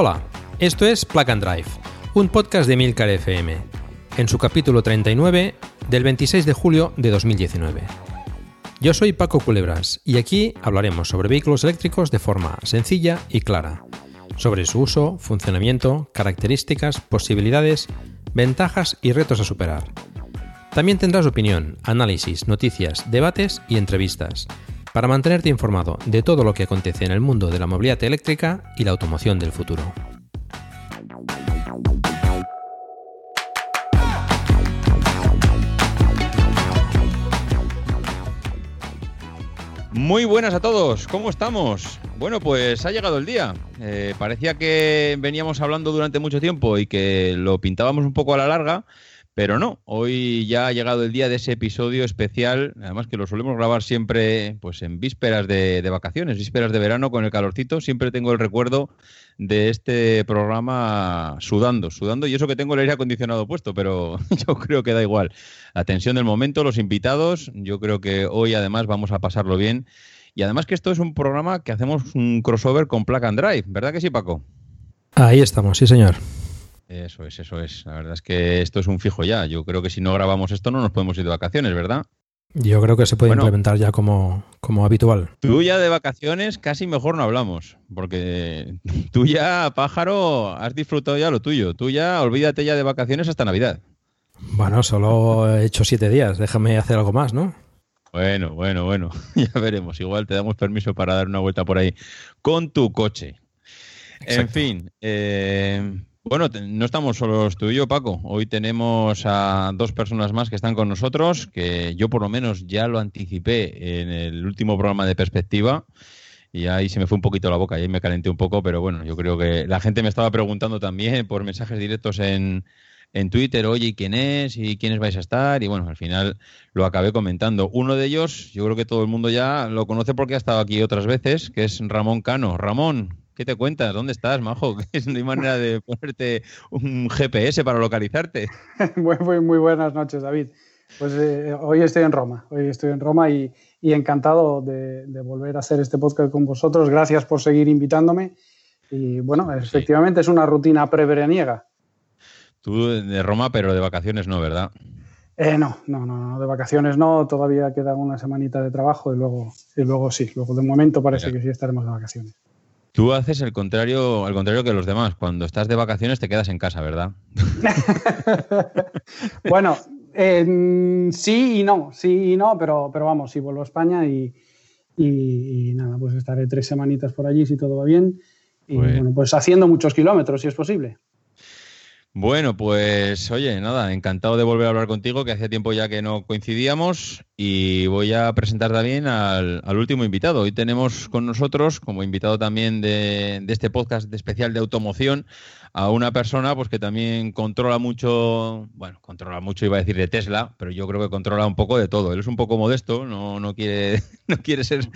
Hola, esto es Plug and Drive, un podcast de Milcar FM, en su capítulo 39 del 26 de julio de 2019. Yo soy Paco Culebras y aquí hablaremos sobre vehículos eléctricos de forma sencilla y clara, sobre su uso, funcionamiento, características, posibilidades, ventajas y retos a superar. También tendrás opinión, análisis, noticias, debates y entrevistas para mantenerte informado de todo lo que acontece en el mundo de la movilidad eléctrica y la automoción del futuro. Muy buenas a todos, ¿cómo estamos? Bueno, pues ha llegado el día. Eh, parecía que veníamos hablando durante mucho tiempo y que lo pintábamos un poco a la larga, pero no, hoy ya ha llegado el día de ese episodio especial, además que lo solemos grabar siempre pues en vísperas de, vacaciones, vísperas de verano con el calorcito, siempre tengo el recuerdo de este programa sudando, sudando, y eso que tengo el aire acondicionado puesto, pero yo creo que da igual. La tensión del momento, los invitados, yo creo que hoy además vamos a pasarlo bien. Y además que esto es un programa que hacemos un crossover con Plug and Drive, ¿verdad que sí, Paco? Ahí estamos, sí, señor. Eso es, eso es. La verdad es que esto es un fijo ya. Yo creo que si no grabamos esto no nos podemos ir de vacaciones, ¿verdad? Yo creo que se puede implementar ya como, como habitual. Tú ya de vacaciones casi mejor no hablamos, porque tú ya, pájaro, has disfrutado ya lo tuyo. Tú ya, olvídate ya de vacaciones hasta Navidad. Bueno, solo he hecho siete días. Déjame hacer algo más, ¿no? Bueno, bueno, bueno. Ya veremos. Igual te damos permiso para dar una vuelta por ahí con tu coche. En fin, eh, bueno, no estamos solos tú y yo, Paco. Hoy tenemos a dos personas más que están con nosotros, que yo por lo menos ya lo anticipé en el último programa de perspectiva. Y ahí se me fue un poquito la boca y ahí me calenté un poco, pero bueno, yo creo que la gente me estaba preguntando también por mensajes directos en, en Twitter, oye, ¿quién es? ¿Y quiénes vais a estar? Y bueno, al final lo acabé comentando. Uno de ellos, yo creo que todo el mundo ya lo conoce porque ha estado aquí otras veces, que es Ramón Cano. Ramón, ¿Qué te cuentas? ¿Dónde estás, Majo? No hay manera de ponerte un GPS para localizarte. muy, muy, buenas noches, David. Pues eh, hoy estoy en Roma, hoy estoy en Roma y, encantado de, volver a hacer este podcast con vosotros. Gracias por seguir invitándome. Y bueno, efectivamente es una rutina preveraniega. Tú de Roma, pero de vacaciones no, ¿verdad? Eh, no, no, no, de vacaciones no, todavía queda una semanita de trabajo y luego, y luego sí, luego de momento parece que sí estaremos de vacaciones. Tú haces el contrario, al contrario que los demás. Cuando estás de vacaciones te quedas en casa, ¿verdad? bueno, sí y no, sí y no, pero, pero vamos, sí vuelvo a España y, nada, pues estaré tres semanitas por allí si todo va bien. Y bueno, pues haciendo muchos kilómetros, si es posible. Bueno, pues oye, nada, encantado de volver a hablar contigo, que hacía tiempo ya que no coincidíamos y voy a presentar también al, último invitado. Hoy tenemos con nosotros, como invitado también de, este podcast de especial de automoción, a una persona pues que también controla mucho, bueno, controla mucho, iba a decir de Tesla, pero yo creo que controla un poco de todo. Él es un poco modesto, no, no, quiere, no quiere ser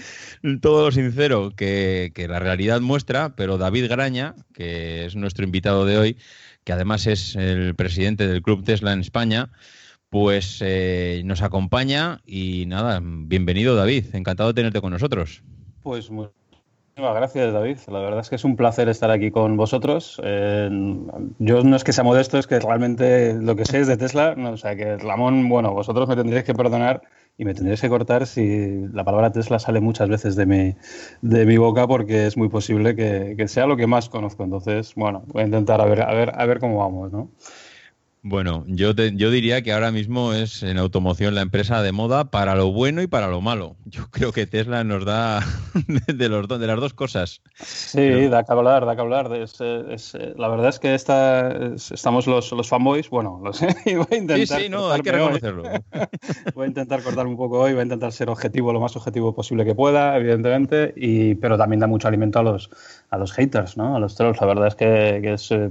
todo lo sincero que, que la realidad muestra, pero David Graña, que es nuestro invitado de hoy, que además es el presidente del Club Tesla en España, pues eh, nos acompaña y nada, bienvenido David, encantado de tenerte con nosotros. Pues gracias David, la verdad es que es un placer estar aquí con vosotros. Eh, yo no es que sea modesto, es que realmente lo que sé es de Tesla, o sea que Ramón, bueno, vosotros me tendréis que perdonar y me tendréis que cortar si la palabra Tesla sale muchas veces de mi, de mi boca porque es muy posible que, que sea lo que más conozco. Entonces, bueno, voy a intentar a ver, a ver, a ver cómo vamos, ¿no? Bueno, yo, yo diría que ahora mismo es en automoción la empresa de moda para lo bueno y para lo malo. Yo creo que Tesla nos da de, los, de las dos cosas. Sí, da que hablar, da que hablar. la verdad es que esta, estamos los, los fanboys, bueno, lo sé, voy a intentar sí, sí, no, hay que reconocerlo. voy a intentar cortar un poco hoy, voy a intentar ser objetivo, lo más objetivo posible que pueda, evidentemente, y, pero también da mucho alimento a los, a los haters, ¿no? A los trolls. La verdad es que, es, eh,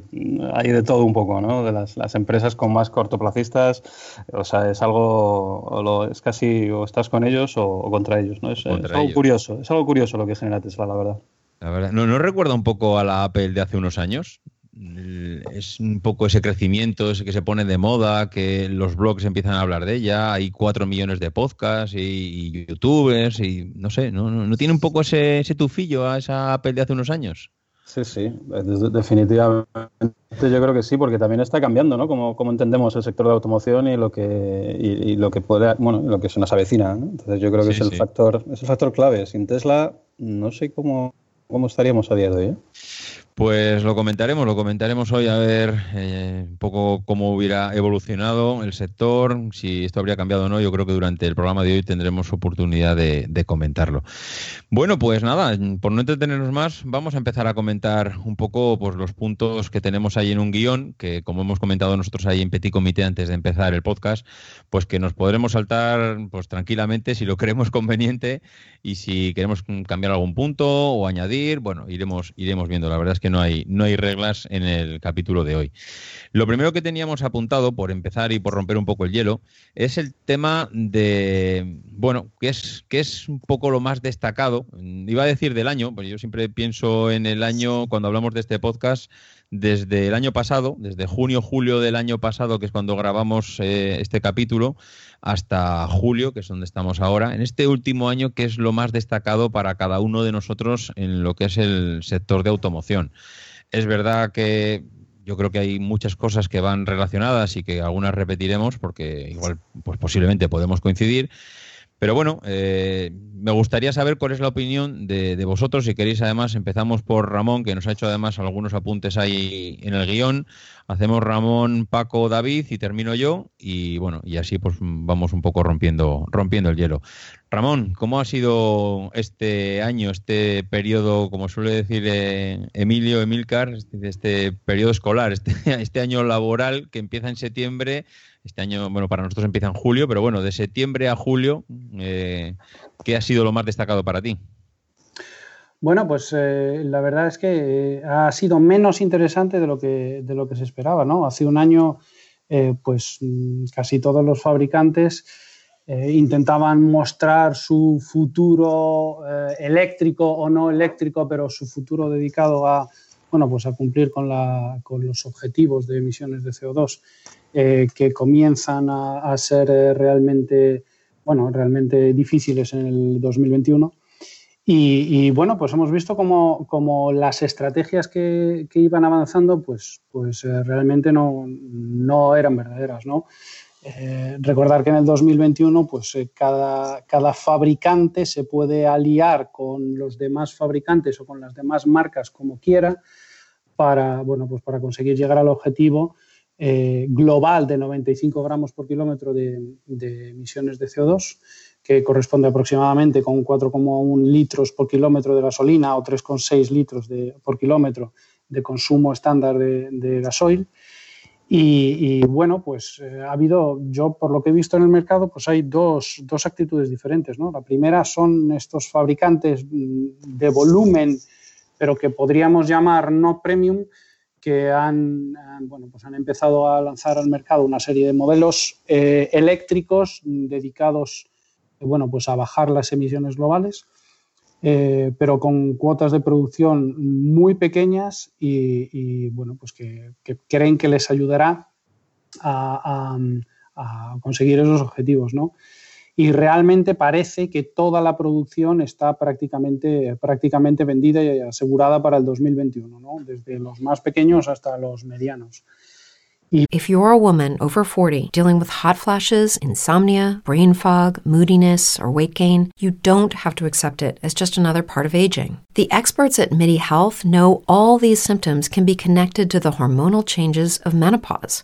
hay de todo un poco, ¿no? De las, las empresas con más cortoplacistas, o sea, es algo, es casi o estás con ellos o, contra ellos, ¿no? Es, algo curioso, es algo curioso lo que genera Tesla, la verdad. La verdad, ¿no, ¿no recuerda un poco a la Apple de hace unos años? Es un poco ese crecimiento, ese que se pone de moda, que los blogs empiezan a hablar de ella, hay cuatro millones de podcasts y, youtubers y no sé, ¿no, no, tiene un poco ese, ese, tufillo a esa Apple de hace unos años? Sí, sí, definitivamente yo creo que sí, porque también está cambiando, ¿no? Como, entendemos el sector de automoción y lo que y, lo que puede, bueno, lo que se nos avecina, ¿no? Entonces yo creo que es el factor, es el factor clave. Sin Tesla, no sé cómo, cómo estaríamos a día de hoy. ¿eh? Pues lo comentaremos, lo comentaremos hoy a ver eh, un poco cómo hubiera evolucionado el sector, si esto habría cambiado o no. Yo creo que durante el programa de hoy tendremos oportunidad de, comentarlo. Bueno, pues nada, por no entretenernos más, vamos a empezar a comentar un poco pues, los puntos que tenemos ahí en un guion, que como hemos comentado nosotros ahí en Petit Comité antes de empezar el podcast, pues que nos podremos saltar pues tranquilamente si lo creemos conveniente y si queremos cambiar algún punto o añadir, bueno, iremos, iremos viendo. La verdad es que no hay, no hay reglas en el capítulo de hoy. Lo primero que teníamos apuntado, por empezar y por romper un poco el hielo, es el tema de, bueno, que es, que es un poco lo más destacado. Iba a decir del año, pues yo siempre pienso en el año, cuando hablamos de este podcast, desde el año pasado, desde junio, julio del año pasado, que es cuando grabamos eh, este capítulo, hasta julio, que es donde estamos ahora, en este último año, que es lo más destacado para cada uno de nosotros en lo que es el sector de automoción. Es verdad que yo creo que hay muchas cosas que van relacionadas y que algunas repetiremos porque igual pues posiblemente podemos coincidir pero bueno, eh, me gustaría saber cuál es la opinión de, vosotros. Si queréis, además, empezamos por Ramón, que nos ha hecho además algunos apuntes ahí en el guion. Hacemos Ramón, Paco, David y termino yo. Y bueno, y así pues vamos un poco rompiendo, rompiendo el hielo. Ramón, ¿cómo ha sido este año, este periodo, como suele decir eh, Emilio, Emilcar, este, este periodo escolar, este, este año laboral que empieza en septiembre? Este año, bueno, para nosotros empieza en julio, pero bueno, de septiembre a julio, eh, ¿qué ha sido lo más destacado para ti? Bueno, pues eh, la verdad es que eh, ha sido menos interesante de lo que, de lo que se esperaba, ¿no? Hace un año, pues mm, casi todos los fabricantes intentaban mostrar su futuro eléctrico o no eléctrico, pero su futuro dedicado a, bueno, pues a cumplir con, la, con los objetivos de emisiones de CO2 eh, que comienzan a, ser eh, realmente, bueno, realmente difíciles en el 2021. Y, bueno, pues hemos visto como, las estrategias que, iban avanzando, pues, pues eh, realmente no, no, eran verdaderas, ¿no? recordar que en el 2021, pues cada, cada, fabricante se puede aliar con los demás fabricantes o con las demás marcas como quiera para, bueno, pues para conseguir llegar al objetivo eh, global de 95 gramos por kilómetro de, emisiones de CO2, que corresponde aproximadamente con 4,1 litros por kilómetro de gasolina o 3,6 litros por kilómetro de consumo estándar de, gasoil. Y, bueno, pues eh, ha habido, yo por lo que he visto en el mercado, pues hay dos, dos actitudes diferentes. ¿no? La primera son estos fabricantes mm, de volumen, pero que podríamos llamar no premium, que han, bueno, pues han empezado a lanzar al mercado una serie de modelos eh, eléctricos dedicados eh, bueno, pues a bajar las emisiones globales, eh, pero con cuotas de producción muy pequeñas y, bueno, pues que, creen que les ayudará a, a conseguir esos objetivos, ¿no? Y realmente parece que toda la producción está prácticamente, prácticamente vendida y asegurada para el 2021, ¿no? desde los más pequeños hasta los medianos. If you're a woman over 40 dealing with hot flashes, insomnia, brain fog, moodiness, or weight gain, you don't have to accept it as just another part of aging. The experts at MIDI Health know all these symptoms can be connected to the hormonal changes of menopause.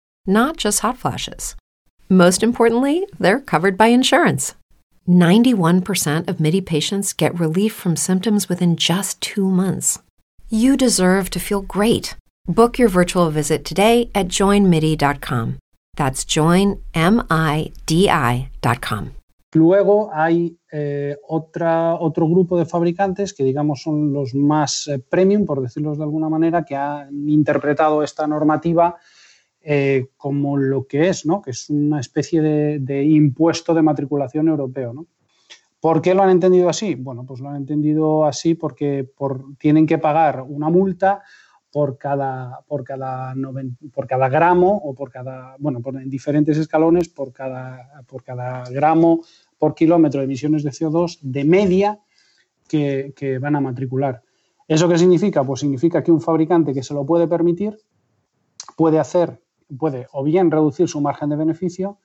not just hot flashes. Most importantly, they're covered by insurance. 91% of MIDI patients get relief from symptoms within just two months. You deserve to feel great. Book your virtual visit today at joinmidi.com. That's joinmidi.com. Luego hay eh, otra, otro grupo de fabricantes que digamos son los más eh, premium, por decirlo de alguna manera, que han interpretado esta normativa eh, como lo que es, ¿no? que es una especie de, impuesto de matriculación europeo. ¿no? ¿Por qué lo han entendido así? Bueno, pues lo han entendido así porque por, tienen que pagar una multa por cada, por cada, gramo o por cada, bueno, por, en diferentes escalones, por cada, por cada gramo por kilómetro de emisiones de CO2 de media que van a matricular. ¿Eso qué significa? Pues significa que un fabricante que se lo puede permitir puede hacer puede o bien reducir su margen de beneficio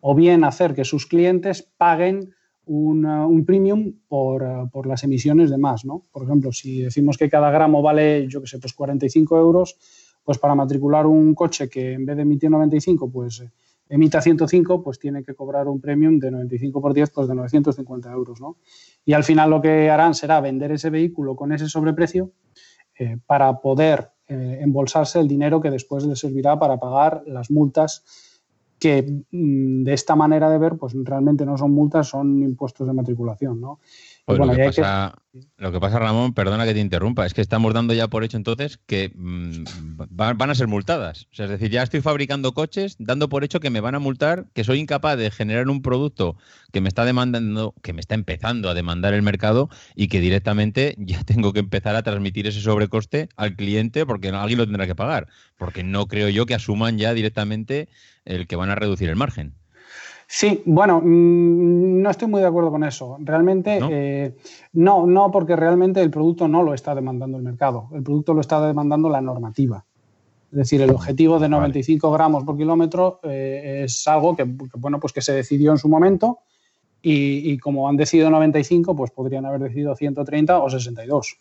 o bien hacer que sus clientes paguen un premium por, uh, por, las emisiones de más, ¿no? Por ejemplo, si decimos que cada gramo vale, yo qué sé, pues 45 euros, pues para matricular un coche que en vez de emitir 95, pues eh, emita 105, pues tiene que cobrar un premium de 95 por 10, pues de 950 euros, ¿no? Y al final lo que harán será vender ese vehículo con ese sobreprecio eh, para poder eh, embolsarse el dinero que después le servirá para pagar las multas que mm, de esta manera de ver, pues realmente no son multas, son impuestos de matriculación, ¿no? Pues bueno, lo, que pasa, que... lo, que pasa, Ramón, perdona que te interrumpa, es que estamos dando ya por hecho entonces que mmm, van a ser multadas. O sea, es decir, ya estoy fabricando coches dando por hecho que me van a multar, que soy incapaz de generar un producto que me está demandando, que me está empezando a demandar el mercado y que directamente ya tengo que empezar a transmitir ese sobrecoste al cliente porque alguien lo tendrá que pagar. Porque no creo yo que asuman ya directamente el que van a reducir el margen. Sí, bueno, mm, no estoy muy de acuerdo con eso. Realmente, ¿No? Eh, no, no, porque realmente el producto no lo está demandando el mercado. El producto lo está demandando la normativa. Es decir, el objetivo de 95 vale. gramos por kilómetro eh, es algo que, que, bueno, pues que se decidió en su momento y, y, como han decidido 95, pues podrían haber decidido 130 o 62.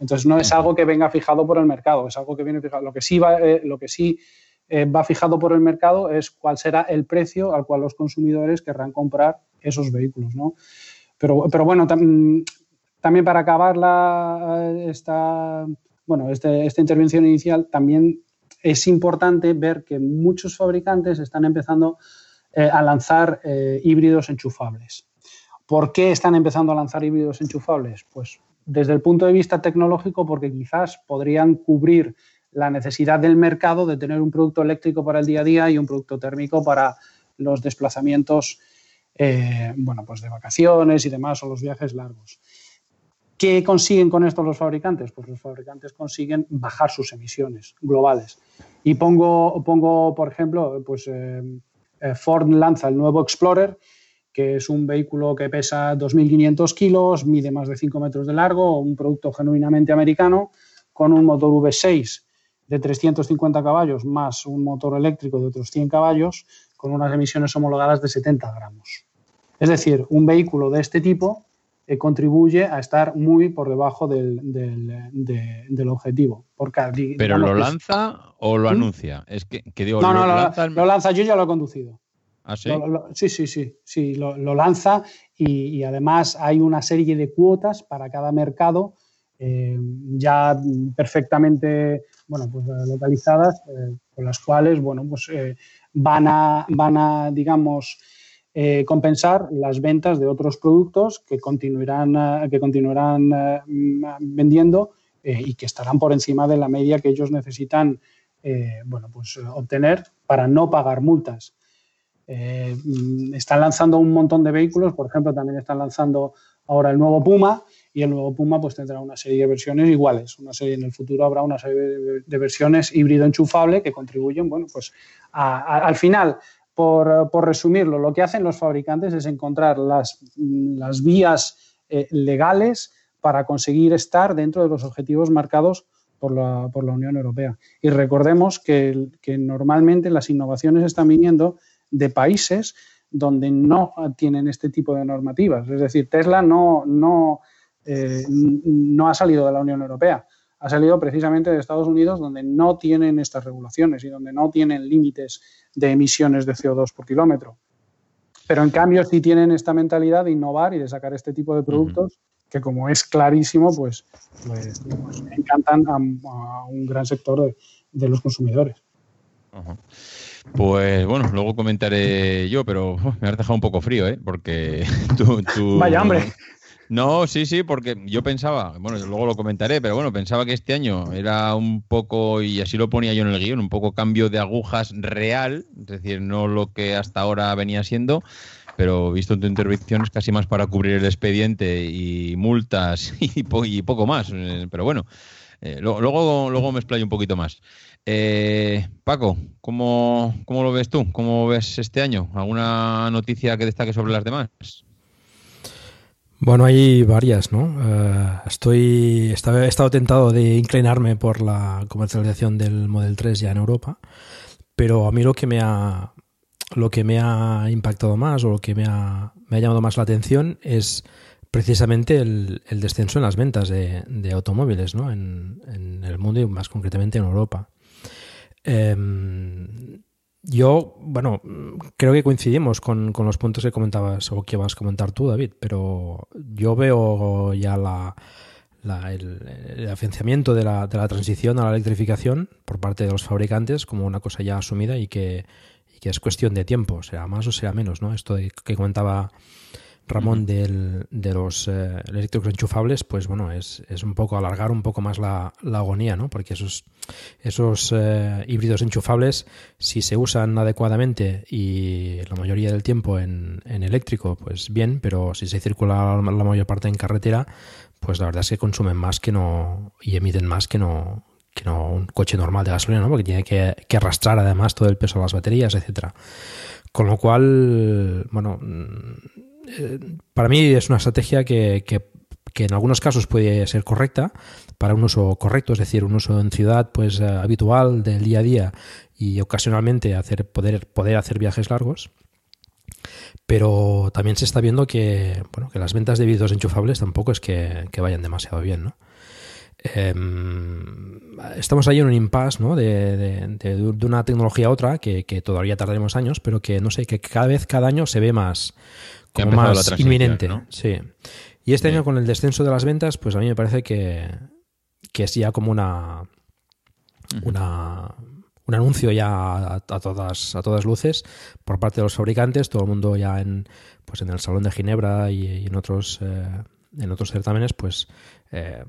Entonces no es algo que venga fijado por el mercado, es algo que viene fijado. Lo que sí va, eh, lo que sí eh, va fijado por el mercado es cuál será el precio al cual los consumidores querrán comprar esos vehículos. ¿no? Pero, pero bueno, tam también para acabar la, esta, bueno, este, esta intervención inicial, también es importante ver que muchos fabricantes están empezando eh, a lanzar eh, híbridos enchufables. ¿Por qué están empezando a lanzar híbridos enchufables? Pues desde el punto de vista tecnológico, porque quizás podrían cubrir la necesidad del mercado de tener un producto eléctrico para el día a día y un producto térmico para los desplazamientos eh, bueno, pues de vacaciones y demás o los viajes largos. ¿Qué consiguen con esto los fabricantes? Pues los fabricantes consiguen bajar sus emisiones globales. Y pongo, pongo por ejemplo, pues eh, eh Ford lanza el nuevo Explorer, que es un vehículo que pesa 2.500 kilos, mide más de 5 metros de largo, un producto genuinamente americano, con un motor V6 de 350 caballos más un motor eléctrico de otros 100 caballos con unas emisiones homologadas de 70 gramos. Es decir, un vehículo de este tipo eh, contribuye a estar muy por debajo del, del, objetivo. Porque, ¿Pero lo lanza o lo ¿Mm? anuncia? Es que, digo, no, no, lo, lanza, yo ya lo he conducido. ¿Ah, sí? sí, sí, sí, sí, lo, lanza y, además hay una serie de cuotas para cada mercado eh, ya perfectamente bueno, pues, localizadas, eh, con las cuales bueno, pues, van, a, van a, digamos, eh, compensar las ventas de otros productos que continuarán, eh, que continuarán eh, vendiendo y que estarán por encima de la media que ellos necesitan bueno, pues, obtener para no pagar multas. están lanzando un montón de vehículos, por ejemplo, también están lanzando ahora el nuevo Puma y el nuevo Puma pues tendrá una serie de versiones iguales. Una serie, en el futuro habrá una serie de, versiones híbrido enchufable que contribuyen, bueno, pues al final por, resumirlo, lo que hacen los fabricantes es encontrar las, vías eh, legales para conseguir estar dentro de los objetivos marcados por la, Unión Europea. Y recordemos que, normalmente las innovaciones están viniendo de países donde no tienen este tipo de normativas. Es decir, Tesla no, no, eh, no ha salido de la Unión Europea ha salido precisamente de Estados Unidos, donde no tienen estas regulaciones y donde no tienen límites de emisiones de CO2 por kilómetro. Pero en cambio sí tienen esta mentalidad de innovar y de sacar este tipo de productos que como es clarísimo, pues, pues, pues encantan a, un gran sector de, los consumidores. Pues bueno, luego comentaré yo, pero me has dejado un poco frío, ¿eh? Porque tú... Vaya hambre. No, sí, sí, porque yo pensaba, bueno, luego lo comentaré, pero bueno, pensaba que este año era un poco, y así lo ponía yo en el guion, un poco cambio de agujas real, es decir, no lo que hasta ahora venía siendo, pero visto tu intervención es casi más para cubrir el expediente y multas y, poco más, eh, pero bueno, eh, luego, luego me explayo un poquito más. Eh, Paco, ¿cómo, ¿cómo lo ves tú? ¿Cómo ves este año? ¿Alguna noticia que destaque sobre las demás? Bueno, hay varias, ¿no? Eh, estoy, he estado tentado de inclinarme por la comercialización del Model 3 ya en Europa, pero a mí lo que me ha, lo que me ha impactado más o lo que me ha, me ha llamado más la atención es precisamente el, descenso en las ventas de, automóviles ¿no? en, en, el mundo y más concretamente en Europa. Em, yo, bueno, creo que coincidimos con, los puntos que comentabas o que vas a comentar tú, David, pero yo veo ya la, el, afianzamiento de la, de la, transición a la electrificación por parte de los fabricantes como una cosa ya asumida y que, y que es cuestión de tiempo, sea más o sea menos, ¿no? Esto de, que comentaba Ramón, del, de los eh, eléctricos enchufables, pues bueno, es, es, un poco alargar un poco más la, agonía, ¿no? Porque esos, esos eh, híbridos enchufables, si se usan adecuadamente y la mayoría del tiempo en, en eléctrico, pues bien, pero si se circula la, mayor parte en carretera, pues la verdad es que consumen más que no y emiten más que no que no un coche normal de gasolina, ¿no? Porque tiene que, que arrastrar además todo el peso de las baterías, etcétera. Con lo cual, bueno, eh, para mí es una estrategia que, en algunos casos puede ser correcta para un uso correcto, es decir, un uso en ciudad pues eh, habitual del día a día y ocasionalmente hacer, poder, poder hacer viajes largos. Pero también se está viendo que, bueno, que las ventas de vídeos enchufables tampoco es que, vayan demasiado bien. ¿no? Em, estamos ahí en un impasse ¿no? de, una tecnología a otra que, que, todavía tardaremos años, pero que no sé, que cada vez, cada año se ve más, como más inminente. Sí. Y este año con el descenso de las ventas, pues a mí me parece que, es ya como una, una un anuncio ya a, todas a todas luces por parte de los fabricantes, todo el mundo ya en pues en el salón de Ginebra y, en otros eh, en otros certámenes, pues eh,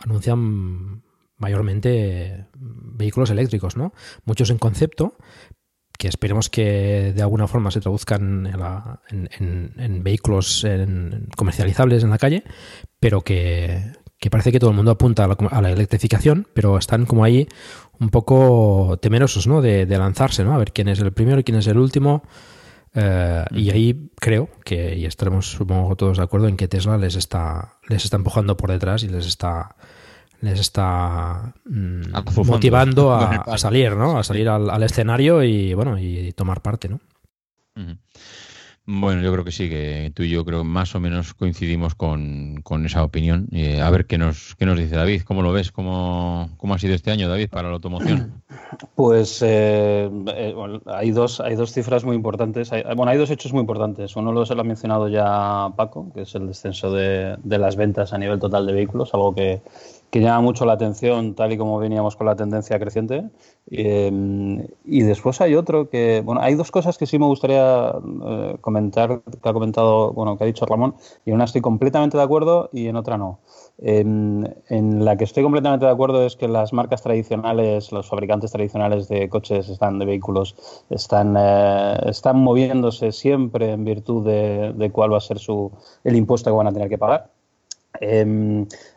anuncian mayormente vehículos eléctricos, ¿no? Muchos en concepto, que esperemos que de alguna forma se traduzcan en, vehículos comercializables en la calle, pero que, parece que todo el mundo apunta a la, electrificación, pero están como ahí un poco temerosos ¿no? de, lanzarse, ¿no? a ver quién es el primero y quién es el último. Eh, y ahí creo que, y estaremos supongo todos de acuerdo en que Tesla les está, les está empujando por detrás y les está les está mm, motivando a, salir, ¿no? A salir al, escenario y bueno, y tomar parte, ¿no? Bueno, yo creo que sí, que tú y yo creo que más o menos coincidimos con, esa opinión. Eh, a ver qué nos, qué nos dice David, ¿cómo lo ves? ¿Cómo, cómo ha sido este año, David, para la automoción? Pues eh, eh, hay, dos, hay dos cifras muy importantes. bueno, hay dos hechos muy importantes. Uno lo ha mencionado ya Paco, que es el descenso de, de las ventas a nivel total de vehículos, algo que, que llama mucho la atención, tal y como veníamos con la tendencia creciente. Eh, y después hay otro que, bueno, hay dos cosas que sí me gustaría eh, comentar, que ha comentado, bueno, que ha dicho Ramón, y en una estoy completamente de acuerdo y en otra no. En, la que estoy completamente de acuerdo es que las marcas tradicionales, los fabricantes tradicionales de coches, están de vehículos, están, eh, están moviéndose siempre en virtud de, cuál va a ser su, el impuesto que van a tener que pagar. Eh,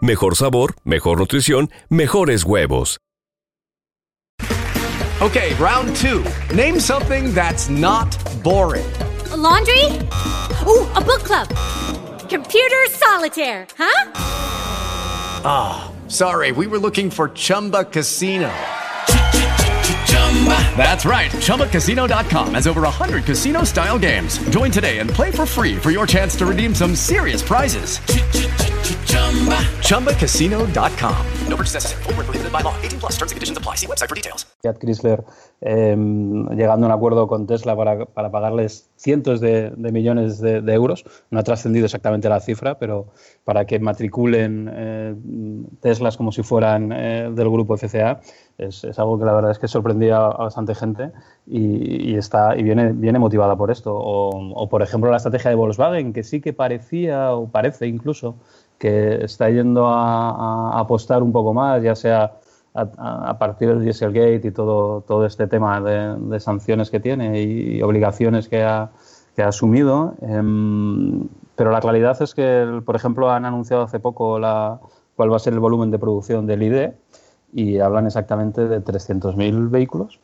Mejor sabor, mejor nutrición, mejores huevos. Okay, round two. Name something that's not boring. A laundry? Ooh, a book club. Computer solitaire, huh? Ah, oh, sorry, we were looking for Chumba Casino. That's right. ChumbaCasino.com has over 100 casino style games. Join today and play for free for your chance to redeem some serious prizes. ChumbaCasino.com. No purchase necessary. Full prohibited by law. 18 plus terms and conditions apply. See website for details. Chrysler eh, llegando a un acuerdo con Tesla para, para pagarles cientos de, de millones de, de, euros. No ha trascendido exactamente la cifra, pero para que matriculen eh, Teslas como si fueran eh, del grupo FCA es, algo que la verdad es que sorprendía a bastante gente y, y está y viene, motivada por esto. O, por ejemplo, la estrategia de Volkswagen, que sí que parecía o parece incluso que está yendo a, apostar un poco más, ya sea a, partir del Dieselgate y todo, todo este tema de, sanciones que tiene y, obligaciones que ha, que ha asumido. Eh, pero la claridad es que, por ejemplo, han anunciado hace poco la, cuál va a ser el volumen de producción del ID y hablan exactamente de 300.000 vehículos,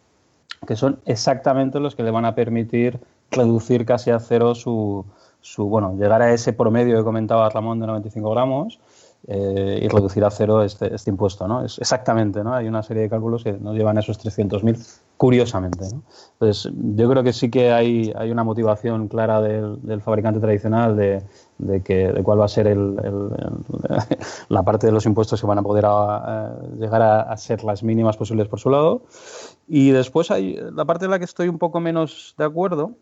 que son exactamente los que le van a permitir reducir casi a cero su, su bueno, llegar a ese promedio que comentaba Ramón de 95 gramos eh, y reducir a cero este, este, impuesto, ¿no? Es exactamente, ¿no? Hay una serie de cálculos que nos llevan a esos 300.000, curiosamente, ¿no? Entonces, yo creo que sí que hay, hay una motivación clara del, del fabricante tradicional de, de, que, de cuál va a ser el, el, la parte de los impuestos que van a poder a, a llegar a, a, ser las mínimas posibles por su lado. Y después hay la parte en la que estoy un poco menos de acuerdo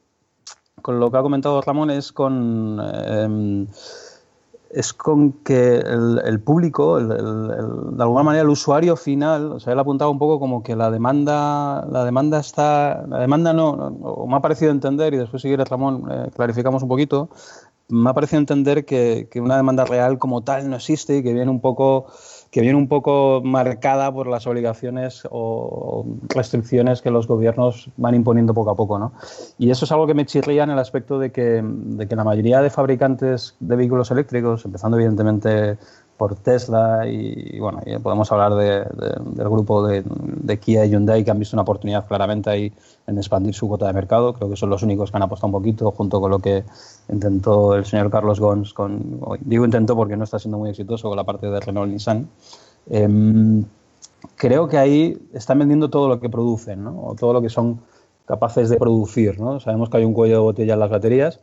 con lo que ha comentado Ramón es con... Eh, es con que el, público, el, de alguna manera el usuario final, o sea, él ha apuntado un poco como que la demanda, la demanda está, la demanda no, no me ha parecido entender, y después si quieres Ramón eh, clarificamos un poquito, me ha parecido entender que, una demanda real como tal no existe y que viene un poco que viene un poco marcada por las obligaciones o restricciones que los gobiernos van imponiendo poco a poco. ¿no? Y eso es algo que me chirría en el aspecto de que, de que la mayoría de fabricantes de vehículos eléctricos, empezando evidentemente por Tesla y, bueno, podemos hablar de, de, del grupo de, de, Kia y Hyundai que han visto una oportunidad claramente ahí en expandir su cuota de mercado. Creo que son los únicos que han apostado un poquito junto con lo que intentó el señor Carlos Gons con, digo intentó porque no está siendo muy exitoso con la parte de Renault Nissan. Eh, creo que ahí están vendiendo todo lo que producen, ¿no? O todo lo que son capaces de producir, ¿no? Sabemos que hay un cuello de botella en las baterías,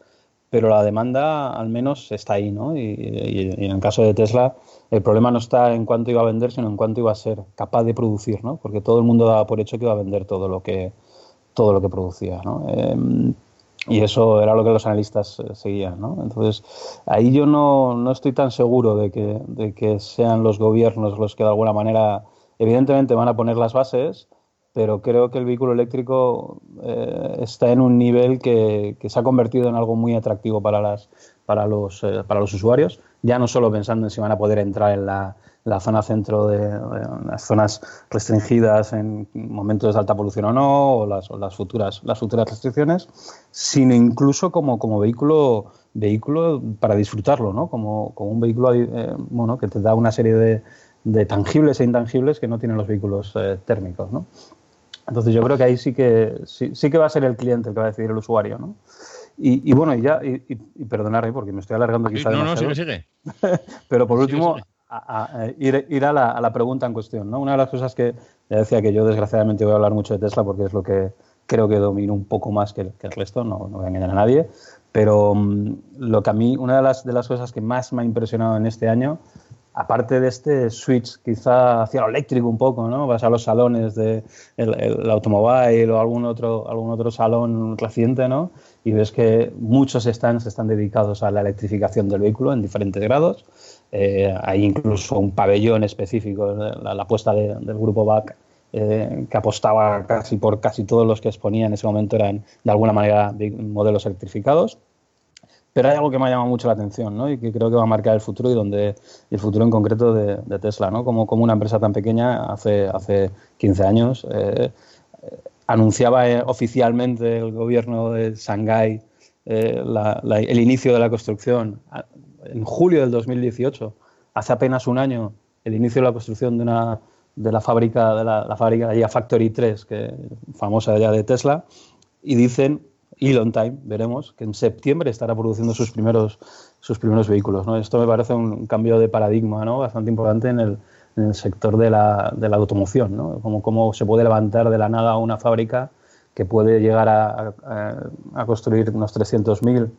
pero la demanda al menos está ahí, ¿no? Y, y, y, en el caso de Tesla, el problema no está en cuánto iba a vender, sino en cuánto iba a ser capaz de producir, ¿no? Porque todo el mundo daba por hecho que iba a vender todo lo que, todo lo que producía, ¿no? Eh, y eso era lo que los analistas eh, seguían, ¿no? Entonces, ahí yo no, no estoy tan seguro de que, de que sean los gobiernos los que de alguna manera, evidentemente van a poner las bases, pero creo que el vehículo eléctrico eh, está en un nivel que, que, se ha convertido en algo muy atractivo para, las, para, los, eh, para los usuarios ya no solo pensando en si van a poder entrar en la, la zona centro de, las zonas restringidas en momentos de alta polución o no, o las, las, futuras, las futuras restricciones, sino incluso como, como vehículo, vehículo para disfrutarlo, ¿no? como, como un vehículo eh, bueno, que te da una serie de, de, tangibles e intangibles que no tienen los vehículos eh, térmicos. ¿no? Entonces yo creo que ahí sí que, sí, sí, que va a ser el cliente el que va a decidir el usuario. ¿no? Y, y bueno, y ya, y, y, perdonarme porque me estoy alargando quizá No, no, sigue, sigue. Pero por último, a, a ir, ir a, la, a, la, pregunta en cuestión. ¿no? Una de las cosas que ya decía que yo desgraciadamente voy a hablar mucho de Tesla porque es lo que creo que domino un poco más que el, que el resto, no, no, voy a engañar a nadie, pero um, lo que a mí, una de las, de las cosas que más me ha impresionado en este año, aparte de este switch quizá hacia lo eléctrico un poco, ¿no? vas a los salones del de el, el automóvil o algún otro, algún otro salón reciente, ¿no? Y ves que muchos stands están dedicados a la electrificación del vehículo en diferentes grados, eh, hay incluso un pabellón específico, la, la apuesta de, del grupo BAC, eh, que apostaba casi por casi todos los que exponía en ese momento eran de alguna manera modelos electrificados. Pero hay algo que me ha llamado mucho la atención ¿no? y que creo que va a marcar el futuro y donde el futuro en concreto de, de Tesla, ¿no? como, como una empresa tan pequeña hace, hace 15 años. Eh, anunciaba eh, oficialmente el gobierno de Shanghái eh, el inicio de la construcción en julio del 2018, hace apenas un año, el inicio de la construcción de, una, de la fábrica, de la, la fábrica ya Factory 3, que famosa ya de Tesla, y dicen, Elon Time, veremos, que en septiembre estará produciendo sus primeros, sus primeros vehículos. ¿no? Esto me parece un cambio de paradigma ¿no? bastante importante en el, en el sector de la, de la automoción, ¿no? Como, cómo se puede levantar de la nada una fábrica que puede llegar a, a, construir unos 300.000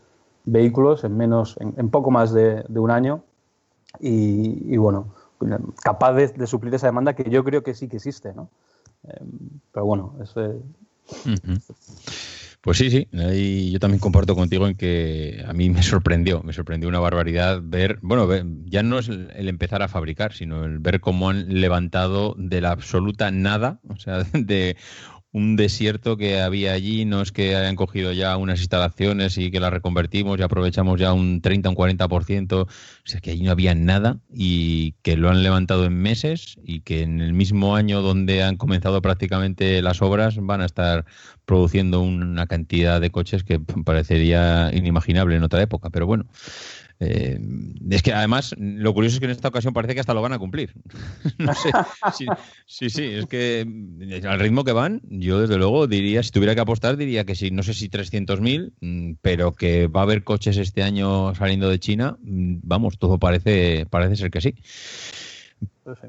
vehículos en menos, en, en poco más de, un año y, bueno, capaz de, suplir esa demanda que yo creo que sí que existe, ¿no? Eh, pero bueno, eso es... Pues sí, sí, yo también comparto contigo en que a mí me sorprendió, me sorprendió una barbaridad ver, bueno, ya no es el, empezar a fabricar, sino el ver cómo han levantado de la absoluta nada, o sea, de un desierto que había allí, no es que hayan cogido ya unas instalaciones y que las reconvertimos y aprovechamos ya un 30, un 40%, o sea que allí no había nada y que lo han levantado en meses y que en el mismo año donde han comenzado prácticamente las obras van a estar produciendo una cantidad de coches que parecería inimaginable en otra época, pero bueno. Eh, es que además, lo curioso es que en esta ocasión parece que hasta lo van a cumplir. no sé. Sí, sí, sí, es que eh, al ritmo que van, yo desde luego diría, si tuviera que apostar, diría que sí, no sé si 300.000, mm, pero que va a haber coches este año saliendo de China, mm, vamos, todo parece, parece ser que sí.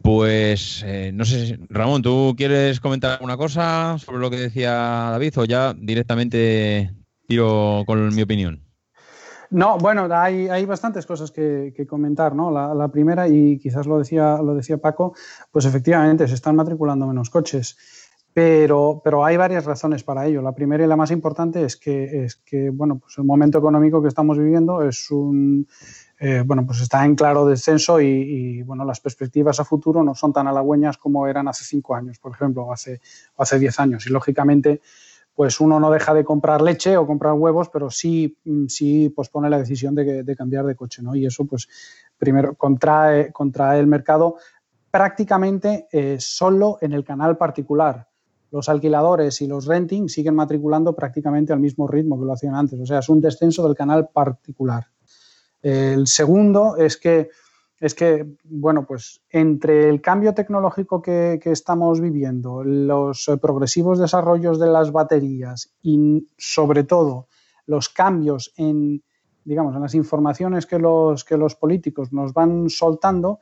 Pues eh, no sé, Ramón, ¿tú quieres comentar alguna cosa sobre lo que decía David o ya directamente tiro con mi opinión? No, bueno, hay, hay bastantes cosas que, que comentar, ¿no? La, primera, y quizás lo decía, lo decía Paco, pues efectivamente se están matriculando menos coches, pero, pero hay varias razones para ello. La primera y la más importante es que, es que bueno, pues el momento económico que estamos viviendo es un, eh, bueno, pues está en claro descenso y, y, bueno, las perspectivas a futuro no son tan halagüeñas como eran hace cinco años, por ejemplo, o hace, o hace diez años. Y lógicamente, pues uno no deja de comprar leche o comprar huevos, pero sí, sí pospone la decisión de, de cambiar de coche, ¿no? Y eso, pues, primero, contrae, contrae el mercado prácticamente eh, solo en el canal particular. Los alquiladores y los renting siguen matriculando prácticamente al mismo ritmo que lo hacían antes, o sea, es un descenso del canal particular. El segundo es que es que, bueno, pues entre el cambio tecnológico que, estamos viviendo, los progresivos desarrollos de las baterías y sobre todo los cambios en, digamos, en las informaciones que los, que los políticos nos van soltando,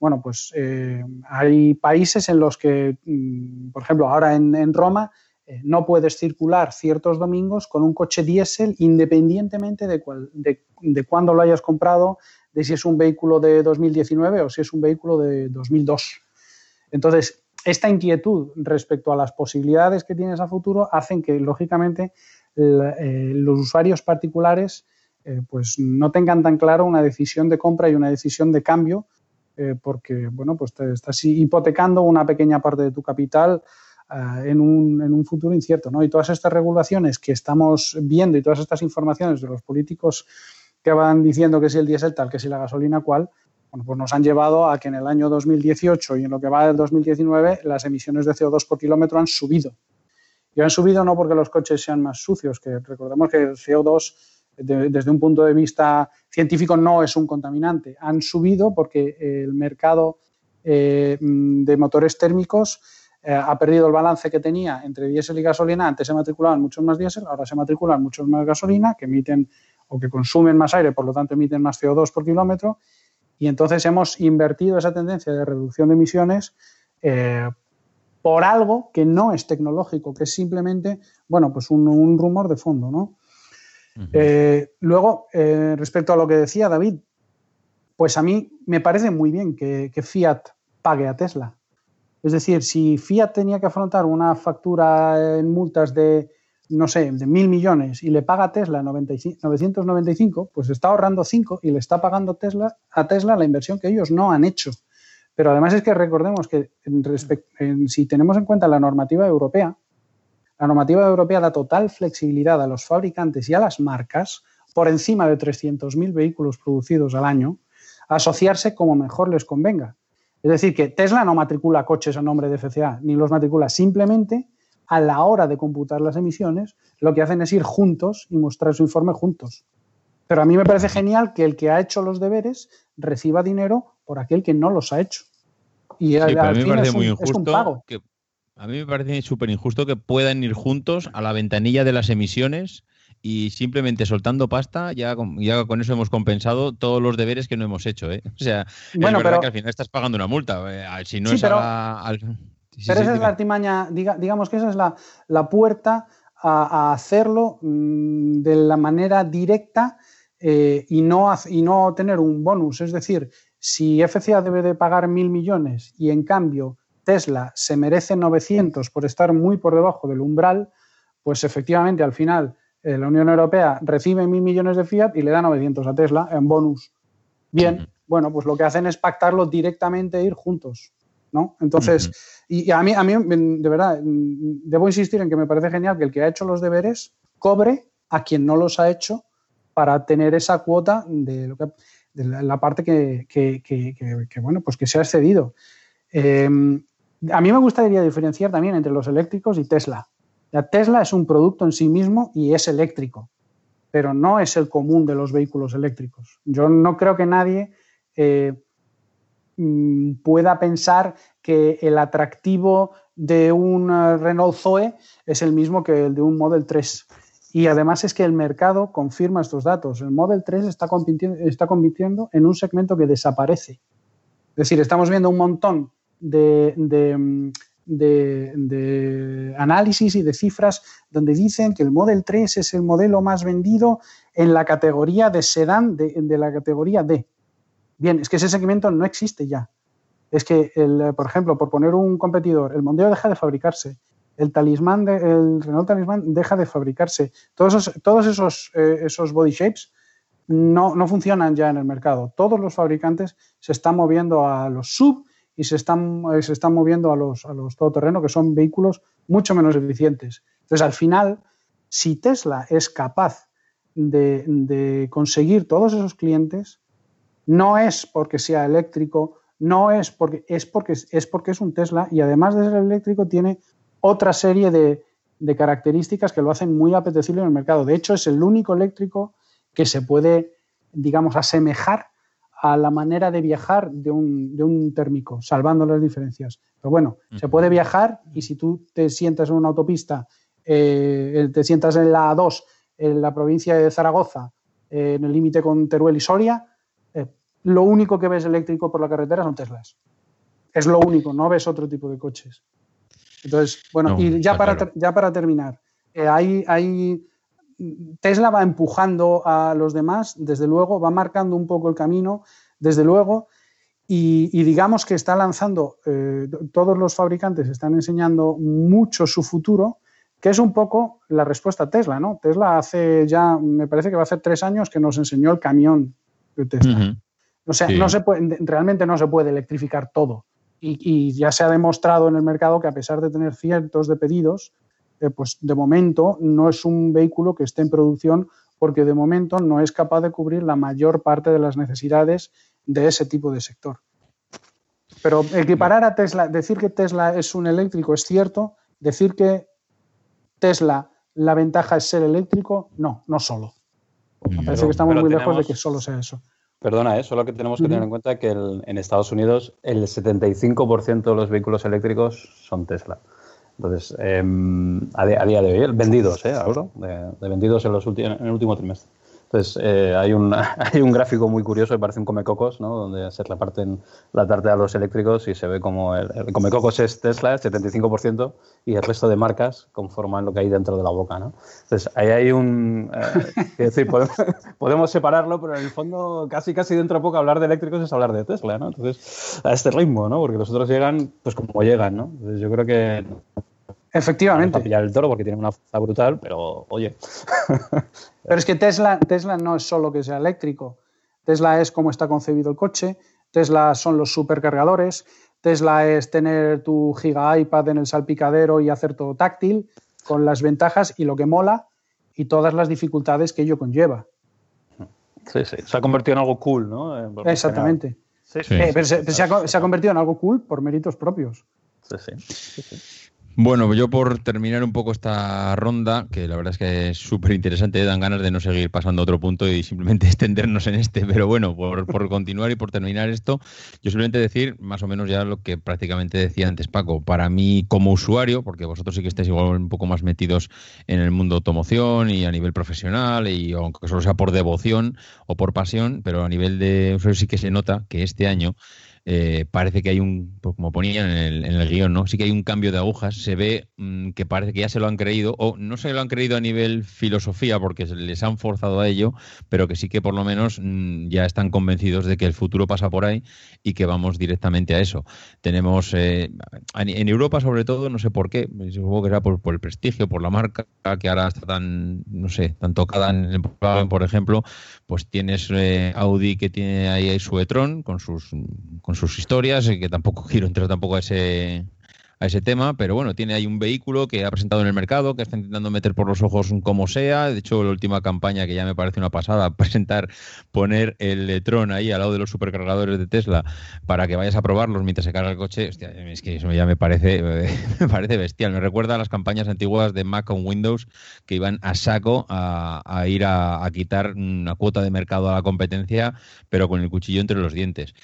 bueno, pues eh, hay países en los que, mm, por ejemplo, ahora en, en Roma, eh, no puedes circular ciertos domingos con un coche diésel independientemente de, cuál, de, de cuándo lo hayas comprado, de si es un vehículo de 2019 o si es un vehículo de 2002. Entonces, esta inquietud respecto a las posibilidades que tienes a futuro hacen que, lógicamente, eh, los usuarios particulares eh, pues no tengan tan claro una decisión de compra y una decisión de cambio, eh, porque, bueno, pues te estás hipotecando una pequeña parte de tu capital en, un, en, un, futuro incierto, ¿no? Y todas estas regulaciones que estamos viendo y todas estas informaciones de los políticos que van diciendo que si el diésel tal, que si la gasolina cual, bueno, pues nos han llevado a que en el año 2018 y en lo que va del 2019 las emisiones de CO2 por kilómetro han subido. Y han subido no porque los coches sean más sucios, que recordemos que el CO2 desde un punto de vista científico no es un contaminante. Han subido porque el mercado eh, de motores térmicos eh, ha perdido el balance que tenía entre diésel y gasolina. Antes se matriculaban muchos más diésel, ahora se matriculan muchos más gasolina, que emiten o que consumen más aire, por lo tanto emiten más CO2 por kilómetro. Y entonces hemos invertido esa tendencia de reducción de emisiones eh, por algo que no es tecnológico, que es simplemente, bueno, pues un, rumor de fondo, ¿no? Eh, luego, eh, respecto a lo que decía David, pues a mí me parece muy bien que, Fiat pague a Tesla. Es decir, si Fiat tenía que afrontar una factura en multas de, no sé, de mil millones y le paga a Tesla 995, pues está ahorrando 5 y le está pagando Tesla, a Tesla la inversión que ellos no han hecho. Pero además es que recordemos que si tenemos en cuenta la normativa europea, la normativa europea da total flexibilidad a los fabricantes y a las marcas por encima de 300.000 vehículos producidos al año a asociarse como mejor les convenga. Es decir, que Tesla no matricula coches a nombre de FCA, ni los matricula. Simplemente, a la hora de computar las emisiones, lo que hacen es ir juntos y mostrar su informe juntos. Pero a mí me parece genial que el que ha hecho los deberes reciba dinero por aquel que no los ha hecho. Y a mí me parece muy injusto que a mí me parece súper injusto que puedan ir juntos a la ventanilla de las emisiones y simplemente soltando pasta, ya con, ya con eso hemos compensado todos los deberes que no hemos hecho. ¿eh? O sea, es verdad que al final estás pagando una multa. Eh, si no es pero, al... pero esa es la artimaña, digamos que esa es la, puerta a, hacerlo mm, de la manera directa eh, y, no, y no tener un bonus. Es decir, si FCA debe de pagar mil millones y en cambio Tesla se merece 900 por estar muy por debajo del umbral, pues efectivamente al final eh, la Unión Europea recibe mil millones de fiat y le da 900 a Tesla en bonus. Bien, bueno, pues lo que hacen es pactarlo directamente e ir juntos. ¿No? Entonces, y, a mí, a mí, de verdad, debo insistir en que me parece genial que el que ha hecho los deberes cobre a quien no los ha hecho para tener esa cuota de, lo que, la, parte que, bueno, pues que se ha excedido. Eh, a mí me gustaría diferenciar también entre los eléctricos y Tesla. La Tesla es un producto en sí mismo y es eléctrico, pero no es el común de los vehículos eléctricos. Yo no creo que nadie eh, mm, pueda pensar que el atractivo de un eh, Renault Zoe es el mismo que el de un Model 3. Y además es que el mercado confirma estos datos. El Model 3 está compitiendo, está compitiendo en un segmento que desaparece. Es decir, estamos viendo un montón de, análisis y de cifras donde dicen que el Model 3 es el modelo más vendido en la categoría de sedán de, la categoría D. Bien, es que ese segmento no existe ya. Es que, el, por ejemplo, por poner un competidor, el Mondeo deja de fabricarse, el talismán, el Renault Talismán deja de fabricarse. Todos esos, todos esos, eh, esos body shapes no, no, funcionan ya en el mercado. Todos los fabricantes se están moviendo a los sub y se están, eh, se están moviendo a los, a los todoterreno, que son vehículos mucho menos eficientes. Entonces, al final, si Tesla es capaz de, conseguir todos esos clientes, no es porque sea eléctrico, no es porque es porque es porque es un Tesla y además de ser eléctrico tiene otra serie de, de, características que lo hacen muy apetecible en el mercado. De hecho, es el único eléctrico que se puede, digamos, asemejar a la manera de viajar de un, de un térmico, salvando las diferencias. Pero bueno, se puede viajar y si tú te sientas en una autopista, eh, te sientas en la A2, en la provincia de Zaragoza, eh, en el límite con Teruel y Soria, lo único que ves eléctrico por la carretera son Teslas. Es lo único, no ves otro tipo de coches. Entonces, bueno, y ya para, ya para terminar, hay, hay Tesla va empujando a los demás, desde luego, va marcando un poco el camino, desde luego, y, digamos que está lanzando, eh, todos los fabricantes están enseñando mucho su futuro, que es un poco la respuesta a Tesla, ¿no? Tesla hace ya, me parece que va a hacer tres años que nos enseñó el camión de Tesla. O sea, no se puede, realmente no se puede electrificar todo. y, ya se ha demostrado en el mercado que a pesar de tener cientos de pedidos, eh, pues de momento no es un vehículo que esté en producción porque de momento no es capaz de cubrir la mayor parte de las necesidades de ese tipo de sector. Pero equiparar a Tesla, decir que Tesla es un eléctrico es cierto, decir que Tesla la ventaja es ser eléctrico, no, no solo. Me parece que estamos muy lejos de que solo sea eso. Perdona, ¿eh? solo que tenemos que tener en cuenta que en Estados Unidos el 75% de los vehículos eléctricos son Tesla. Entonces, em, a, día de hoy, vendidos, ¿eh? Hablo de, vendidos en, los en el último trimestre. Entonces, eh, hay, un, hay un gráfico muy curioso que parece un comecocos, ¿no? donde se reparten la tarta a los eléctricos y se ve como el, el comecocos es Tesla, el 75%, y el resto de marcas conforman lo que hay dentro de la boca. ¿no? Entonces, ahí hay un... Eh, es decir, podemos, separarlo, pero en el fondo, casi casi dentro de poco hablar de eléctricos es hablar de Tesla. ¿no? Entonces, a este ritmo, ¿no? porque los otros llegan pues como llegan. ¿no? Entonces, yo creo que Efectivamente. pillar el toro porque tiene una fuerza brutal, pero oye. pero es que Tesla, Tesla no es solo que sea eléctrico. Tesla es cómo está concebido el coche. Tesla son los supercargadores. Tesla es tener tu giga iPad en el salpicadero y hacer todo táctil, con las ventajas y lo que mola y todas las dificultades que ello conlleva. Sí, sí. Se ha convertido en algo cool, ¿no? Exactamente. Sí, sí. Eh, pero se, se, ha, se, ha, convertido en algo cool por méritos propios. sí. sí, sí. Bueno, yo por terminar un poco esta ronda, que la verdad es que es súper interesante, dan ganas de no seguir pasando a otro punto y simplemente extendernos en este, pero bueno, por, por, continuar y por terminar esto, yo simplemente decir más o menos ya lo que prácticamente decía antes Paco, para mí como usuario, porque vosotros sí que estáis igual un poco más metidos en el mundo automoción y a nivel profesional, y aunque solo sea por devoción o por pasión, pero a nivel de usuario sí que se nota que este año eh, parece que hay un, pues como ponían en el, en el, guion, ¿no? Sí que hay un cambio de agujas, se ve mmm, que parece que ya se lo han creído, o no se lo han creído a nivel filosofía porque les han forzado a ello, pero que sí que por lo menos mmm, ya están convencidos de que el futuro pasa por ahí y que vamos directamente a eso. Tenemos, eh, en Europa sobre todo, no sé por qué, supongo que era por, el prestigio, por la marca, que ahora está tan, no sé, tan tocada en el por ejemplo, pues tienes eh, Audi que tiene ahí su e-tron con sus... sus historias, que tampoco quiero entrar tampoco a ese, a ese tema, pero bueno, tiene ahí un vehículo que ha presentado en el mercado, que está intentando meter por los ojos como sea. De hecho, la última campaña que ya me parece una pasada, presentar, poner el Tron ahí al lado de los supercargadores de Tesla para que vayas a probarlos mientras se carga el coche. Hostia, es que eso ya me parece, me parece bestial. Me recuerda a las campañas antiguas de Mac con Windows que iban a saco a, ir a quitar una cuota de mercado a la competencia, pero con el cuchillo entre los dientes.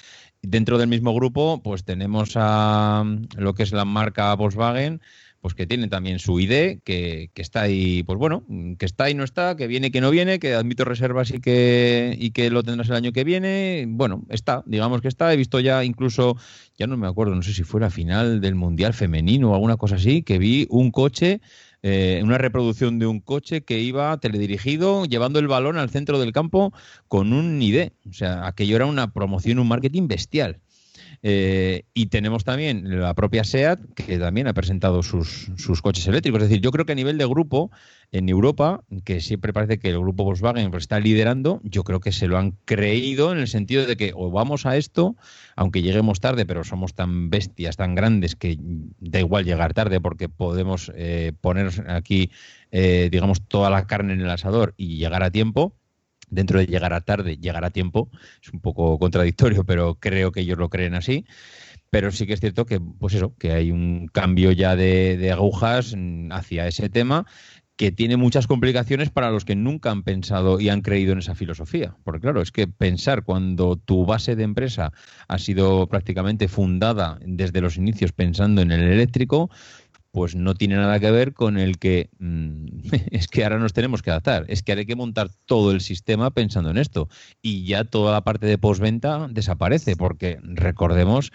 Dentro del mismo grupo, pues tenemos a lo que es la marca Volkswagen, pues que tiene también su ID, que, está ahí, pues bueno, que está y no está, que viene, que no viene, que admito reservas y que, y que lo tendrás el año que viene. Bueno, está, digamos que está. He visto ya incluso, ya no me acuerdo, no sé si fue la final del Mundial Femenino o alguna cosa así, que vi un coche eh, una reproducción de un coche que iba teledirigido llevando el balón al centro del campo con un ID. O sea, aquello era una promoción, un marketing bestial. Eh, y tenemos también la propia SEAT, que también ha presentado sus, sus, coches eléctricos. Es decir, yo creo que a nivel de grupo, en Europa, que siempre parece que el grupo Volkswagen está liderando, yo creo que se lo han creído en el sentido de que o vamos a esto, aunque lleguemos tarde, pero somos tan bestias, tan grandes, que da igual llegar tarde porque podemos eh, poner aquí, eh, digamos, toda la carne en el asador y llegar a tiempo dentro de llegar a tarde, llegar a tiempo, es un poco contradictorio, pero creo que ellos lo creen así. Pero sí que es cierto que, pues eso, que hay un cambio ya de, de agujas hacia ese tema que tiene muchas complicaciones para los que nunca han pensado y han creído en esa filosofía. Porque claro, es que pensar cuando tu base de empresa ha sido prácticamente fundada desde los inicios pensando en el eléctrico, pues no tiene nada que ver con el que mmm, es que ahora nos tenemos que adaptar, es que hay que montar todo el sistema pensando en esto y ya toda la parte de postventa desaparece porque recordemos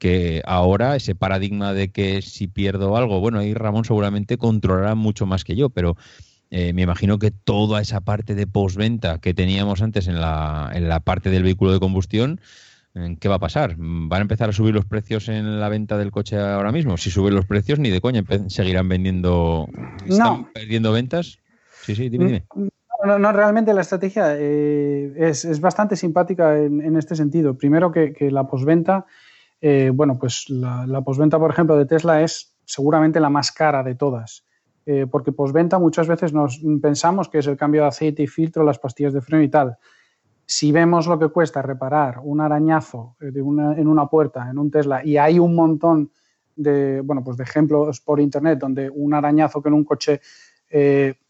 que ahora ese paradigma de que si pierdo algo, bueno, ahí Ramón seguramente controlará mucho más que yo, pero eh, me imagino que toda esa parte de postventa que teníamos antes en la, en la parte del vehículo de combustión, ¿Qué va a pasar? ¿Van a empezar a subir los precios en la venta del coche ahora mismo? Si suben los precios, ni de coña seguirán vendiendo. ¿Están no. perdiendo ventas? Sí, sí, dime, dime. No, no, realmente la estrategia eh, es, es, bastante simpática en, en, este sentido. Primero que, que la posventa, eh, bueno, pues la, posventa, por ejemplo, de Tesla es seguramente la más cara de todas. eh, porque posventa muchas veces nos pensamos que es el cambio de aceite y filtro, las pastillas de freno y tal. Si vemos lo que cuesta reparar un arañazo eh, de una- en una puerta, en un Tesla, y hay un montón de, bueno, pues de ejemplos por internet donde un arañazo que en un coche,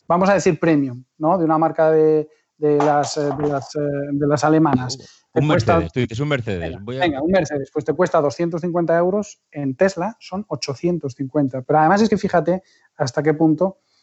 vamos a decir premium, ¿no? De una marca de, de las, de, las, de las alemanas. Un cuesta- Mercedes, tú dices un Mercedes. Venga, Voy a- venga, un Mercedes, pues te cuesta 250 euros, en Tesla son 850. Pero además es que fíjate hasta qué punto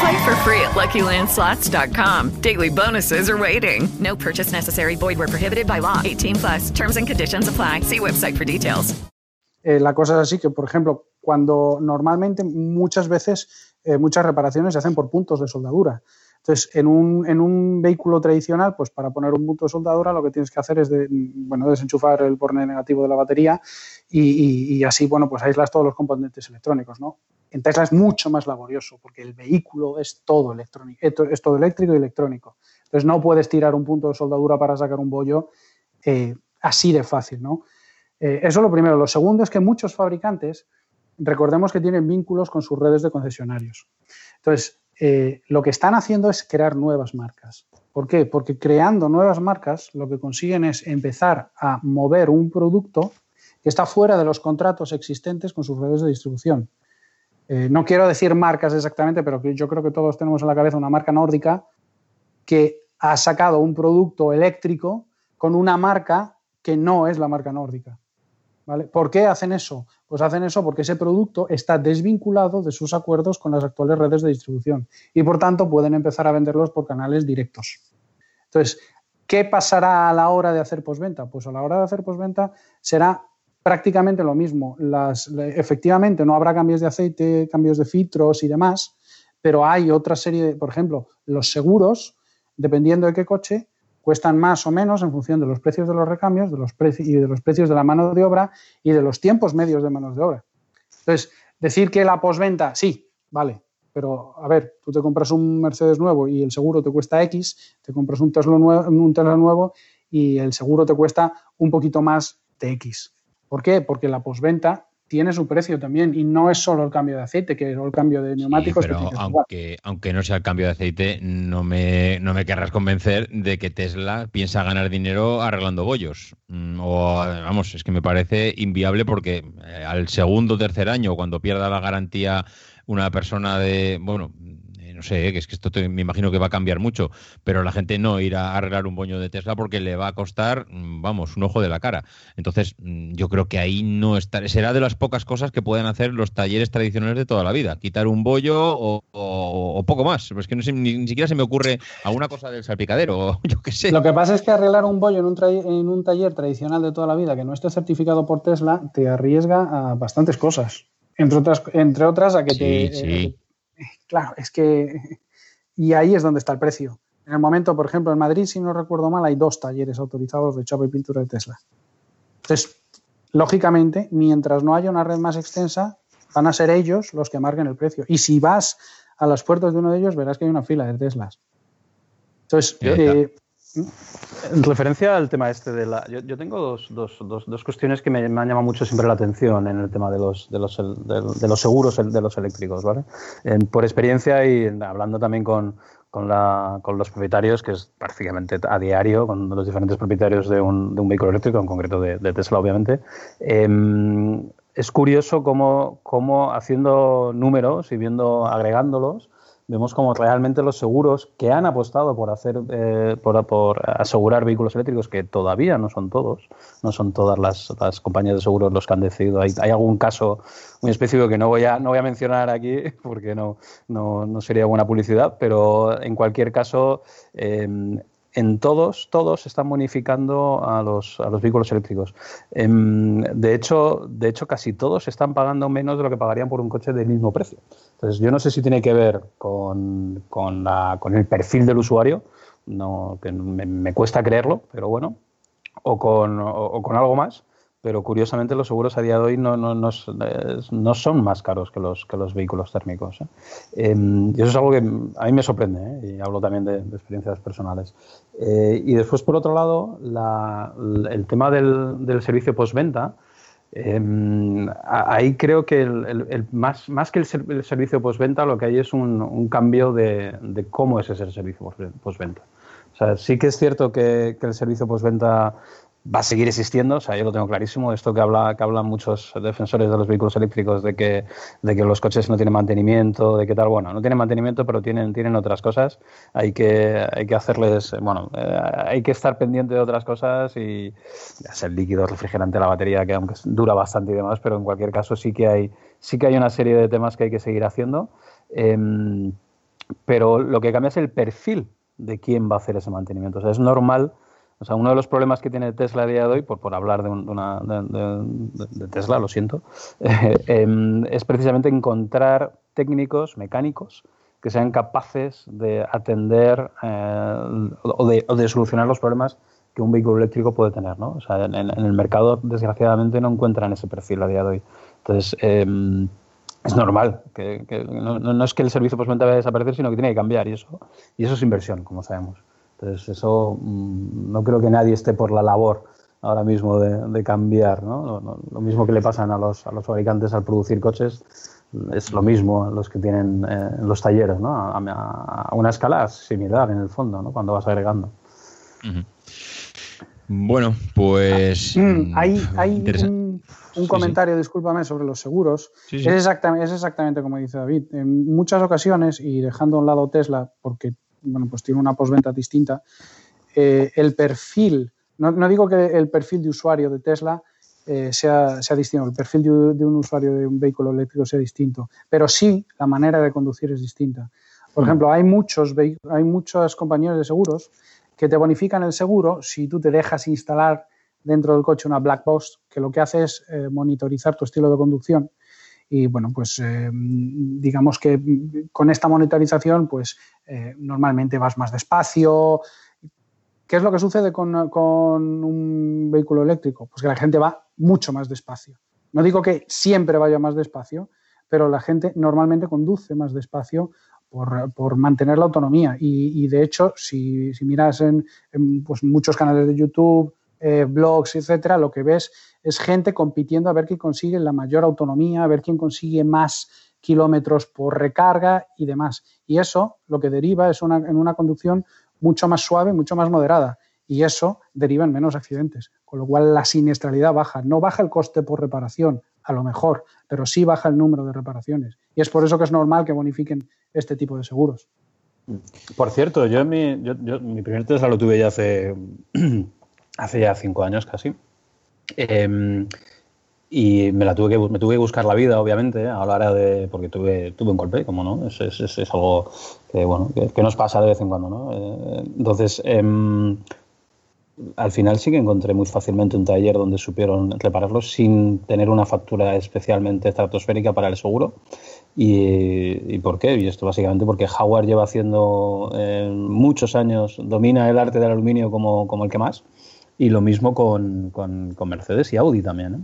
Play for free at LuckyLandSlots.com. Daily bonuses are waiting. No purchase necessary. Void were prohibited by law. 18 plus. Terms and conditions apply. See website for details. Eh, la cosa es así que, por ejemplo, cuando normalmente muchas veces eh, muchas reparaciones se hacen por puntos de soldadura. Entonces, en un, en un vehículo tradicional, pues para poner un punto de soldadura lo que tienes que hacer es bueno, desenchufar el borne negativo de la batería y, así, bueno, pues todos los componentes electrónicos, ¿no? En Tesla es mucho más laborioso porque el vehículo es todo electrónico, es todo eléctrico y electrónico. Entonces no puedes tirar un punto de soldadura para sacar un bollo eh, así de fácil, ¿no? Eh, eso es lo primero. Lo segundo es que muchos fabricantes, recordemos que tienen vínculos con sus redes de concesionarios. Entonces, eh, lo que están haciendo es crear nuevas marcas. ¿Por qué? Porque creando nuevas marcas lo que consiguen es empezar a mover un producto que está fuera de los contratos existentes con sus redes de distribución. Eh, no quiero decir marcas exactamente, pero yo creo que todos tenemos en la cabeza una marca nórdica que ha sacado un producto eléctrico con una marca que no es la marca nórdica. ¿Por qué hacen eso? Pues hacen eso porque ese producto está desvinculado de sus acuerdos con las actuales redes de distribución y por tanto pueden empezar a venderlos por canales directos. Entonces, ¿qué pasará a la hora de hacer postventa? Pues a la hora de hacer postventa será prácticamente lo mismo. Las, efectivamente, no habrá cambios de aceite, cambios de filtros y demás, pero hay otra serie, de, por ejemplo, los seguros, dependiendo de qué coche, cuestan más o menos en función de los precios de los recambios de los y de los precios de la mano de obra y de los tiempos medios de manos de obra. Entonces, decir que la posventa, sí, vale, pero a ver, tú te compras un Mercedes nuevo y el seguro te cuesta X, te compras un Tesla nuevo, un Tesla nuevo y el seguro te cuesta un poquito más de X. ¿Por qué? Porque la posventa tiene su precio también y no es solo el cambio de aceite, que es el cambio de neumáticos. Sí, pero aunque, aunque no sea el cambio de aceite, no me, no me querrás convencer de que Tesla piensa ganar dinero arreglando bollos. Mm, O, vamos, es que me parece inviable porque eh, al segundo o tercer año, cuando pierda la garantía una persona de, bueno, no sé, que es que esto te, me imagino que va a cambiar mucho, pero la gente no irá a arreglar un boño de Tesla porque le va a costar, mm, vamos, un ojo de la cara. Entonces, mm, yo creo que ahí no está, será de las pocas cosas que pueden hacer los talleres tradicionales de toda la vida, quitar un bollo o, o, o poco más. Es que no sé, ni, ni, siquiera se me ocurre alguna cosa del salpicadero, o yo qué sé. Lo que pasa es que arreglar un bollo en un, en un taller tradicional de toda la vida que no esté certificado por Tesla te arriesga a bastantes cosas. Entre otras, entre otras a que sí, te... Sí. Claro, es que. Y ahí es donde está el precio. En el momento, por ejemplo, en Madrid, si no recuerdo mal, hay dos talleres autorizados de chapa y pintura de Tesla. Entonces, lógicamente, mientras no haya una red más extensa, van a ser ellos los que marquen el precio. Y si vas a las puertas de uno de ellos, verás que hay una fila de Teslas. Entonces, eh, en referencia al tema este de la. Yo, tengo dos, dos, dos, dos, cuestiones que me, me, han llamado mucho siempre la atención en el tema de los, de los, de, los seguros de los eléctricos, ¿vale? Por experiencia y hablando también con, con, la, con, los propietarios, que es prácticamente a diario, con los diferentes propietarios de un, de un vehículo eléctrico, en concreto de, Tesla, obviamente. Eh, es curioso cómo, cómo, haciendo números y viendo, agregándolos, vemos como realmente los seguros que han apostado por hacer, eh, por, asegurar vehículos eléctricos, que todavía no son todos, no son todas las, las compañías de seguros los que han decidido. Hay, hay, algún caso muy específico que no voy a, no voy a mencionar aquí porque no, no, no sería buena publicidad, pero en cualquier caso, eh, en todos, todos están bonificando a los, a los vehículos eléctricos. Em, de, hecho, de hecho, casi todos están pagando menos de lo que pagarían por un coche del mismo precio. Entonces, yo no sé si tiene que ver con, con, la, con el perfil del usuario, no, que me, cuesta creerlo, pero bueno, o con, o, con algo más pero curiosamente los seguros a día de hoy no, no, no, no son más caros que los, que los vehículos térmicos. ¿eh? Eh, y eso es algo que a mí me sorprende, ¿eh? y hablo también de, de experiencias personales. Eh, y después, por otro lado, la, el tema del, del servicio postventa, ahí creo que el, más, más que el, ser, el servicio postventa, lo que hay es un, un cambio de, de, cómo es ese servicio postventa. O sea, sí que es cierto que, que el servicio postventa va a seguir existiendo, o sea, yo lo tengo clarísimo, esto que, habla, que hablan muchos defensores de los vehículos eléctricos, de que, de que los coches no tienen mantenimiento, de que tal, bueno, no tienen mantenimiento, pero tienen, tienen otras cosas, hay que, hay que hacerles, bueno, eh, hay que estar pendiente de otras cosas y sea el líquido, refrigerante, la batería, que aunque dura bastante y demás, pero en cualquier caso sí que hay, sí que hay una serie de temas que hay que seguir haciendo, eh, pero lo que cambia es el perfil de quién va a hacer ese mantenimiento, o sea, es normal o sea, uno de los problemas que tiene Tesla a día de hoy, por, por hablar de, un, de, una, de, de, Tesla, lo siento, eh, eh, es precisamente encontrar técnicos, mecánicos, que sean capaces de atender eh, o, de, o, de, solucionar los problemas que un vehículo eléctrico puede tener. ¿no? O sea, en, en, el mercado, desgraciadamente, no encuentran ese perfil a día de hoy. Entonces, em, es normal, que, que no, no, es que el servicio postventa vaya a desaparecer, sino que tiene que cambiar y eso, y eso es inversión, como sabemos. Entonces, eso mmm, no creo que nadie esté por la labor ahora mismo de, de cambiar. ¿no? Lo, lo, mismo que le pasan a los, a los fabricantes al producir coches, es lo mismo a los que tienen eh, los talleres, ¿no? A, a, a, una escala similar en el fondo, ¿no? cuando vas agregando. Uh -huh. Bueno, pues. Mm, hay hay un, un, comentario, sí, sí. discúlpame, sobre los seguros. Sí, es, exactamente, es exactamente como dice David. En muchas ocasiones, y dejando a un lado Tesla, porque bueno, pues tiene una postventa distinta. Eh, el perfil, no, no, digo que el perfil de usuario de Tesla eh, sea, sea, distinto, el perfil de, de, un usuario de un vehículo eléctrico sea distinto, pero sí la manera de conducir es distinta. Por mm. ejemplo, hay, muchos, hay muchas compañías de seguros que te bonifican el seguro si tú te dejas instalar dentro del coche una black box que lo que hace es eh, monitorizar tu estilo de conducción y bueno, pues eh, digamos que con esta monitorización, pues eh, normalmente vas más despacio. ¿Qué es lo que sucede con, con, un vehículo eléctrico? Pues que la gente va mucho más despacio. No digo que siempre vaya más despacio, pero la gente normalmente conduce más despacio por, por mantener la autonomía. Y, y de hecho, si, si miras en, en pues muchos canales de YouTube, eh, blogs, etcétera, lo que ves es gente compitiendo a ver quién consigue la mayor autonomía, a ver quién consigue más kilómetros por recarga y demás. Y eso lo que deriva es una, en una conducción mucho más suave, mucho más moderada. Y eso deriva en menos accidentes. Con lo cual la siniestralidad baja. No baja el coste por reparación, a lo mejor, pero sí baja el número de reparaciones. Y es por eso que es normal que bonifiquen este tipo de seguros. Por cierto, yo mi, yo, yo, mi primer Tesla lo tuve ya hace, hace ya cinco años casi. Eh, y me la tuve que me tuve que buscar la vida obviamente a la hora de porque tuve tuve un golpe como no es, es, algo que bueno que, nos pasa de vez en cuando no eh, entonces eh, al final sí que encontré muy fácilmente un taller donde supieron repararlo sin tener una factura especialmente estratosférica para el seguro. Y, y por qué y esto básicamente porque Howard lleva haciendo eh, muchos años domina el arte del aluminio como, como el que más y lo mismo con, con, Mercedes y Audi también. ¿eh?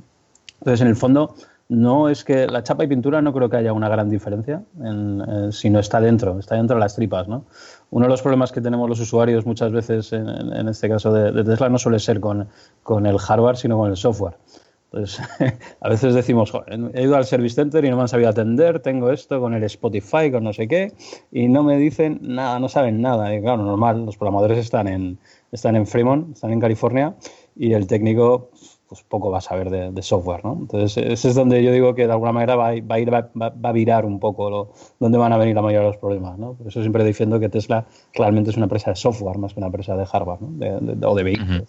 Entonces, en el fondo, no es que la chapa y pintura no creo que haya una gran diferencia en, eh, si no está dentro, está dentro de las tripas. ¿no? Uno de los problemas que tenemos los usuarios muchas veces, en, este caso de, de, Tesla, no suele ser con, con, el hardware, sino con el software. Entonces, a veces decimos, he ido al service center y no me han sabido atender, tengo esto con el Spotify, con no sé qué, y no me dicen nada, no saben nada. Y claro, normal, los programadores están en, están en Fremont, están en California, y el técnico pues poco va a saber de, software, ¿no? Entonces, ese es donde yo digo que de alguna manera va, a, ir, va, a virar un poco lo, donde van a venir la mayoría de los problemas, ¿no? Por eso siempre defiendo que Tesla realmente es una empresa de software más que una empresa de hardware, ¿no? o de vehículos.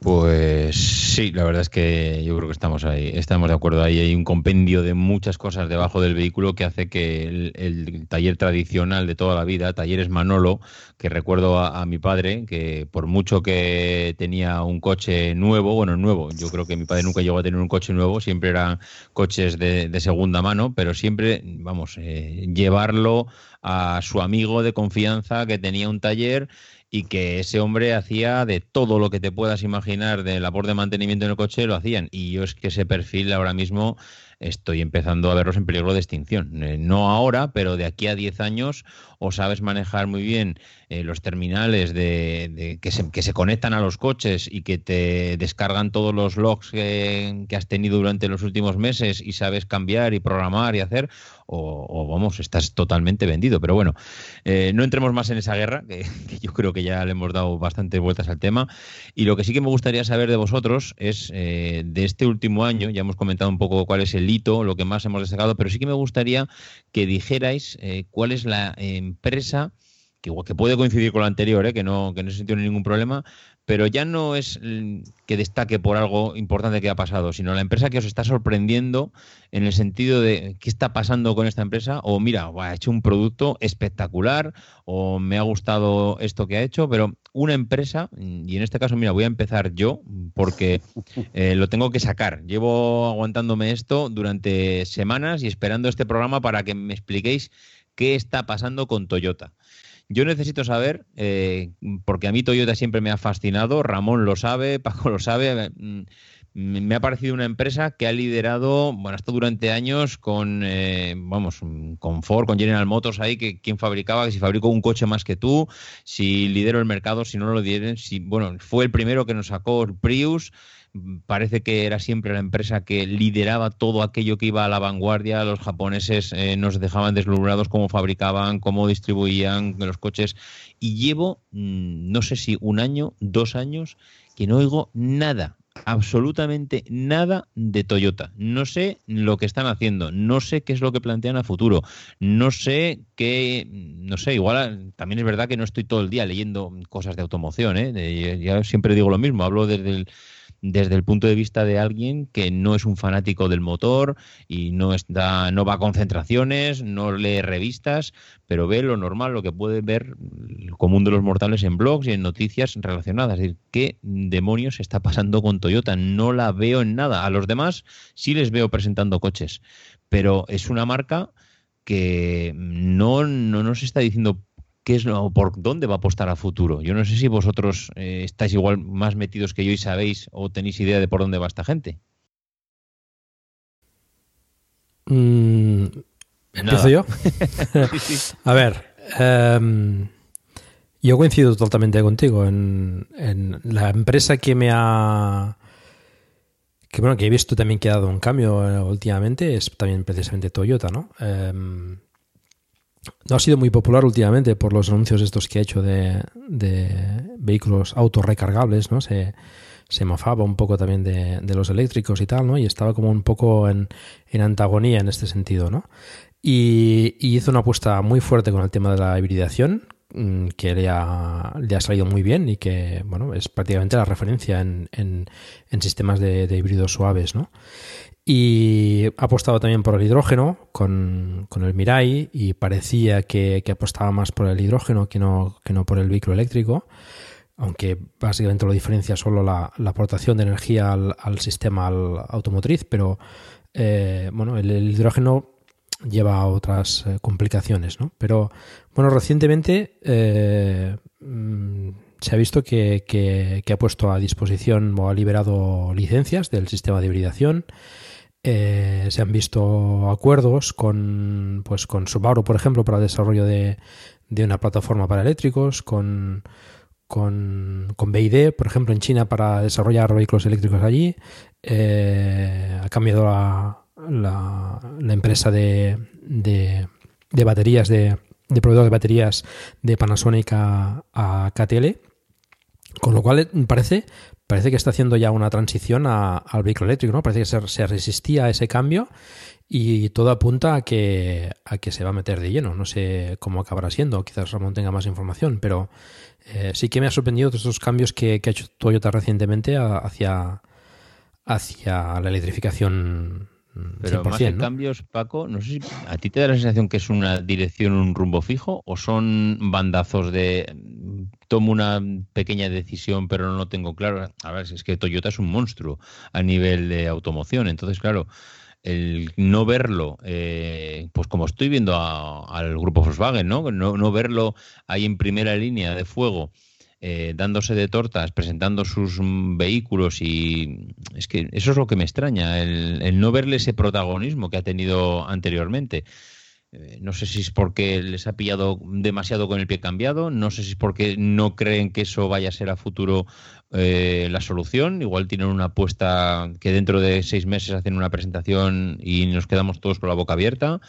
Pues sí, la verdad es que yo creo que estamos ahí, estamos de acuerdo. Ahí hay un compendio de muchas cosas debajo del vehículo que hace que el, taller tradicional de toda la vida, talleres Manolo, que recuerdo a, mi padre, que por mucho que tenía un coche nuevo, bueno, nuevo, yo creo que mi padre nunca llegó a tener un coche nuevo, siempre eran coches de, segunda mano, pero siempre, vamos, eh, llevarlo a su amigo de confianza que tenía un taller y que ese hombre hacía de todo lo que te puedas imaginar de labor de mantenimiento en el coche, lo hacían. Y yo es que ese perfil ahora mismo estoy empezando a verlos en peligro de extinción. Eh, no ahora, pero de aquí a 10 años o sabes manejar muy bien eh, los terminales de, que, se, que, se, conectan a los coches y que te descargan todos los logs que, has tenido durante los últimos meses y sabes cambiar y programar y hacer, o, vamos, estás totalmente vendido. Pero bueno, eh, no entremos más en esa guerra, que, yo creo que ya le hemos dado bastantes vueltas al tema. Y lo que sí que me gustaría saber de vosotros es de este último año, ya hemos comentado un poco cuál es el lo que más hemos destacado, pero sí que me gustaría que dijerais eh, cuál es la empresa que, que, puede coincidir con la anterior, eh, que, no, que no se sintió ningún problema, pero ya no es que destaque por algo importante que ha pasado, sino la empresa que os está sorprendiendo en el sentido de qué está pasando con esta empresa, o mira, ha hecho un producto espectacular, o me ha gustado esto que ha hecho, pero una empresa, y en este caso, mira, voy a empezar yo, porque eh, lo tengo que sacar. Llevo aguantándome esto durante semanas y esperando este programa para que me expliquéis qué está pasando con Toyota. Yo necesito saber, eh, porque a mí Toyota siempre me ha fascinado, Ramón lo sabe, Paco lo sabe, mm, me ha parecido una empresa que ha liderado, bueno, hasta durante años con, eh, vamos, con Ford, con General Motors ahí, que quien fabricaba, que si fabricó un coche más que tú, si lidero el mercado, si no lo dieron, si, bueno, fue el primero que nos sacó el Prius, parece que era siempre la empresa que lideraba todo aquello que iba a la vanguardia. Los japoneses eh, nos dejaban deslumbrados cómo fabricaban, cómo distribuían los coches. Y llevo, mm, no sé si un año, dos años, que no oigo nada, absolutamente nada de Toyota. No sé lo que están haciendo, no sé qué es lo que plantean a futuro, no sé qué, no sé, igual también es verdad que no estoy todo el día leyendo cosas de automoción, ¿eh? ya siempre digo lo mismo, hablo desde el desde el punto de vista de alguien que no es un fanático del motor y no está, no va a concentraciones, no lee revistas, pero ve lo normal, lo que puede ver el común de los mortales en blogs y en noticias relacionadas. Es decir, ¿qué demonios está pasando con Toyota? No la veo en nada. A los demás sí les veo presentando coches, pero es una marca que no, no nos está diciendo qué es lo, por dónde va a apostar a futuro. Yo no sé si vosotros eh, estáis igual más metidos que yo y sabéis o tenéis idea de por dónde va esta gente. Mm, ¿Empiezo yo? A ver, em, yo coincido totalmente contigo. En, la empresa que me ha. que bueno, que he visto también que ha dado un cambio eh, últimamente es también precisamente Toyota, ¿no? Em, no ha sido muy popular últimamente por los anuncios estos que ha hecho de, vehículos autorrecargables, ¿no? Se, se mofaba un poco también de, los eléctricos y tal, ¿no? Y estaba como un poco en, antagonía en este sentido, ¿no? Y, hizo una apuesta muy fuerte con el tema de la hibridación, mm, que le ha, le ha salido muy bien y que, bueno, es prácticamente la referencia en, en, sistemas de, de, híbridos suaves, ¿no? Y ha apostado también por el hidrógeno con, el Mirai y parecía que, apostaba más por el hidrógeno que no, que no por el vehículo eléctrico, aunque básicamente lo diferencia solo la, aportación de energía al, sistema automotriz, pero eh, bueno, el, hidrógeno lleva a otras eh, complicaciones, ¿no? Pero bueno, recientemente eh, mm, se ha visto que, que, ha puesto a disposición o ha liberado licencias del sistema de hibridación eh, se han visto acuerdos con, pues, con Subaru, por ejemplo, para el desarrollo de, una plataforma para eléctricos, con, con, con, BID, por ejemplo, en China para desarrollar vehículos eléctricos allí. Eh, ha cambiado la, la, empresa de, de, de baterías, de, de proveedor de baterías de Panasonic a, a KTL. Con lo cual me parece parece que está haciendo ya una transición a- al vehículo eléctrico, ¿no? Parece que se, se resistía a ese cambio y todo apunta a que, a que se va a meter de lleno. No sé cómo acabará siendo, quizás Ramón tenga más información, pero eh, sí que me ha sorprendido todos estos cambios que, ha hecho Toyota recientemente a- hacia, hacia la electrificación Pero 100%, más que ¿no? cambios, Paco, no sé si a ti te da la sensación que es una dirección, un rumbo fijo, o son bandazos de mm, tomo una pequeña decisión, pero no lo tengo claro. A ver, es que Toyota es un monstruo a nivel de automoción. Entonces, claro, el no verlo, eh, pues como estoy viendo a- al grupo Volkswagen, ¿no? ¿no? no verlo ahí en primera línea de fuego. Eh, dándose de tortas, presentando sus mm, vehículos y es que eso es lo que me extraña, el, el no verle ese protagonismo que ha tenido anteriormente. Eh, No sé si es porque les ha pillado demasiado con el pie cambiado, no sé si es porque no creen que eso vaya a ser a futuro eh, la solución. Igual tienen una apuesta que dentro de seis meses hacen una presentación y nos quedamos todos con la boca abierta.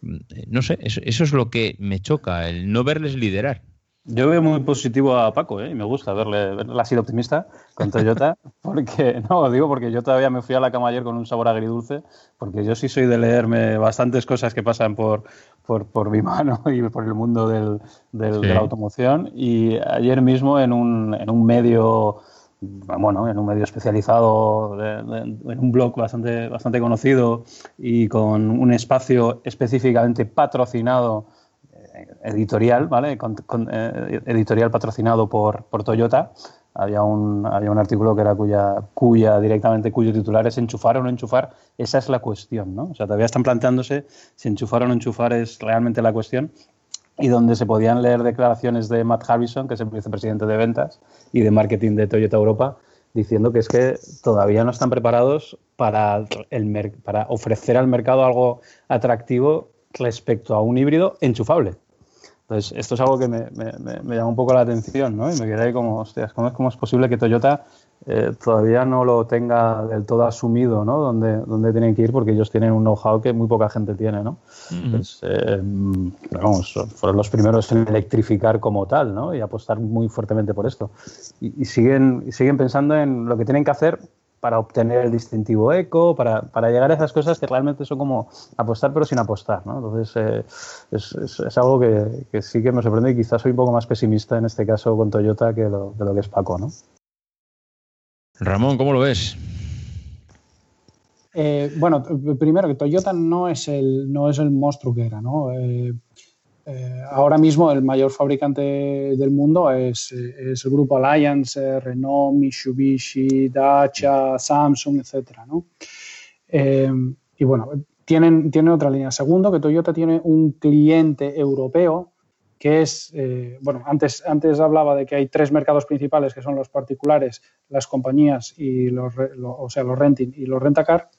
Mm, eh, No sé, eso, eso es lo que me choca, el no verles liderar. Yo veo muy positivo a Paco, ¿eh? y me gusta verle, verle así de optimista con Toyota, porque, no, digo porque yo todavía me fui a la cama ayer con un sabor agridulce, porque yo sí soy de leerme bastantes cosas que pasan por, por, por mi mano y por el mundo del, del- Sí. de la automoción, y ayer mismo en un, en un medio, bueno, en un medio especializado, de- de- en un blog bastante, bastante conocido y con un espacio específicamente patrocinado editorial, ¿vale? Eh, editorial patrocinado por, por Toyota. Había un, había un artículo que era cuya, cuya directamente cuyo titular es enchufar o no enchufar. Esa es la cuestión, ¿no? O sea, todavía están planteándose si enchufar o no enchufar es realmente la cuestión. Y donde se podían leer declaraciones de Matt Harrison, que es el vicepresidente de ventas y de marketing de Toyota Europa, diciendo que es que todavía no están preparados para, el para ofrecer al mercado algo atractivo respecto a un híbrido enchufable. Entonces, esto es algo que me, me- me- me llama un poco la atención, ¿no? Y me quedé ahí como, hostias, ¿cómo es, cómo es posible que Toyota eh, todavía no lo tenga del todo asumido, ¿no? Donde, donde tienen que ir, porque ellos tienen un know-how que muy poca gente tiene, ¿no? Pues, eh, pero vamos, fueron los primeros en electrificar como tal, ¿no? Y apostar muy fuertemente por esto. Y, y siguen, y siguen pensando en lo que tienen que hacer para obtener el distintivo eco, para, para llegar a esas cosas que realmente son como apostar pero sin apostar, ¿no? Entonces eh, es, es- es algo que, que sí que me sorprende y quizás soy un poco más pesimista en este caso con Toyota que lo, de lo que es Paco, ¿no? Ramón, ¿cómo lo ves? Eh, bueno, primero que Toyota no es el, no es el monstruo que era, ¿no? Eh, eh, ahora mismo el mayor fabricante del mundo es, eh, el grupo Alliance, eh, Renault, Mitsubishi, Dacia, Samsung, etcétera, ¿no? Y bueno, tienen, tienen otra línea. Segundo, que Toyota tiene un cliente europeo que es, bueno, antes, antes hablaba de que hay tres mercados principales que son los particulares, las compañías y los, o sea, los renting y los rentacar.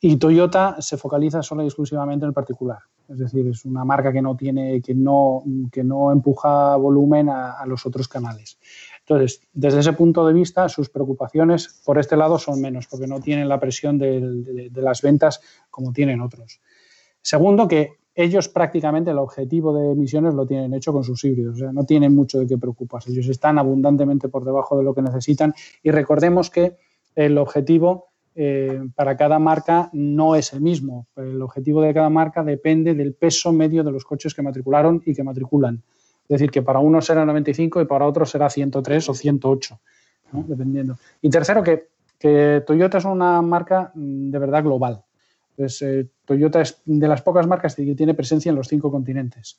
Y Toyota se focaliza solo y exclusivamente en el particular. Es decir, es una marca que no tiene, que no, que no empuja volumen a, los otros canales. Entonces, desde ese punto de vista, sus preocupaciones por este lado son menos, porque no tienen la presión de, de las ventas como tienen otros. Segundo, que ellos prácticamente el objetivo de emisiones lo tienen hecho con sus híbridos, o sea, no tienen mucho de qué preocuparse. Ellos están abundantemente por debajo de lo que necesitan y recordemos que el objetivo eh, para cada marca no es el mismo. El objetivo de cada marca depende del peso medio de los coches que matricularon y que matriculan. Es decir, que para unos será 95 y para otros será 103 o 108, ¿no? dependiendo. Y tercero, que, Toyota es una marca mm, de verdad global. Entonces, eh, Toyota es de las pocas marcas que tiene presencia en los cinco continentes.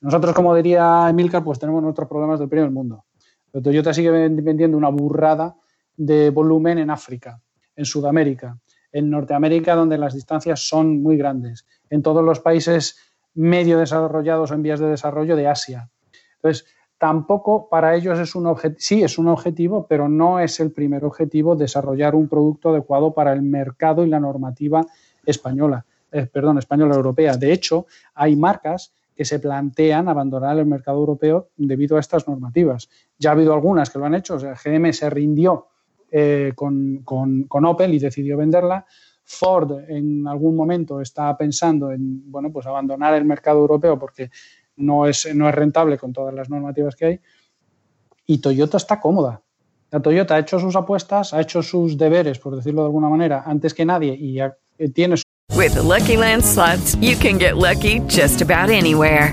Nosotros, como diría Emilcar, pues tenemos nuestros problemas del primer mundo. Pero Toyota sigue ven- vendiendo una burrada de volumen en África, en Sudamérica, en Norteamérica, donde las distancias son muy grandes, en todos los países medio desarrollados o en vías de desarrollo de Asia. Entonces, tampoco para ellos es un objetivo, sí es un objetivo, pero no es el primer objetivo desarrollar un producto adecuado para el mercado y la normativa española, eh, perdón, española europea. De hecho, hay marcas que se plantean abandonar el mercado europeo debido a estas normativas. Ya ha habido algunas que lo han hecho, o sea, GM se rindió eh, con, con- con Opel y decidió venderla. Ford en algún momento está pensando en bueno, pues abandonar el mercado europeo porque no es, no es rentable con todas las normativas que hay. Y Toyota está cómoda. La Toyota ha hecho sus apuestas, ha hecho sus deberes, por decirlo de alguna manera, antes que nadie y eh, tiene su With the Lucky Land you can get lucky just about anywhere.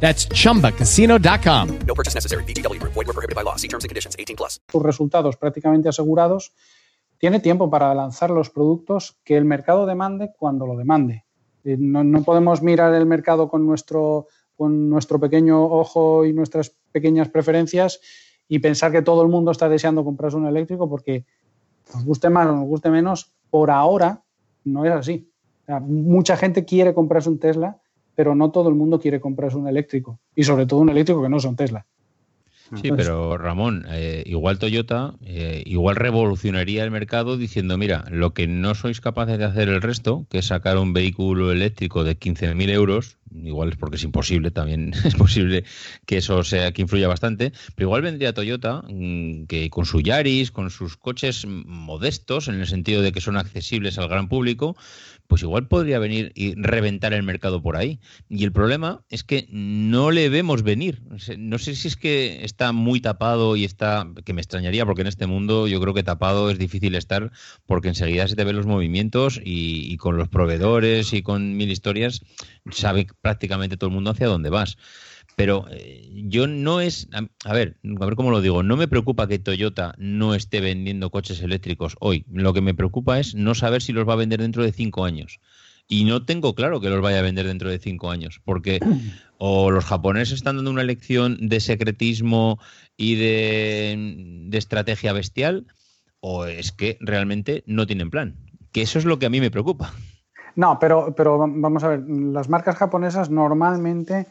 That's chumbacasino.com. No purchase necessary. VGW Group. Void were prohibited by law. See terms and conditions. 18 plus. sus resultados prácticamente asegurados, tiene tiempo para lanzar los productos que el mercado demande cuando lo demande. Eh, No, no podemos mirar el mercado con nuestro, con nuestro pequeño ojo y nuestras pequeñas preferencias y pensar que todo el mundo está deseando comprarse un eléctrico porque nos guste más o nos guste menos, por ahora no es así. O sea, mucha gente quiere comprarse un Tesla, pero no todo el mundo quiere comprarse un eléctrico y sobre todo un eléctrico que no un Tesla. Sí, pero Ramón, eh, igual Toyota, eh, igual revolucionaría el mercado diciendo, mira, lo que no sois capaces de hacer el resto, que es sacar un vehículo eléctrico de 15.000 euros, igual es porque es imposible, también es posible que eso sea que influya bastante, pero igual vendría Toyota, mm, que con su Yaris, con sus coches modestos, en el sentido de que son accesibles al gran público, pues igual podría venir y reventar el mercado por ahí. Y el problema es que no le vemos venir. No sé si es que está muy tapado y está, que me extrañaría, porque en este mundo yo creo que tapado es difícil estar, porque enseguida se te ven los movimientos y, y con los proveedores y con mil historias, sabe prácticamente todo el mundo hacia dónde vas. Pero eh, yo no es, a, a ver, a ver cómo lo digo, no me preocupa que Toyota no esté vendiendo coches eléctricos hoy. Lo que me preocupa es no saber si los va a vender dentro de cinco años. Y no tengo claro que los vaya a vender dentro de cinco años, porque o los japoneses están dando una lección de secretismo y de, de estrategia bestial, o es que realmente no tienen plan. Que eso es lo que a mí me preocupa. No, pero, pero vamos a ver, las marcas japonesas normalmente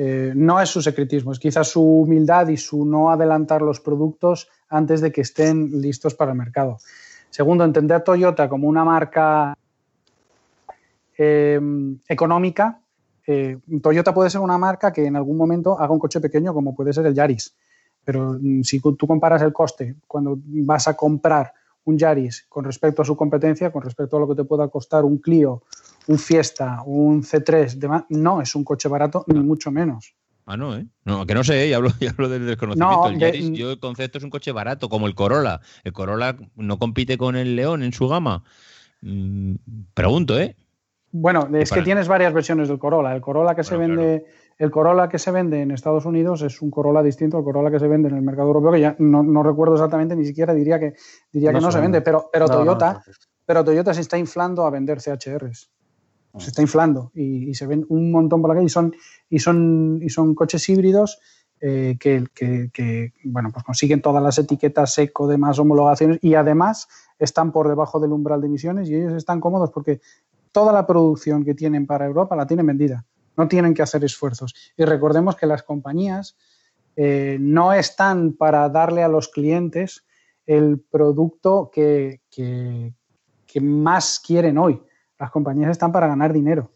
eh, no es su secretismo, es quizás su humildad y su no adelantar los productos antes de que estén listos para el mercado. Segundo, entender Toyota como una marca eh, económica. Eh, Toyota puede ser una marca que en algún momento haga un coche pequeño como puede ser el Yaris, pero mm, si tú comparas el coste cuando vas a comprar un Yaris con respecto a su competencia, con respecto a lo que te pueda costar un Clio, un Fiesta, un C3, demás, no es un coche barato, ni mucho menos. Ah, no, ¿eh? No, que no sé, ¿eh? y hablo, y hablo del desconocimiento. No, el Yaris, yo el concepto es un coche barato, como el Corolla. El Corolla no compite con el León en su gama. Mm, pregunto, ¿eh? Bueno, es para- que tienes varias versiones del Corolla. El Corolla que se vende, el Corolla que se vende en Estados Unidos es un Corolla distinto al Corolla que se vende en el mercado europeo, que ya no, no recuerdo exactamente, ni siquiera diría que diría No que no se vende, pero, pero No, no, Toyota, no, pero Toyota se está inflando a vender CHRs. Se está inflando y, se ven un montón por la y son, y son, y son coches híbridos eh, que, bueno, pues consiguen todas las etiquetas eco, demás homologaciones y además están por debajo del umbral de emisiones y ellos están cómodos porque toda la producción que tienen para Europa la tienen vendida. No tienen que hacer esfuerzos. Y recordemos que las compañías eh, no están para darle a los clientes el producto que- que más quieren hoy. Las compañías están para ganar dinero.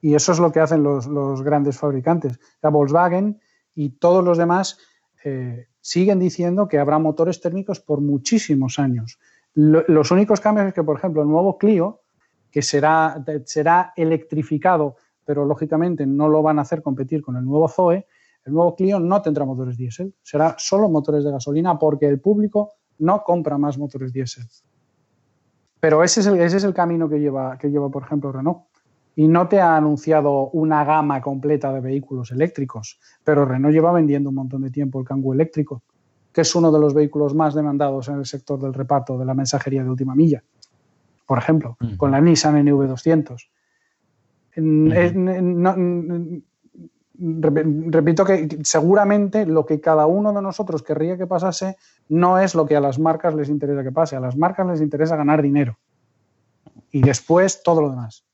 Y eso es lo que hacen los, grandes fabricantes. La Volkswagen y todos los demás eh, siguen diciendo que habrá motores térmicos por muchísimos años. Lo- los únicos cambios es que, por ejemplo, el nuevo Clio, que será electrificado, pero lógicamente no lo van a hacer competir con el nuevo Zoe, el nuevo Clio no tendrá motores diésel, será solo motores de gasolina porque el público no compra más motores diésel. Pero ese es el, ese es el camino que lleva, que lleva, por ejemplo, Renault. Y no te ha anunciado una gama completa de vehículos eléctricos, pero Renault lleva vendiendo un montón de tiempo el Kangoo eléctrico, que es uno de los vehículos más demandados en el sector del reparto de la mensajería de última milla. Por ejemplo, con la Nissan NV200. Mm, es- no- mm, rep- repito que seguramente lo que cada uno de nosotros querría que pasase no es lo que a las marcas les interesa que pase. A las marcas les interesa ganar dinero. Y después todo lo demás.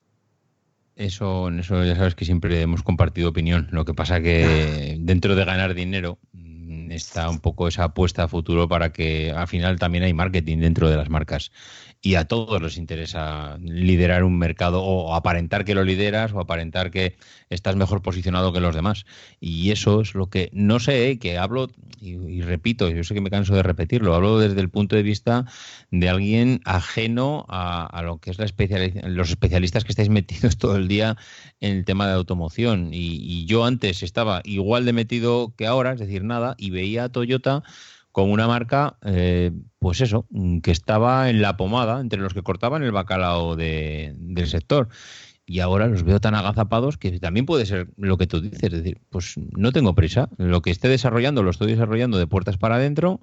Eso, en eso ya sabes que siempre hemos compartido opinión. Lo que pasa que dentro de ganar dinero mm, está un poco esa apuesta a futuro para que al final también hay marketing dentro de las marcas. Y a todos les interesa liderar un mercado o aparentar que lo lideras o aparentar que estás mejor posicionado que los demás. Y eso es lo que no sé, ¿eh? que hablo y, repito, yo sé que me canso de repetirlo, hablo desde el punto de vista de alguien ajeno a, a lo que es la especiali- los especialistas que estáis metidos todo el día en el tema de automoción. Y, y yo antes estaba igual de metido que ahora, es decir, nada, y veía a Toyota como una marca, eh, pues eso, que estaba en la pomada, entre los que cortaban el bacalao de- del sector. Y ahora los veo tan agazapados que también puede ser lo que tú dices, es decir, pues no tengo prisa, lo que esté desarrollando lo estoy desarrollando de puertas para adentro,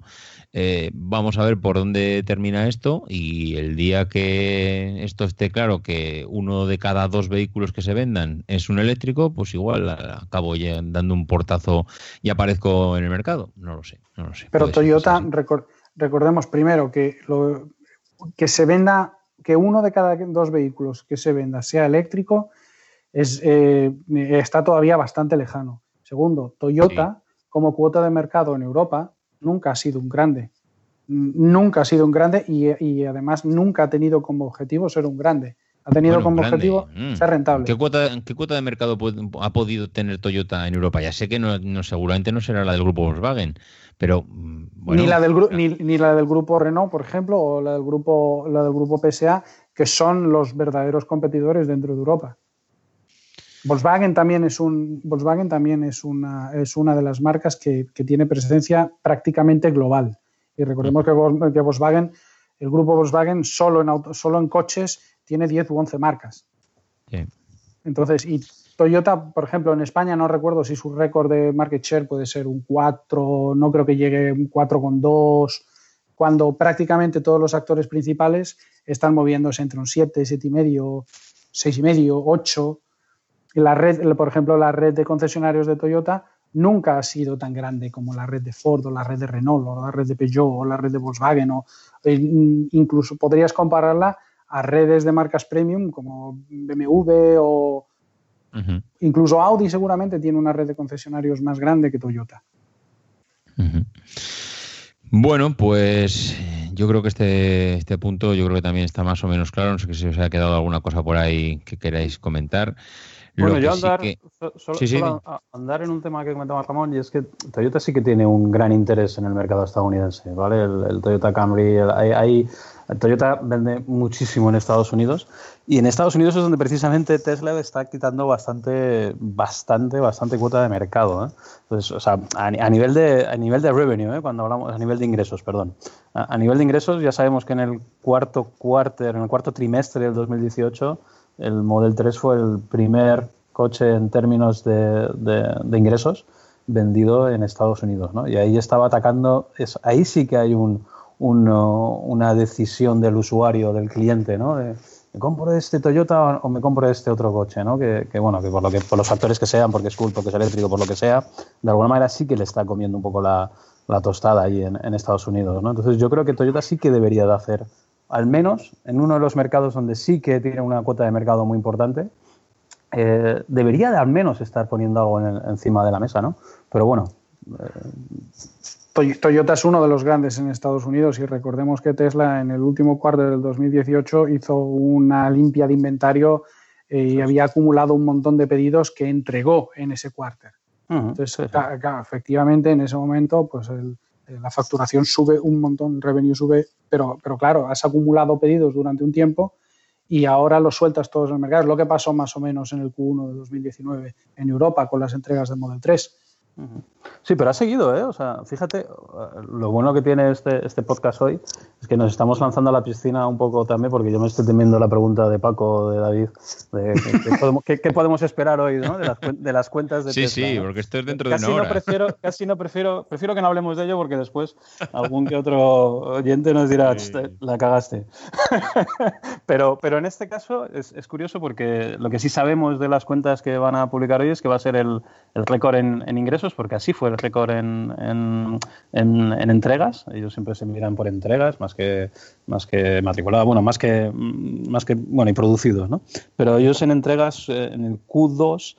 eh, vamos a ver por dónde termina esto y el día que esto esté claro que uno de cada dos vehículos que se vendan es un eléctrico, pues igual acabo ya dando un portazo y aparezco en el mercado, no lo sé, no lo sé. Pero. Toyota, recor- recordemos primero que, lo, que se venda, que uno de cada dos vehículos que se venda sea eléctrico, es, eh, está todavía bastante lejano. Segundo, Toyota, como cuota de mercado en Europa, nunca ha sido un grande. Nunca ha sido un grande y, y además nunca ha tenido como objetivo ser un grande. Ha tenido Bueno, como grande. objetivo Mm. ser rentable. ¿Qué cuota, qué cuota de mercado ha podido tener Toyota en Europa? Ya sé que no, no- seguramente no será la del grupo Volkswagen, pero mm, bueno, ni, la del gru- ni, ni la del grupo Renault, por ejemplo, o la del grupo, la del grupo PSA, que son los verdaderos competidores dentro de Europa. Volkswagen también es un Volkswagen también es una, es una de las marcas que, que tiene presencia prácticamente global. Y recordemos que, que Volkswagen, el grupo Volkswagen solo en auto- solo en coches tiene 10 u 11 marcas. Sí. Entonces, y Toyota, por ejemplo, en España no recuerdo si su récord de market share puede ser un 4, no creo que llegue a un 4,2, cuando prácticamente todos los actores principales están moviéndose entre un 7, 7,5, 6,5, 8. Y la red, por ejemplo, la red de concesionarios de Toyota nunca ha sido tan grande como la red de Ford o la red de Renault o la red de Peugeot o la red de Volkswagen o e incluso podrías compararla a redes de marcas premium como BMW o incluso Audi seguramente tiene una red de concesionarios más grande que Toyota. Bueno, pues yo creo que este, este punto yo creo que también está más o menos claro. No sé si os ha quedado alguna cosa por ahí que queráis comentar. Lo Bueno, yo sí andar, que- so- solo, Sí, sí, solo a- andar en un tema que comentaba Ramón, y es que Toyota sí que tiene un gran interés en el mercado estadounidense, ¿vale? El, el Toyota Camry, el- hay, hay- Toyota vende muchísimo en Estados Unidos, y en Estados Unidos es donde precisamente Tesla está quitando bastante, bastante, bastante cuota de mercado, ¿eh? Entonces, a, ni- a nivel de, a nivel de revenue, ¿eh? Cuando hablamos, a nivel de ingresos, perdón. A, nivel de ingresos, ya sabemos que en el cuarto quarter, en el cuarto trimestre del 2018, el Model 3 fue el primer coche en términos de, ingresos vendido en Estados Unidos. ¿no? Y ahí estaba atacando, ahí sí que hay un, un, una decisión del usuario, del cliente, ¿no? ¿me compro este Toyota o me compro este otro coche? ¿no? Que, bueno, que por, lo que por los factores que sean, porque es cool, porque es eléctrico, por lo que sea, de alguna manera sí que le está comiendo un poco la, tostada ahí en, Estados Unidos. ¿no? Entonces yo creo que Toyota sí que debería de hacer, al menos en uno de los mercados donde sí que tiene una cuota de mercado muy importante, eh, debería de al menos estar poniendo algo encima de la mesa, ¿no? Pero bueno, Toy- Toyota es uno de los grandes en Estados Unidos y recordemos que Tesla en el último cuarto del 2018 hizo una limpia de inventario eh, y había acumulado un montón de pedidos que entregó en ese cuarto. Entonces, efectivamente, en ese momento, pues el- eh, la facturación sube un montón, el revenue sube, pero, pero claro, has acumulado pedidos durante un tiempo y ahora los sueltas todos en el mercado. Es lo que pasó más o menos en el Q1 de 2019 en Europa con las entregas del Model 3. Sí, pero ha seguido, ¿eh? O sea, fíjate, lo bueno que tiene este, este podcast hoy es que nos estamos lanzando a la piscina un poco también, porque yo me estoy temiendo la pregunta de Paco, de David, de qué, podemos, qué, qué podemos, esperar hoy, ¿no? De las, de las cuentas de Sí, Tesla, sí, ¿no? porque esto es dentro casi de una hora. No prefiero, casi no prefiero, prefiero que no hablemos de ello porque después algún que otro oyente nos dirá, "Ch, la cagaste. pero, pero en este caso es, es, curioso porque lo que sí sabemos de las cuentas que van a publicar hoy es que va a ser el, el récord en, en, ingresos, porque así fue el récord en, en, en, entregas. Ellos siempre se miran por entregas más que, más que matriculadas, bueno, más que, más que, bueno, y producidos, ¿no? Pero ellos en entregas, eh, en el Q2,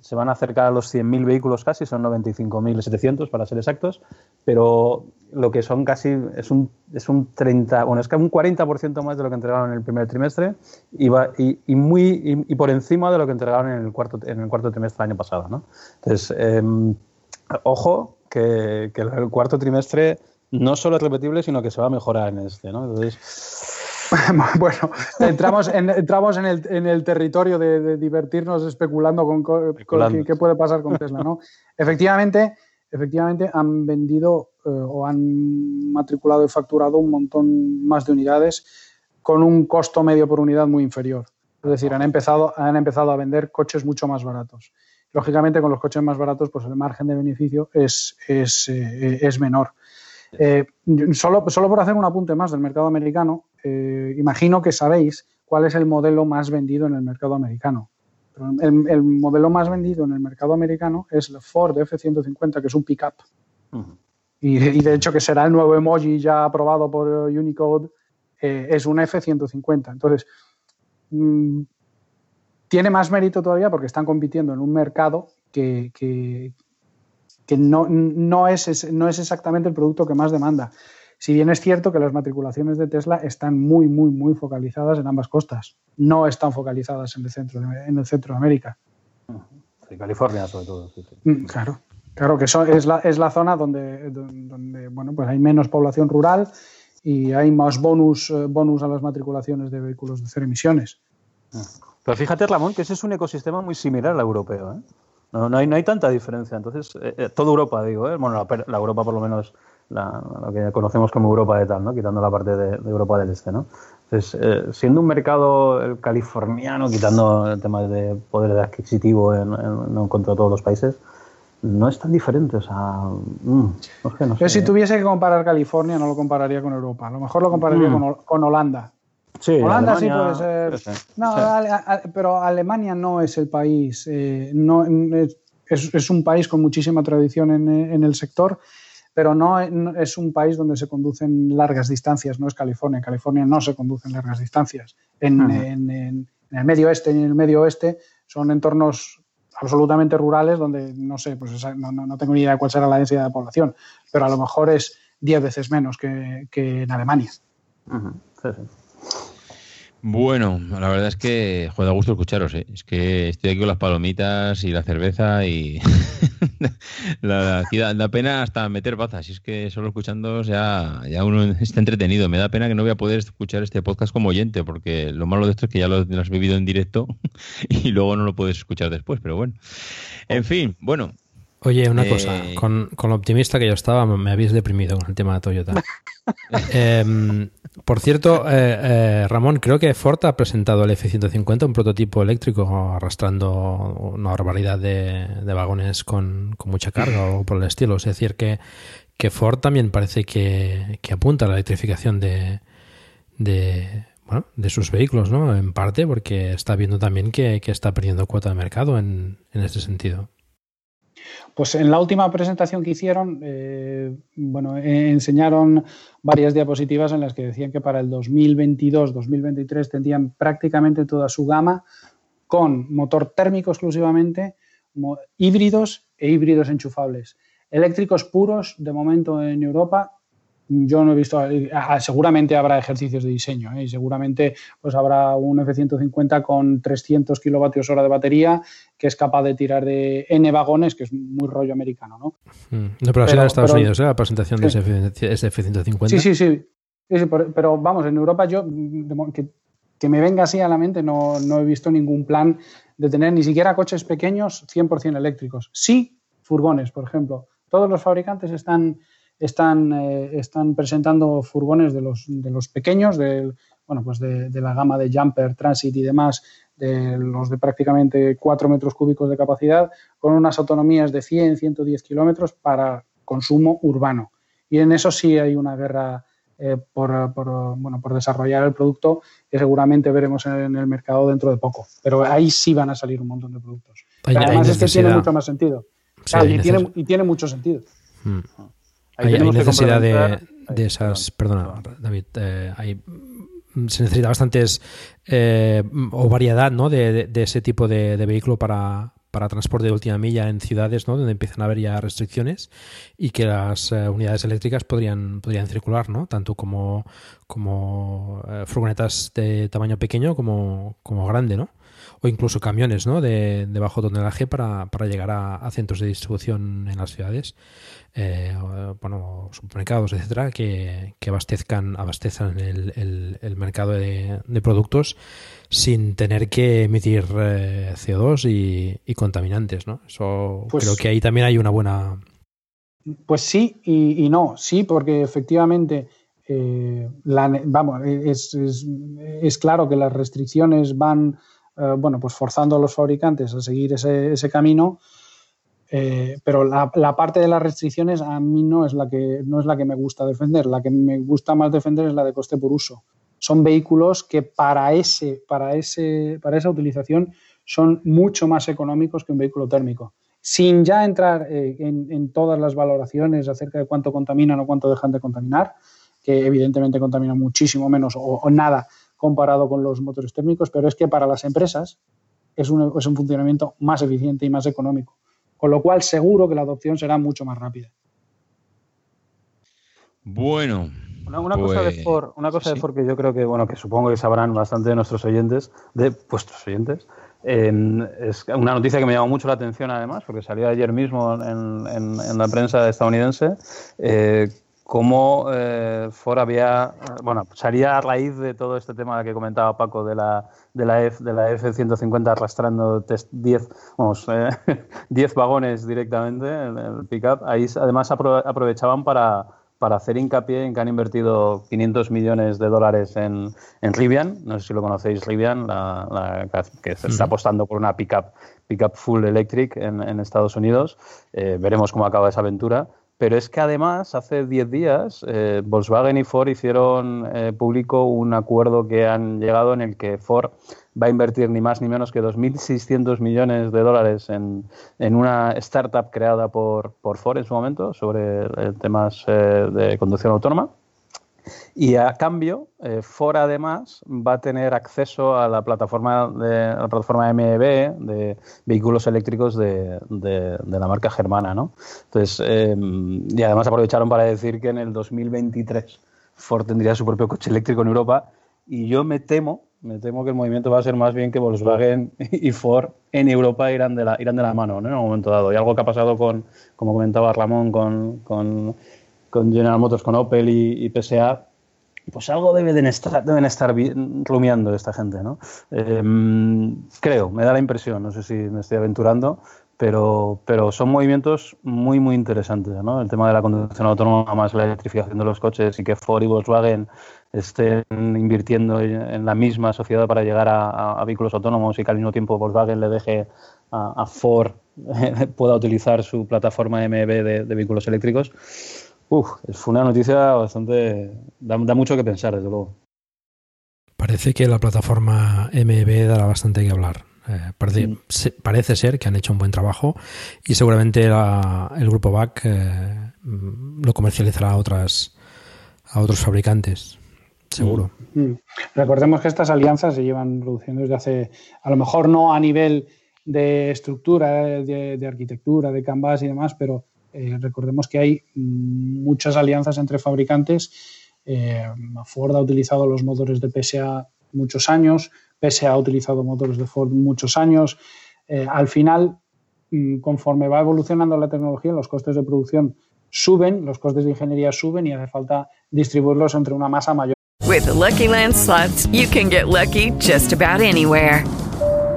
se van a acercar a los 100.000 vehículos casi, son 95.700 para ser exactos, pero lo que son casi es un, es un 30, bueno, es que un 40% más de lo que entregaron en el primer trimestre y, va, y, y muy, y, por encima de lo que entregaron en el cuarto, en el cuarto trimestre del año pasado, ¿no? Entonces, eh, ojo que, que, el cuarto trimestre no solo es repetible, sino que se va a mejorar en este, ¿no? Entonces, bueno, entramos en, entramos en, el, en el territorio de, de, divertirnos especulando con, con, con qué, qué, puede pasar con Tesla, ¿no? efectivamente, efectivamente han vendido eh, o han matriculado y facturado un montón más de unidades con un costo medio por unidad muy inferior. Es decir, han empezado, han empezado a vender coches mucho más baratos. Lógicamente, con los coches más baratos, pues el margen de beneficio es, es, eh, es menor. Eh, solo, solo por hacer un apunte más del mercado americano, eh, imagino que sabéis cuál es el modelo más vendido en el mercado americano. El, el, modelo más vendido en el mercado americano es el Ford F-150, que es un pickup. Uh -huh. y, y, de hecho que será el nuevo emoji ya aprobado por Unicode, eh, es un F-150. Entonces, mmm, tiene más mérito todavía porque están compitiendo en un mercado que, que, que no, no, es, no es exactamente el producto que más demanda. Si bien es cierto que las matriculaciones de Tesla están muy, muy, muy focalizadas en ambas costas, no están focalizadas en el centro de, en el centro de América. Sí, California, sobre todo. Sí, sí. Mm, claro, claro que eso es, la, es la zona donde, donde bueno, pues hay menos población rural y hay más bonus, eh, bonus a las matriculaciones de vehículos de cero emisiones. Pero fíjate, Ramón, que ese es un ecosistema muy similar al europeo. ¿eh? No, no, hay, no hay tanta diferencia. Entonces, eh, toda Europa, digo, ¿eh? bueno, la, la, Europa por lo menos, la, lo que conocemos como Europa de tal, ¿no? quitando la parte de, de Europa del Este. ¿no? Entonces, eh, siendo un mercado californiano, quitando el tema de poder adquisitivo en, en, en, contra todos los países, no es tan diferente. O sea, mm, no sé, no Yo sé. si tuviese que comparar California, no lo compararía con Europa. A lo mejor lo compararía Mm. con, con Holanda. Sí, Holanda sí Alemania, puede ser. sí, sí. No, Sí. ale- a- pero Alemania no es el país. eh, no, es, es un país con muchísima tradición en, en el sector, pero no, es un país donde se conducen largas distancias. No es California. En California no se conducen largas distancias. En, en- en- en el medio oeste y en el medio oeste son entornos absolutamente rurales donde no sé, pues esa- no, no- no tengo ni idea de cuál será la densidad de población, pero a lo mejor es 10 veces menos que, que en Alemania. Sí, sí. Bueno, la verdad es que da gusto escucharos, ¿eh? Es que estoy aquí con las palomitas y la cerveza y la, aquí da, pena hasta meter bazas. Y es que solo escuchando ya, ya uno está entretenido. Me da pena que no voy a poder escuchar este podcast como oyente, porque lo malo de esto es que ya lo, lo has vivido en directo y luego no lo puedes escuchar después, pero bueno. En fin, bueno, Oye, una Eh, cosa, con, con lo optimista que yo estaba, me habéis deprimido con el tema de Toyota. Em, por cierto, eh, eh, Ramón, creo que Ford ha presentado el F-150, un prototipo eléctrico arrastrando una barbaridad de, de vagones con, con mucha carga o por el estilo. Es decir, que, que Ford también parece que, que apunta a la electrificación de, de, bueno, de sus vehículos, ¿no? En parte porque está viendo también que, que está perdiendo cuota de mercado en, en este sentido. Pues en la última presentación que hicieron, eh, bueno, eh, enseñaron varias diapositivas en las que decían que para el 2022-2023 tendrían prácticamente toda su gama con motor térmico exclusivamente, híbridos e híbridos enchufables. Eléctricos puros, de momento en Europa, yo no he visto, eh, ah, seguramente habrá ejercicios de diseño ¿eh? y seguramente pues habrá un F-150 con 300 kilovatios hora de batería que es capaz de tirar de N vagones, que es muy rollo americano, ¿no? Mm. No, pero ha sido Pero- en Estados pero- Unidos, ¿eh? La presentación de Sí. ese F- ese F-150. Sí, sí, sí. Pero, pero vamos, en Europa yo, mo- que, que me venga así a la mente, no, no he visto ningún plan de tener ni siquiera coches pequeños 100% eléctricos. Sí, furgones, por ejemplo. Todos los fabricantes están, están, eh, están presentando furgones de los, de los pequeños, del, bueno, pues de, de, la gama de Jumper, Transit y demás, de los de prácticamente 4 metros cúbicos de capacidad, con unas autonomías de 100, 110 kilómetros para consumo urbano. Y en eso sí hay una guerra eh, por, por, bueno, por desarrollar el producto que seguramente veremos en el mercado dentro de poco. Pero ahí sí van a salir un montón de productos. Hay, además, este tiene mucho más sentido. Sí, Claro, hay y, tiene, y tiene mucho sentido. Mm. Ahí Hay, hay necesidad de, de esas. Perdona, David. eh, hay, mm, se necesita bastantes. eh, o variedad ¿no? de, de- de ese tipo de, de vehículo para, para transporte de última milla en ciudades ¿no? donde empiezan a haber ya restricciones y que las eh, unidades eléctricas podrían, podrían circular, ¿no? tanto como, como eh, furgonetas de tamaño pequeño como, como grande, ¿no? o incluso camiones ¿no? de, de bajo tonelaje para, para llegar a, a centros de distribución en las ciudades, eh, bueno, supermercados, etcétera, que, que abastezcan, abastezcan el, el- el mercado de, de productos sin tener que emitir eh, CO2 y, y contaminantes, ¿no? Eso Pues- creo que ahí también hay una buena Pues sí y, y no. Sí, porque efectivamente, eh, la vamos, es, es- es claro que las restricciones van, eh, bueno, pues forzando a los fabricantes a seguir ese, ese camino. Eh, pero la, parte de las restricciones a mí no es la que no es la que me gusta defender. La que me gusta más defender es la de coste por uso. Son vehículos que para ese, para ese, para esa utilización son mucho más económicos que un vehículo térmico sin ya entrar eh, en, en todas las valoraciones acerca de cuánto contaminan o cuánto dejan de contaminar, que evidentemente contaminan muchísimo menos o, o nada comparado con los motores térmicos, pero es que para las empresas es un, es un funcionamiento más eficiente y más económico, con lo cual seguro que la adopción será mucho más rápida. Bueno. Una, una cosa de pues, Ford, una cosa de. Ford que yo creo que, bueno, que supongo que sabrán bastante de nuestros oyentes, de vuestros oyentes, en- es una noticia que me llamó mucho la atención además, porque salió ayer mismo en, en- en la prensa estadounidense, eh, cómo eh, Ford había, bueno, salía a raíz de todo este tema que comentaba Paco de la, de la, F, de la F-150 arrastrando test 10, vamos, eh, 10 vagones directamente en el pickup. Ahí además apro- aprovechaban para, para hacer hincapié en que han invertido 500 millones de dólares en, en Rivian. No sé si lo conocéis, Rivian, la, la que se está apostando por una pickup, pickup full electric en, en Estados Unidos. Eh, veremos cómo acaba esa aventura. Pero es que además, hace 10 días, eh, Volkswagen y Ford hicieron eh, público un acuerdo que han llegado en el que Ford va a invertir ni más ni menos que 2.600 millones de dólares en, en una startup creada por, por Ford en su momento sobre eh, temas de conducción autónoma. Y a cambio, eh, Ford además va a tener acceso a la plataforma de a la plataforma MEB de vehículos eléctricos de, de- de la marca germana, ¿no? Entonces, eh, y además aprovecharon para decir que en el 2023 Ford tendría su propio coche eléctrico en Europa. Y yo me temo, me temo que el movimiento va a ser más bien que Volkswagen y Ford en Europa irán de la, irán de la mano, ¿no? En un momento dado. Y algo que ha pasado con, como comentaba Ramón, con, con, con General Motors, con Opel y, PSA, pues algo deben estar, deben estar rumiando esta gente, ¿no? Eh, creo, me da la impresión, no sé si me estoy aventurando, pero, pero son movimientos muy, muy interesantes, ¿no? El tema de la conducción autónoma más la electrificación de los coches y que Ford y Volkswagen estén invirtiendo en la misma sociedad para llegar a, a- a vehículos autónomos y que al mismo tiempo Volkswagen le deje a, a Ford pueda utilizar su plataforma MEB de vehículos eléctricos. Uf, fue una noticia bastante. Da, da mucho que pensar, desde luego. Parece que la plataforma MEB dará bastante que hablar. Eh, parece, se- parece ser que han hecho un buen trabajo y seguramente la- el grupo BAC eh, mm, lo comercializará a otras a otros fabricantes. Seguro. Mm. Recordemos que estas alianzas se llevan produciendo desde hace, a lo mejor no a nivel de estructura, de, de arquitectura, de canvas y demás, pero eh, recordemos que hay muchas alianzas entre fabricantes. Eh, Ford ha utilizado los motores de PSA muchos años, PSA ha utilizado motores de Ford muchos años. Eh, al final, mm, conforme va evolucionando la tecnología, los costes de producción suben, los costes de ingeniería suben y hace falta distribuirlos entre una masa mayor. With the Lucky Land slots, you can get lucky just about anywhere.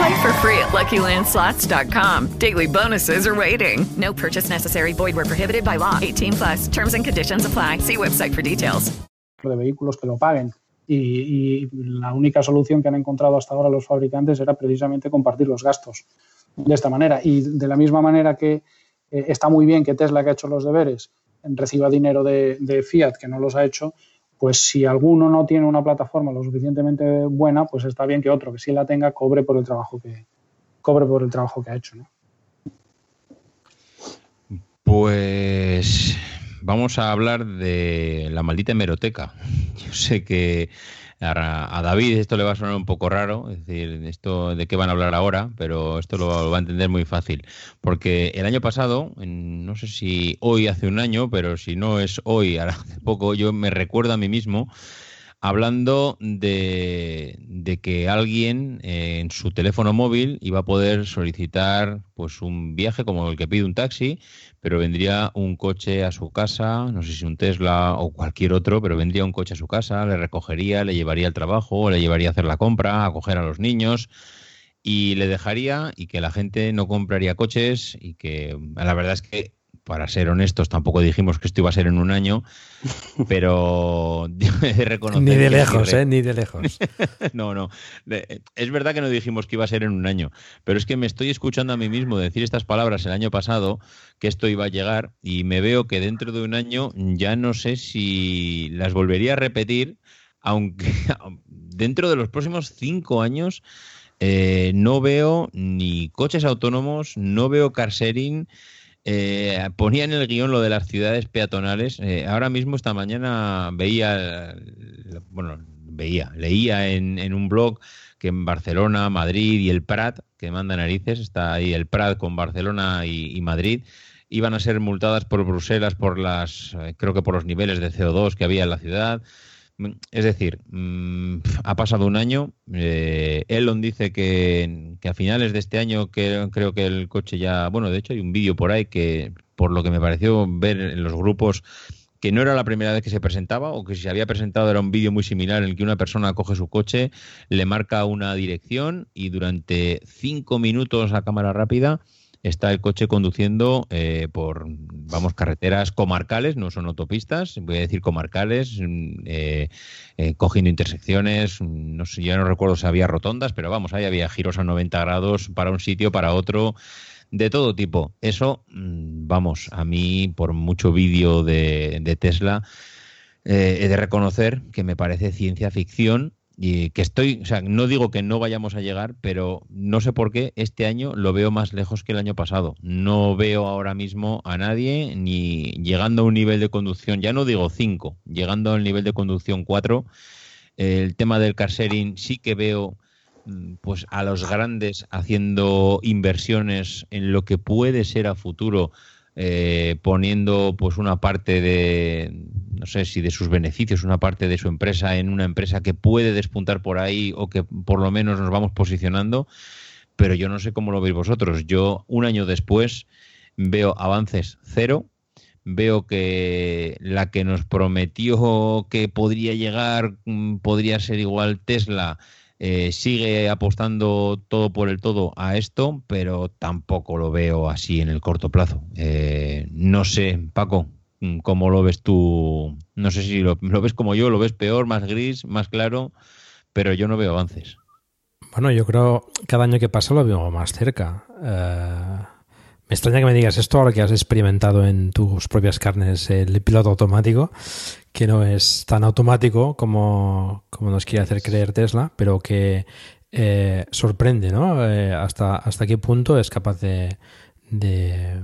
Play for free at LuckyLandSlots.com. Daily bonuses are waiting. No purchase necessary. Void where prohibited by law. 18 plus. Terms and conditions apply. See website for details. de vehículos que lo paguen. Y, y la única solución que han encontrado hasta ahora los fabricantes era precisamente compartir los gastos de esta manera. Y de la misma manera que eh, está muy bien que Tesla, que ha hecho los deberes, reciba dinero de, de Fiat, que no los ha hecho, pues si alguno no tiene una plataforma lo suficientemente buena, pues está bien que otro que sí la tenga cobre por el trabajo que cobre por el trabajo que ha hecho. ¿no? Pues vamos a hablar de la maldita hemeroteca. Yo sé que a, a David esto le va a sonar un poco raro, es decir, esto de qué van a hablar ahora, pero esto lo, va a entender muy fácil. Porque el año pasado, no sé si hoy hace un año, pero si no es hoy, hace poco, yo me recuerdo a mí mismo hablando de, de que alguien eh, en su teléfono móvil iba a poder solicitar pues un viaje como el que pide un taxi, pero vendría un coche a su casa, no sé si un Tesla o cualquier otro, pero vendría un coche a su casa, le recogería, le llevaría al trabajo, le llevaría a hacer la compra, a coger a los niños y le dejaría y que la gente no compraría coches y que la verdad es que para ser honestos tampoco dijimos que esto iba a ser en un año, pero reconocer Ni de lejos, ¿eh? Ni de lejos. no, no. Es verdad que no dijimos que iba a ser en un año, pero es que me estoy escuchando a mí mismo decir estas palabras el año pasado, que esto iba a llegar, y me veo que dentro de un año ya no sé si las volvería a repetir, aunque dentro de los próximos cinco años eh, no veo ni coches autónomos, no veo car sharing. Eh, ponía en el guion lo de las ciudades peatonales. Eh, ahora mismo, esta mañana, veía, bueno, veía, leía en, en un blog que en Barcelona, Madrid y el Prat, que manda narices, está ahí el Prat con Barcelona y, y Madrid, iban a ser multadas por Bruselas por las, eh, creo que por los niveles de CO2 que había en la ciudad. Es decir, mm, ha pasado un año. eh, Elon dice que, que a finales de este año que, creo que el coche ya. Bueno, de hecho hay un vídeo por ahí que, por lo que me pareció ver en los grupos, que no era la primera vez que se presentaba o que si se había presentado era un vídeo muy similar en el que una persona coge su coche, le marca una dirección y durante cinco minutos a cámara rápida está el coche conduciendo eh, por, vamos, carreteras comarcales, no son autopistas, voy a decir comarcales, mm, eh, eh, cogiendo intersecciones, mm, no sé, ya no recuerdo si había rotondas, pero vamos, ahí había giros a 90 grados para un sitio, para otro, de todo tipo. Eso, mm, vamos, a mí, por mucho vídeo de, de Tesla, eh, he de reconocer que me parece ciencia ficción y que estoy, o sea, no digo que no vayamos a llegar, pero no sé por qué este año lo veo más lejos que el año pasado. No veo ahora mismo a nadie ni llegando a un nivel de conducción, ya no digo 5, llegando al nivel de conducción 4. El tema del car sharing sí que veo mm, pues a los grandes haciendo inversiones en lo que puede ser a futuro eh, poniendo pues una parte de no sé si de sus beneficios una parte de su empresa en una empresa que puede despuntar por ahí o que por lo menos nos vamos posicionando pero yo no sé cómo lo veis vosotros. Yo un año después veo avances cero veo que la que nos prometió que podría llegar mm, podría ser igual Tesla eh, sigue apostando todo por el todo a esto, pero tampoco lo veo así en el corto plazo. Eh, no sé, Paco, mm, ¿cómo lo ves tú? No sé si lo, ves como yo, lo ves peor, más gris, más claro, pero yo no veo avances. Bueno, yo creo cada año que pasa lo veo más cerca. Eh, Me extraña que me digas esto ahora que has experimentado en tus propias carnes el piloto automático, que no es tan automático como, como nos quiere hacer creer Tesla, pero que eh, sorprende, ¿no? Eh, hasta, hasta qué punto es capaz de, de,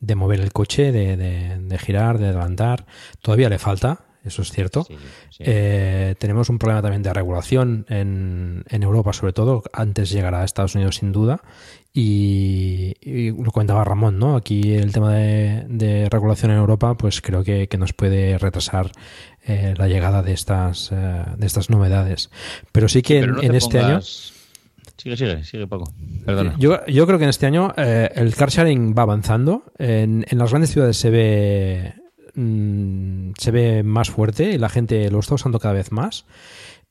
de mover el coche, de, de- de girar, de adelantar. Todavía le falta, eso es cierto. Eh, tenemos un problema también de regulación en, en Europa, sobre todo. Antes llegará a Estados Unidos sin duda. Y, y lo comentaba Ramón, ¿no? Aquí el tema de, de regulación en Europa, pues creo que, que nos puede retrasar eh, la llegada de estas, eh, de estas novedades. Pero sí que Pero en, no en te este año. Sigue, sigue, sigue, Paco. Perdona. Yo, yo creo que en este año eh, el car sharing va avanzando. En, en las grandes ciudades se ve mm, se ve más fuerte y la gente lo está usando cada vez más.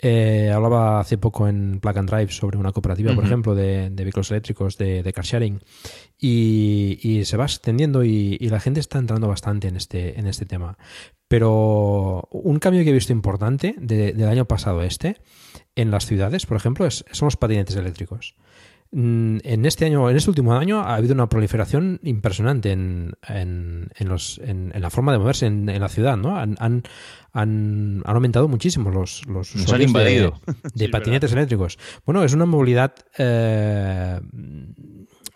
Eh, hablaba hace poco en Plug and Drive sobre una cooperativa, por ejemplo, de, de vehículos eléctricos de, de car sharing y, y se va extendiendo y, y la gente está entrando bastante en este, en este tema. Pero un cambio que he visto importante de- del año pasado a este en las ciudades, por ejemplo, es, son los patinetes eléctricos. Mm, En este año, en este último año, ha habido una proliferación impresionante en, en, en los, en, la forma de moverse en, en la ciudad, ¿no? Han, han, han, han aumentado muchísimo los, los Nos han de- invadido. de, Sí, patinetes eléctricos. Bueno, es una movilidad, eh,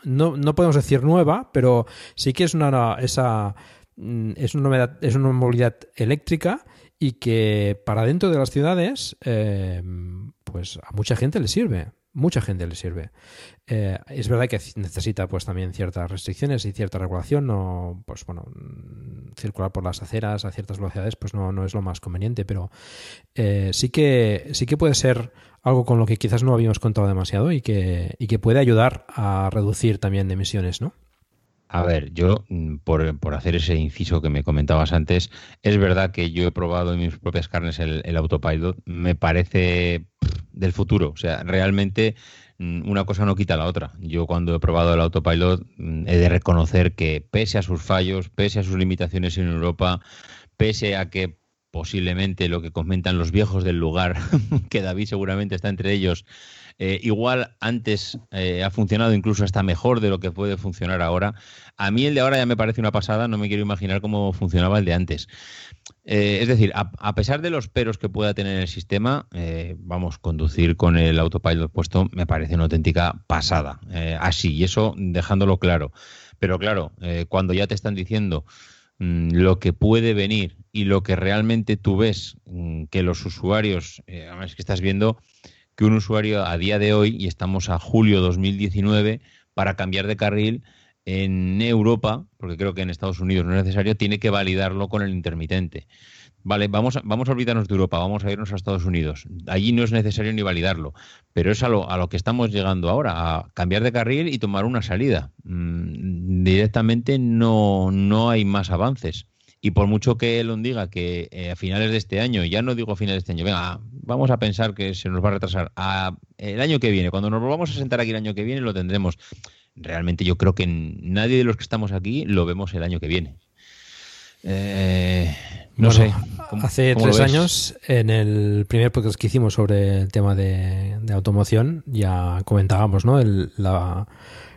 no, no podemos decir nueva, pero sí que es una, esa, mm, es una, novedad- es una movilidad eléctrica y que para dentro de las ciudades, eh, pues a mucha gente le sirve. Mucha gente le sirve. Eh, es verdad que necesita pues también ciertas restricciones y cierta regulación. No, pues bueno, mm, circular por las aceras a ciertas velocidades pues no, no es lo más conveniente, pero eh, sí que sí que puede ser algo con lo que quizás no habíamos contado demasiado y que, y que puede ayudar a reducir también emisiones, ¿no? A ver, yo, mm, por, por hacer ese inciso que me comentabas antes, es verdad que yo he probado en mis propias carnes el, el autopilot. Me parece del futuro. O sea, realmente una cosa no quita la otra. Yo cuando he probado el autopilot mm, he de reconocer que pese a sus fallos, pese a sus limitaciones en Europa, pese a que posiblemente lo que comentan los viejos del lugar, que David seguramente está entre ellos, eh, igual antes eh, ha funcionado incluso hasta mejor de lo que puede funcionar ahora. A mí el de ahora ya me parece una pasada, no me quiero imaginar cómo funcionaba el de antes. Eh, es decir, a, pesar de los peros que pueda tener el sistema, eh, vamos, conducir con el autopilot puesto me parece una auténtica pasada. Así, y eso dejándolo claro. Pero claro, cuando ya te están diciendo mm, lo que puede venir y lo que realmente tú ves mm, que los usuarios, además que estás viendo que un usuario a día de hoy, y estamos a julio 2019, para cambiar de carril en Europa, porque creo que en Estados Unidos no es necesario, tiene que validarlo con el intermitente. Vale, vamos a, vamos a olvidarnos de Europa, vamos a irnos a Estados Unidos. Allí no es necesario ni validarlo, pero es a lo, a lo que estamos llegando ahora, a cambiar de carril y tomar una salida. Mm, directamente no, no hay más avances. Y por mucho que Elon diga que eh, a finales de este año, ya no digo a finales de este año, venga, vamos a pensar que se nos va a retrasar a el año que viene, cuando nos volvamos a sentar aquí el año que viene lo tendremos. Realmente yo creo que nadie de los que estamos aquí lo vemos el año que viene. Eh, no Bueno, sé. ¿cómo- Hace cómo tres años, en el primer podcast que hicimos sobre el tema de, de automoción, ya comentábamos ¿no? el, la-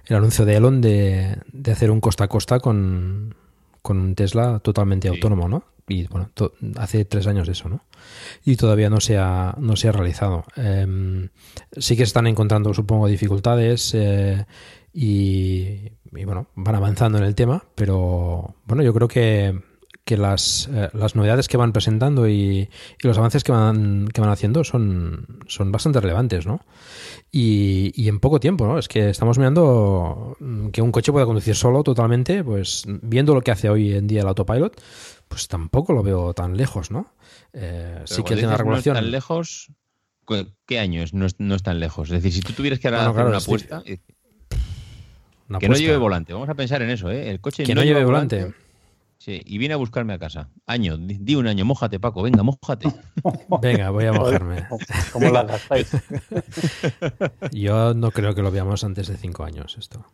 el anuncio de Elon de, de hacer un costa a costa con, con un Tesla totalmente autónomo, ¿no? Y bueno, hace tres años de eso, ¿no? Y todavía no se ha, no se ha realizado. Em, sí que se están encontrando, supongo, dificultades eh, y, y, bueno, van avanzando en el tema, pero bueno, yo creo que, que las, eh, las novedades que van presentando y, y los avances que van, que van haciendo son, son bastante relevantes, ¿no? Y, y en poco tiempo, ¿no? Es que estamos mirando mm, que un coche pueda conducir solo totalmente, pues viendo lo que hace hoy en día el autopilot, pues tampoco lo veo tan lejos, ¿no? Eh, sí que tiene una regulación. No es tan lejos. ¿cu- ¿Qué año es? No, es? no es tan lejos. Es decir, si tú tuvieras que ahora Bueno, hacer claro, una apuesta. Una que no lleve volante. Vamos a pensar en eso, ¿eh? El coche Que no lleve volante. Sí, y viene a buscarme a casa. Año, di, di un año, mójate, Paco, venga, mójate. Venga, voy a mojarme. ¿Cómo la gastáis? Yo no creo que lo veamos antes de cinco años esto.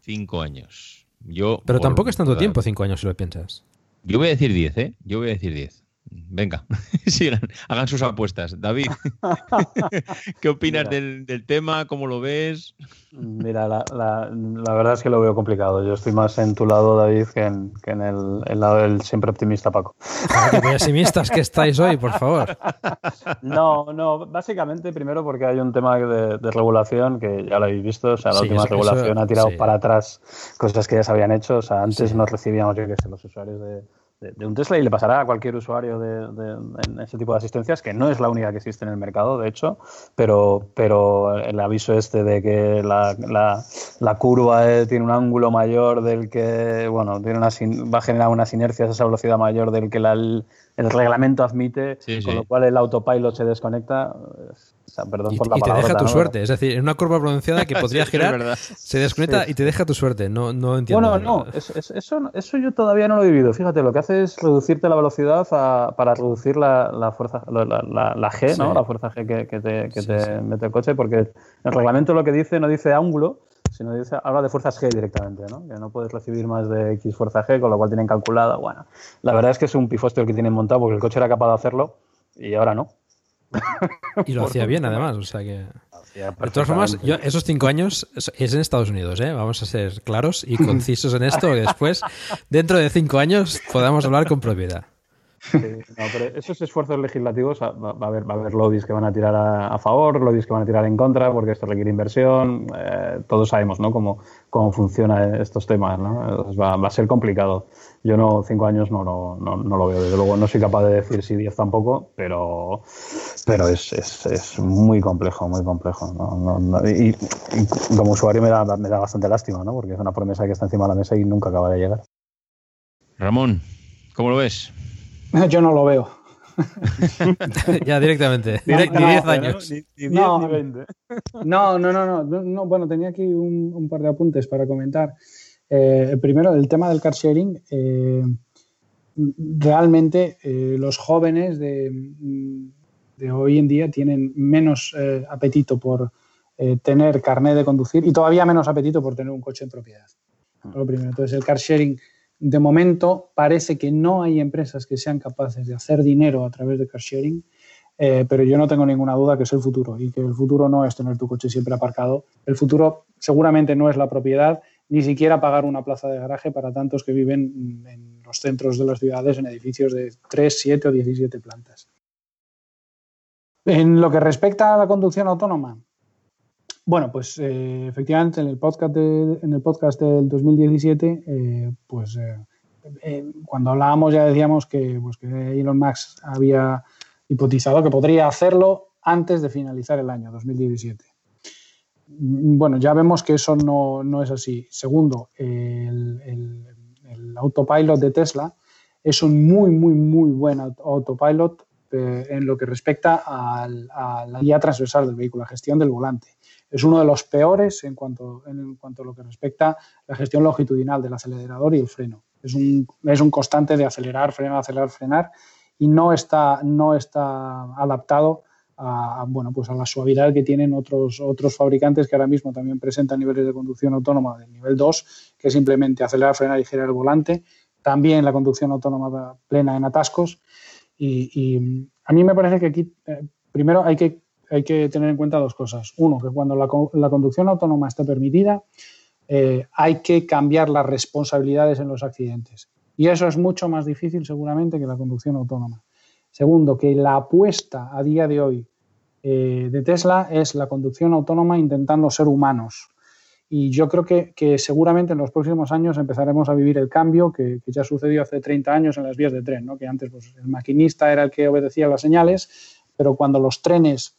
Cinco años. Yo. Pero por- tampoco es tanto tiempo, cinco años, si lo piensas. Yo voy a decir 10, ¿eh? Yo voy a decir 10. Venga, sigan, hagan sus apuestas. David, ¿qué opinas del, del, tema? ¿Cómo lo ves? Mira, la, la, la, verdad es que lo veo complicado. Yo estoy más en tu lado, David, que en, que en el, el, lado del siempre optimista, Paco. qué pesimistas que estáis hoy, por favor. No, no, básicamente primero porque hay un tema de, de regulación que ya lo habéis visto. O sea, la sí, última eso, regulación ha tirado sí. para atrás cosas que ya se habían hecho. O sea, antes sí. nos recibíamos, yo que sé, los usuarios de, de, de, un Tesla y le pasará a cualquier usuario de, en ese tipo de asistencias, que no es la única que existe en el mercado, de hecho, pero, pero el aviso este de que la, la, la curva eh, tiene un ángulo mayor del que, bueno, tiene una, va a generar unas inercias a esa velocidad mayor del que la, el, reglamento admite, sí, con sí. lo cual el autopilot se desconecta. O sea, perdón y, por la y te palabra, deja tu ¿no? suerte, es decir, en una curva pronunciada que podría girar, se desconecta y te deja tu suerte. No, no entiendo. Bueno, no, es, es, eso, eso yo todavía no lo he vivido. Fíjate, lo que hace es reducirte la velocidad a, para reducir la, la fuerza, la, la, la G, ¿no? La fuerza G que, que te, que te mete el coche, porque el reglamento lo que dice no dice ángulo, sino dice, habla de fuerzas G directamente, ¿no? Que no puedes recibir más de X fuerza G, con lo cual tienen calculada. Bueno, la verdad es que es un pifostio el que tienen montado porque el coche era capaz de hacerlo y ahora no. Y lo hacía bien, además, o sea que... De todas formas, yo, esos cinco años es en Estados Unidos, ¿eh? Vamos a ser claros y concisos en esto, que después, dentro de cinco años, podamos hablar con propiedad. Esos esfuerzos legislativos va, va, a haber, va a haber lobbies que van a tirar a, favor, lobbies que van a tirar en contra, porque esto requiere inversión. Eh, todos sabemos ¿no? cómo, cómo funcionan estos temas. Va, a ser complicado. Yo no, cinco años no, lo veo. Desde luego no soy capaz de decir si diez tampoco, pero, pero es, es, es muy complejo, muy complejo. Y, como usuario me da, me da bastante lástima, ¿no? porque es una promesa que está encima de la mesa y nunca acaba de llegar. Ramón, ¿cómo lo ves? Yo no lo veo. ya directamente. Ni 10 años. Ni, ni 10 no, ni 20. No, no, no, no, no, Bueno, tenía aquí un, un par de apuntes para comentar. Eh, primero, el tema del car sharing. Eh, realmente eh, los jóvenes de, de, hoy en día tienen menos eh, apetito por eh, tener carnet de conducir y todavía menos apetito por tener un coche en propiedad. Lo primero. Entonces, el car sharing de momento parece que no hay empresas que sean capaces de hacer dinero a través de car sharing, eh, pero yo no tengo ninguna duda que es el futuro y que el futuro no es tener tu coche siempre aparcado. El futuro seguramente no es la propiedad, ni siquiera pagar una plaza de garaje para tantos que viven en los centros de las ciudades en edificios de 3, 7 o 17 plantas. En lo que respecta a la conducción autónoma, bueno, pues eh, efectivamente en el podcast, en el podcast del 2017, eh, pues eh, cuando hablábamos ya decíamos que, pues, que Elon Musk había hipotizado que podría hacerlo antes de finalizar el año 2017. Bueno, ya vemos que eso no, no es así. Segundo, el, autopilot de Tesla es un muy, muy, muy buen autopilot en lo que respecta a, a la guía transversal del vehículo, la gestión del volante es uno de los peores en cuanto, en cuanto a lo que respecta a la gestión longitudinal del acelerador y el freno. Es un, es un constante de acelerar, frenar, acelerar, frenar y no está, no está adaptado a, bueno, pues a la suavidad que tienen otros, otros fabricantes que ahora mismo también presentan niveles de conducción autónoma del nivel 2, que es simplemente acelerar, frenar y girar el volante. También la conducción autónoma plena en atascos. Y, y a mí me parece que aquí, eh, primero, hay que hay que tener en cuenta dos cosas. Uno, que cuando la, conducción autónoma está permitida, eh, hay que cambiar las responsabilidades en los accidentes. Y eso es mucho más difícil seguramente que la conducción autónoma. Segundo, que la apuesta a día de hoy eh, de Tesla es la conducción autónoma intentando ser humanos. Y yo creo que, que, seguramente en los próximos años empezaremos a vivir el cambio que, que, ya sucedió hace 30 años en las vías de tren, ¿no? que antes pues, el maquinista era el que obedecía las señales, pero cuando los trenes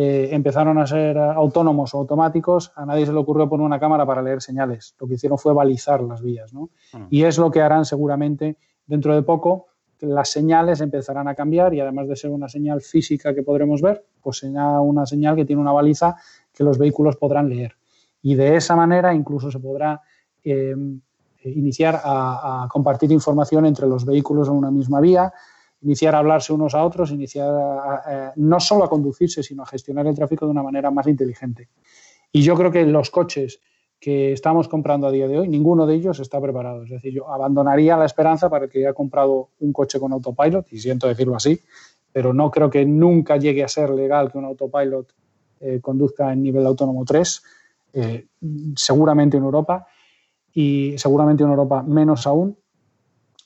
eh, empezaron a ser autónomos o automáticos, a nadie se le ocurrió poner una cámara para leer señales. Lo que hicieron fue balizar las vías. ¿no? Mm. Y es lo que harán seguramente dentro de poco. Las señales empezarán a cambiar y además de ser una señal física que podremos ver, pues será una señal que tiene una baliza que los vehículos podrán leer. Y de esa manera incluso se podrá eh, iniciar a, a compartir información entre los vehículos en una misma vía, iniciar a hablarse unos a otros, iniciar a, no solo a conducirse, sino a gestionar el tráfico de una manera más inteligente. Y yo creo que los coches que estamos comprando a día de hoy, ninguno de ellos está preparado. Es decir, yo abandonaría la esperanza para el que haya comprado un coche con autopilot, y siento decirlo así, pero no creo que nunca llegue a ser legal que un autopilot eh, conduzca en nivel autónomo 3, eh, seguramente en Europa, y seguramente en Europa menos aún,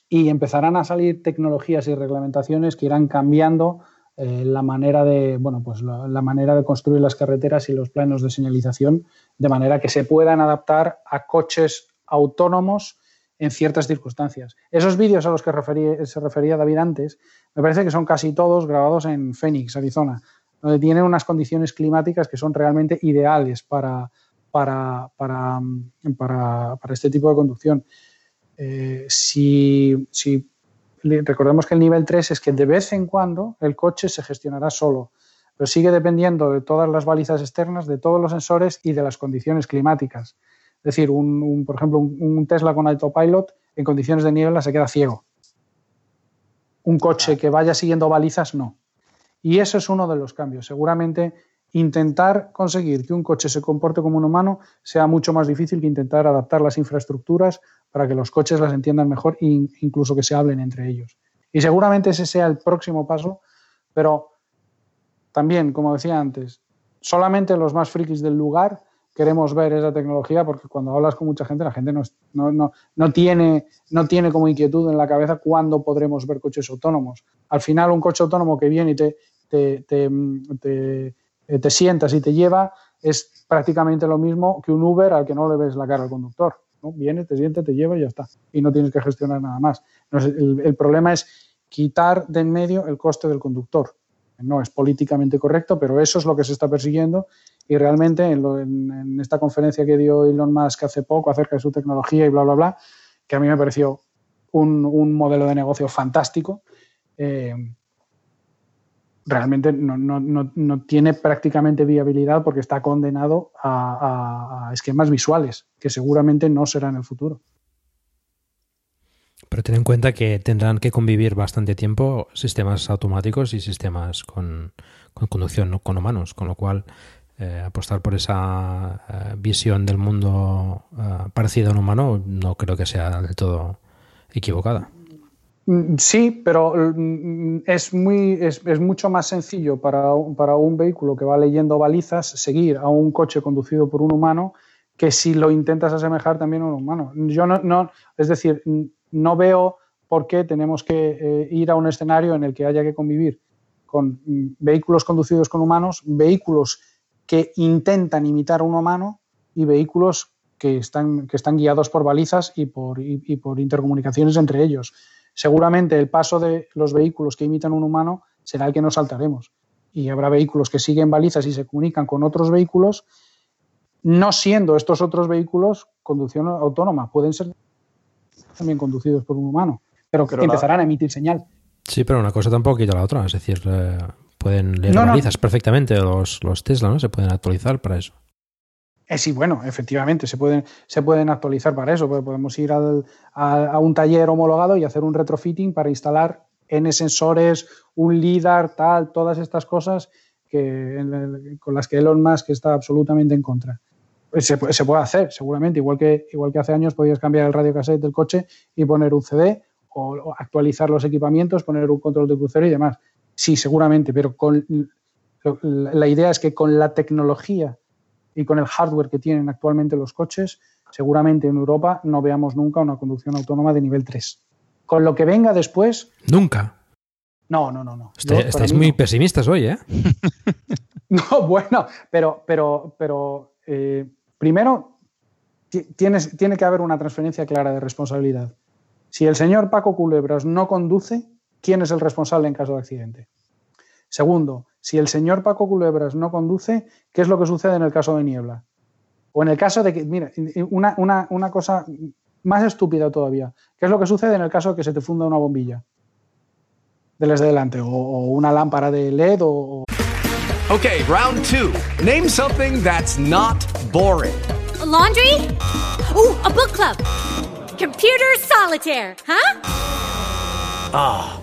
y empezarán a salir tecnologías y reglamentaciones que irán cambiando eh, la manera de bueno pues la, manera de construir las carreteras y los planos de señalización de manera que se puedan adaptar a coches autónomos en ciertas circunstancias. Esos vídeos a los que referí, se refería David antes, me parece que son casi todos grabados en Phoenix, Arizona, donde tienen unas condiciones climáticas que son realmente ideales para, para, para, para, para este tipo de conducción. Eh, si, si recordemos que el nivel 3 es que de vez en cuando el coche se gestionará solo, pero sigue dependiendo de todas las balizas externas, de todos los sensores y de las condiciones climáticas. Es decir, un, un, por ejemplo, un, un, Tesla con autopilot en condiciones de niebla se queda ciego. Un coche que vaya siguiendo balizas, no. Y eso es uno de los cambios. Seguramente intentar conseguir que un coche se comporte como un humano sea mucho más difícil que intentar adaptar las infraestructuras para que los coches las entiendan mejor e incluso que se hablen entre ellos. Y seguramente ese sea el próximo paso, pero también, como decía antes, solamente los más frikis del lugar queremos ver esa tecnología porque cuando hablas con mucha gente, la gente no, no, no, no, tiene, no tiene como inquietud en la cabeza cuándo podremos ver coches autónomos. Al final, un coche autónomo que viene y te, te sientas y te lleva, es prácticamente lo mismo que un Uber al que no le ves la cara al conductor. ¿no? Viene, te siente, te lleva y ya está. Y no tienes que gestionar nada más. el, problema es quitar de en medio el coste del conductor. No es políticamente correcto, pero eso es lo que se está persiguiendo. Y realmente en, esta conferencia que dio Elon Musk hace poco acerca de su tecnología y bla, bla, bla, que a mí me pareció un, un modelo de negocio fantástico. Eh, realmente no, no, no, no, tiene prácticamente viabilidad porque está condenado a, esquemas visuales, que seguramente no será en el futuro. Pero ten en cuenta que tendrán que convivir bastante tiempo sistemas automáticos y sistemas con, con conducción con humanos, con lo cual eh, apostar por esa eh, visión del mundo eh, parecida a un humano no creo que sea del todo equivocada. Sí, pero mm, es, muy, es, es mucho más sencillo para, un vehículo que va leyendo balizas seguir a un coche conducido por un humano que si lo intentas asemejar también a un humano. Yo no, es decir, no veo por qué tenemos que eh, ir a un escenario en el que haya que convivir con mm, vehículos conducidos con humanos, vehículos que intentan imitar a un humano y vehículos que están, que están guiados por balizas y por, y por intercomunicaciones entre ellos seguramente el paso de los vehículos que imitan un humano será el que nos saltaremos. Y habrá vehículos que siguen balizas y se comunican con otros vehículos, no siendo estos otros vehículos conducción autónoma. Pueden ser también conducidos por un humano, pero que pero empezarán la... a emitir señal. Sí, pero una cosa tampoco quita la otra. Es decir, eh, pueden leer no, balizas no. perfectamente los, los Tesla, ¿no? Se pueden actualizar para eso. Eh, sí, bueno, efectivamente, se pueden, se pueden actualizar para eso. Podemos ir al, a, un taller homologado y hacer un retrofitting para instalar N sensores, un LIDAR, tal, todas estas cosas que, con las que Elon Musk está absolutamente en contra. Pues se, se, puede hacer, seguramente, igual que, igual que hace años podías cambiar el radio cassette del coche y poner un CD o, o actualizar los equipamientos, poner un control de crucero y demás. Sí, seguramente, pero con, la idea es que con la tecnología y con el hardware que tienen actualmente los coches, seguramente en Europa no veamos nunca una conducción autónoma de nivel 3. Con lo que venga después. Nunca. No, no, no, no. Estáis, estáis muy no. pesimistas hoy, ¿eh? no, bueno, pero, pero, pero eh, primero tienes, tiene que haber una transferencia clara de responsabilidad. Si el señor Paco Culebras no conduce, ¿quién es el responsable en caso de accidente? Segundo, si el señor Paco Culebras no conduce, ¿qué es lo que sucede en el caso de Niebla? O en el caso de que, mira, una, una, una cosa más estúpida todavía, ¿qué es lo que sucede en el caso de que se te funda una bombilla? De las de delante, o, o una lámpara de LED o... Ok, round two. Name something that's not boring. A laundry? Ooh, a book club. Computer solitaire, huh? Ah, oh,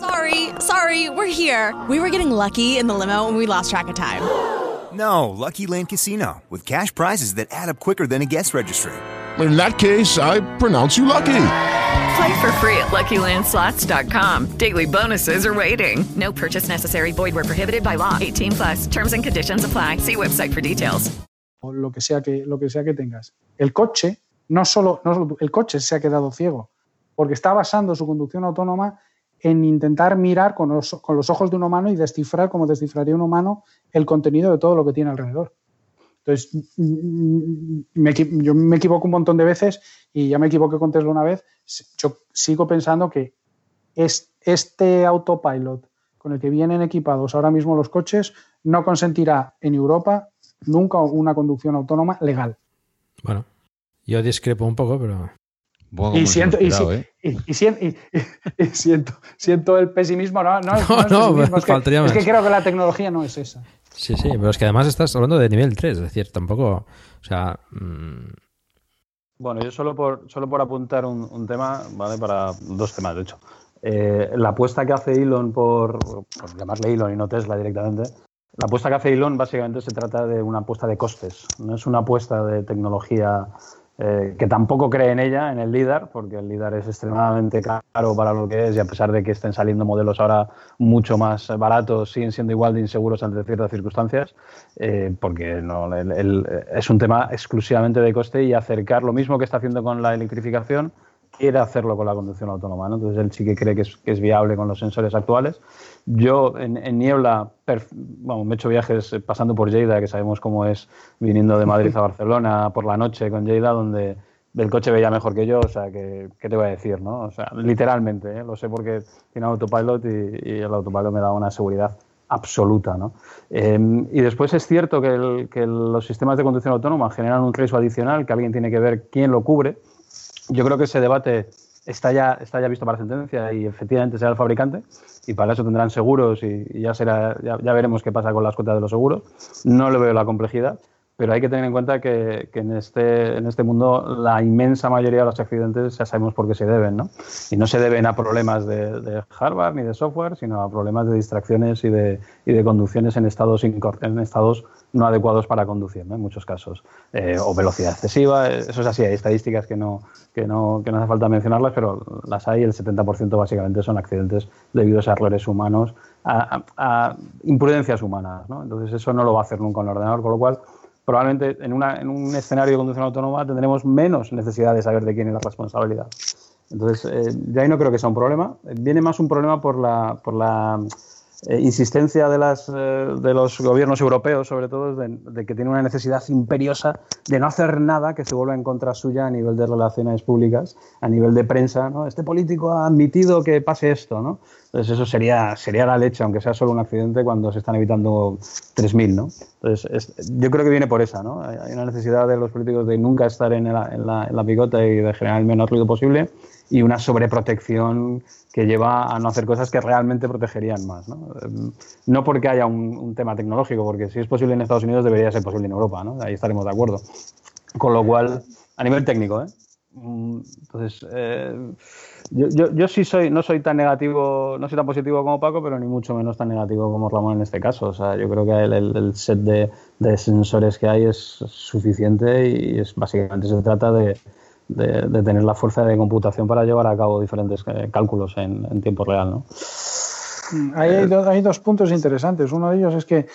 Sorry, sorry, we're here. We were getting lucky in the limo and we lost track of time. No, Lucky Land Casino, with cash prizes that add up quicker than a guest registry. In that case, I pronounce you lucky. Play for free at LuckyLandSlots.com. Daily bonuses are waiting. No purchase necessary. Void where prohibited by law. 18 plus. Terms and conditions apply. See website for details. o lo que sea que, lo que, sea que tengas. El coche, no solo, no solo- el coche se ha quedado ciego, porque está basando su conducción autónoma en intentar mirar con los, ojos de un humano y descifrar, como descifraría un humano, el contenido de todo lo que tiene alrededor. Entonces, mm, me equi- yo me equivoco un montón de veces y ya me equivoqué con Tesla una vez. Yo sigo pensando que es, este autopilot con el que vienen equipados ahora mismo los coches no consentirá en Europa nunca una conducción autónoma legal. Bueno, yo discrepo un poco, pero. Y siento, y, si- y- y sien- y- y- y siento, siento el pesimismo. No, no, es- No, no es no, pesimismo, es, que, faltaría es que más. creo que la tecnología no es esa. Sí, sí, pero es que además estás hablando de nivel 3, es decir, tampoco. O sea. mm, Bueno, yo solo por, solo por apuntar un, un tema, ¿vale? Para dos temas, de hecho. Eh, la apuesta que hace Elon por, por llamarle Elon y no Tesla directamente, la apuesta que hace Elon básicamente se trata de una apuesta de costes, no es una apuesta de tecnología eh, que tampoco cree en ella, en el LIDAR, porque el LIDAR es extremadamente caro para lo que es y a pesar de que estén saliendo modelos ahora mucho más baratos, siguen siendo igual de inseguros ante ciertas circunstancias, eh, porque no, el- es un tema exclusivamente de coste y acercar lo mismo que está haciendo con la electrificación, quiere hacerlo con la conducción autónoma. ¿no? Entonces él sí que cree que es, que es viable con los sensores actuales. Yo en, en niebla, vamos, me he hecho viajes eh, pasando por Lleida, que sabemos cómo es viniendo de Madrid a Barcelona por la noche con Lleida, donde del coche veía mejor que yo, o sea, que, ¿qué te voy a decir? ¿no? O sea, literalmente, ¿eh? lo sé porque tiene autopilot y, y el autopilot me da una seguridad absoluta. ¿no? Eh, y después es cierto que, el- que los sistemas de conducción autónoma generan un riesgo adicional que alguien tiene que ver quién lo cubre. Yo creo que ese debate está ya, está ya visto para sentencia y efectivamente será el fabricante y para eso tendrán seguros y, y ya, será, ya, ya veremos qué pasa con las cuotas de los seguros. No le veo la complejidad, pero hay que tener en cuenta que, que en, este, en este mundo la inmensa mayoría de los accidentes ya sabemos por qué se deben, ¿no? Y no se deben a problemas de, de hardware ni de software, sino a problemas de distracciones y de, y de conducciones en estados, en estados no adecuados para conducir, ¿no? en muchos casos. Eh, o velocidad excesiva, eh, eso es así, hay estadísticas que no, que, no, que no hace falta mencionarlas, pero las hay, el 70% básicamente son accidentes debidos a errores humanos, a, a- imprudencias humanas. ¿no? Entonces eso no lo va a hacer nunca un ordenador, con lo cual probablemente en, una- en un escenario de conducción autónoma tendremos menos necesidad de saber de quién es la responsabilidad. Entonces, eh, yo ahí no creo que sea un problema. Viene más un problema por la, por la eh, insistencia de, las, eh, de los gobiernos europeos, sobre todo, de, de que tienen una necesidad imperiosa de no hacer nada que se vuelva en contra suya a nivel de relaciones públicas, a nivel de prensa. ¿no? Este político ha admitido que pase esto. ¿no? Entonces, eso sería, sería la leche, aunque sea solo un accidente, cuando se están evitando 3.000. ¿no? Entonces, es- yo creo que viene por esa. ¿no? Hay hay una necesidad de los políticos de nunca estar en la, en la- en la picota y de generar el menor ruido posible y una sobreprotección que lleva a no hacer cosas que realmente protegerían más. No, Eh, no porque haya un, un tema tecnológico, porque si es posible en Estados Unidos debería ser posible en Europa, ¿no? ahí estaremos de acuerdo. Con lo cual, a nivel técnico, ¿eh? Mm, Entonces, eh, yo, yo, yo sí soy, no soy tan negativo, no soy tan positivo como Paco, pero ni mucho menos tan negativo como Ramón en este caso. O sea, yo creo que el- el set de, de sensores que hay es suficiente y es básicamente se trata de, de- de tener la fuerza de computación para llevar a cabo diferentes eh, cálculos en, en tiempo real, ¿no? Mm, Ahí hay, do- hay dos puntos interesantes. Uno de ellos es que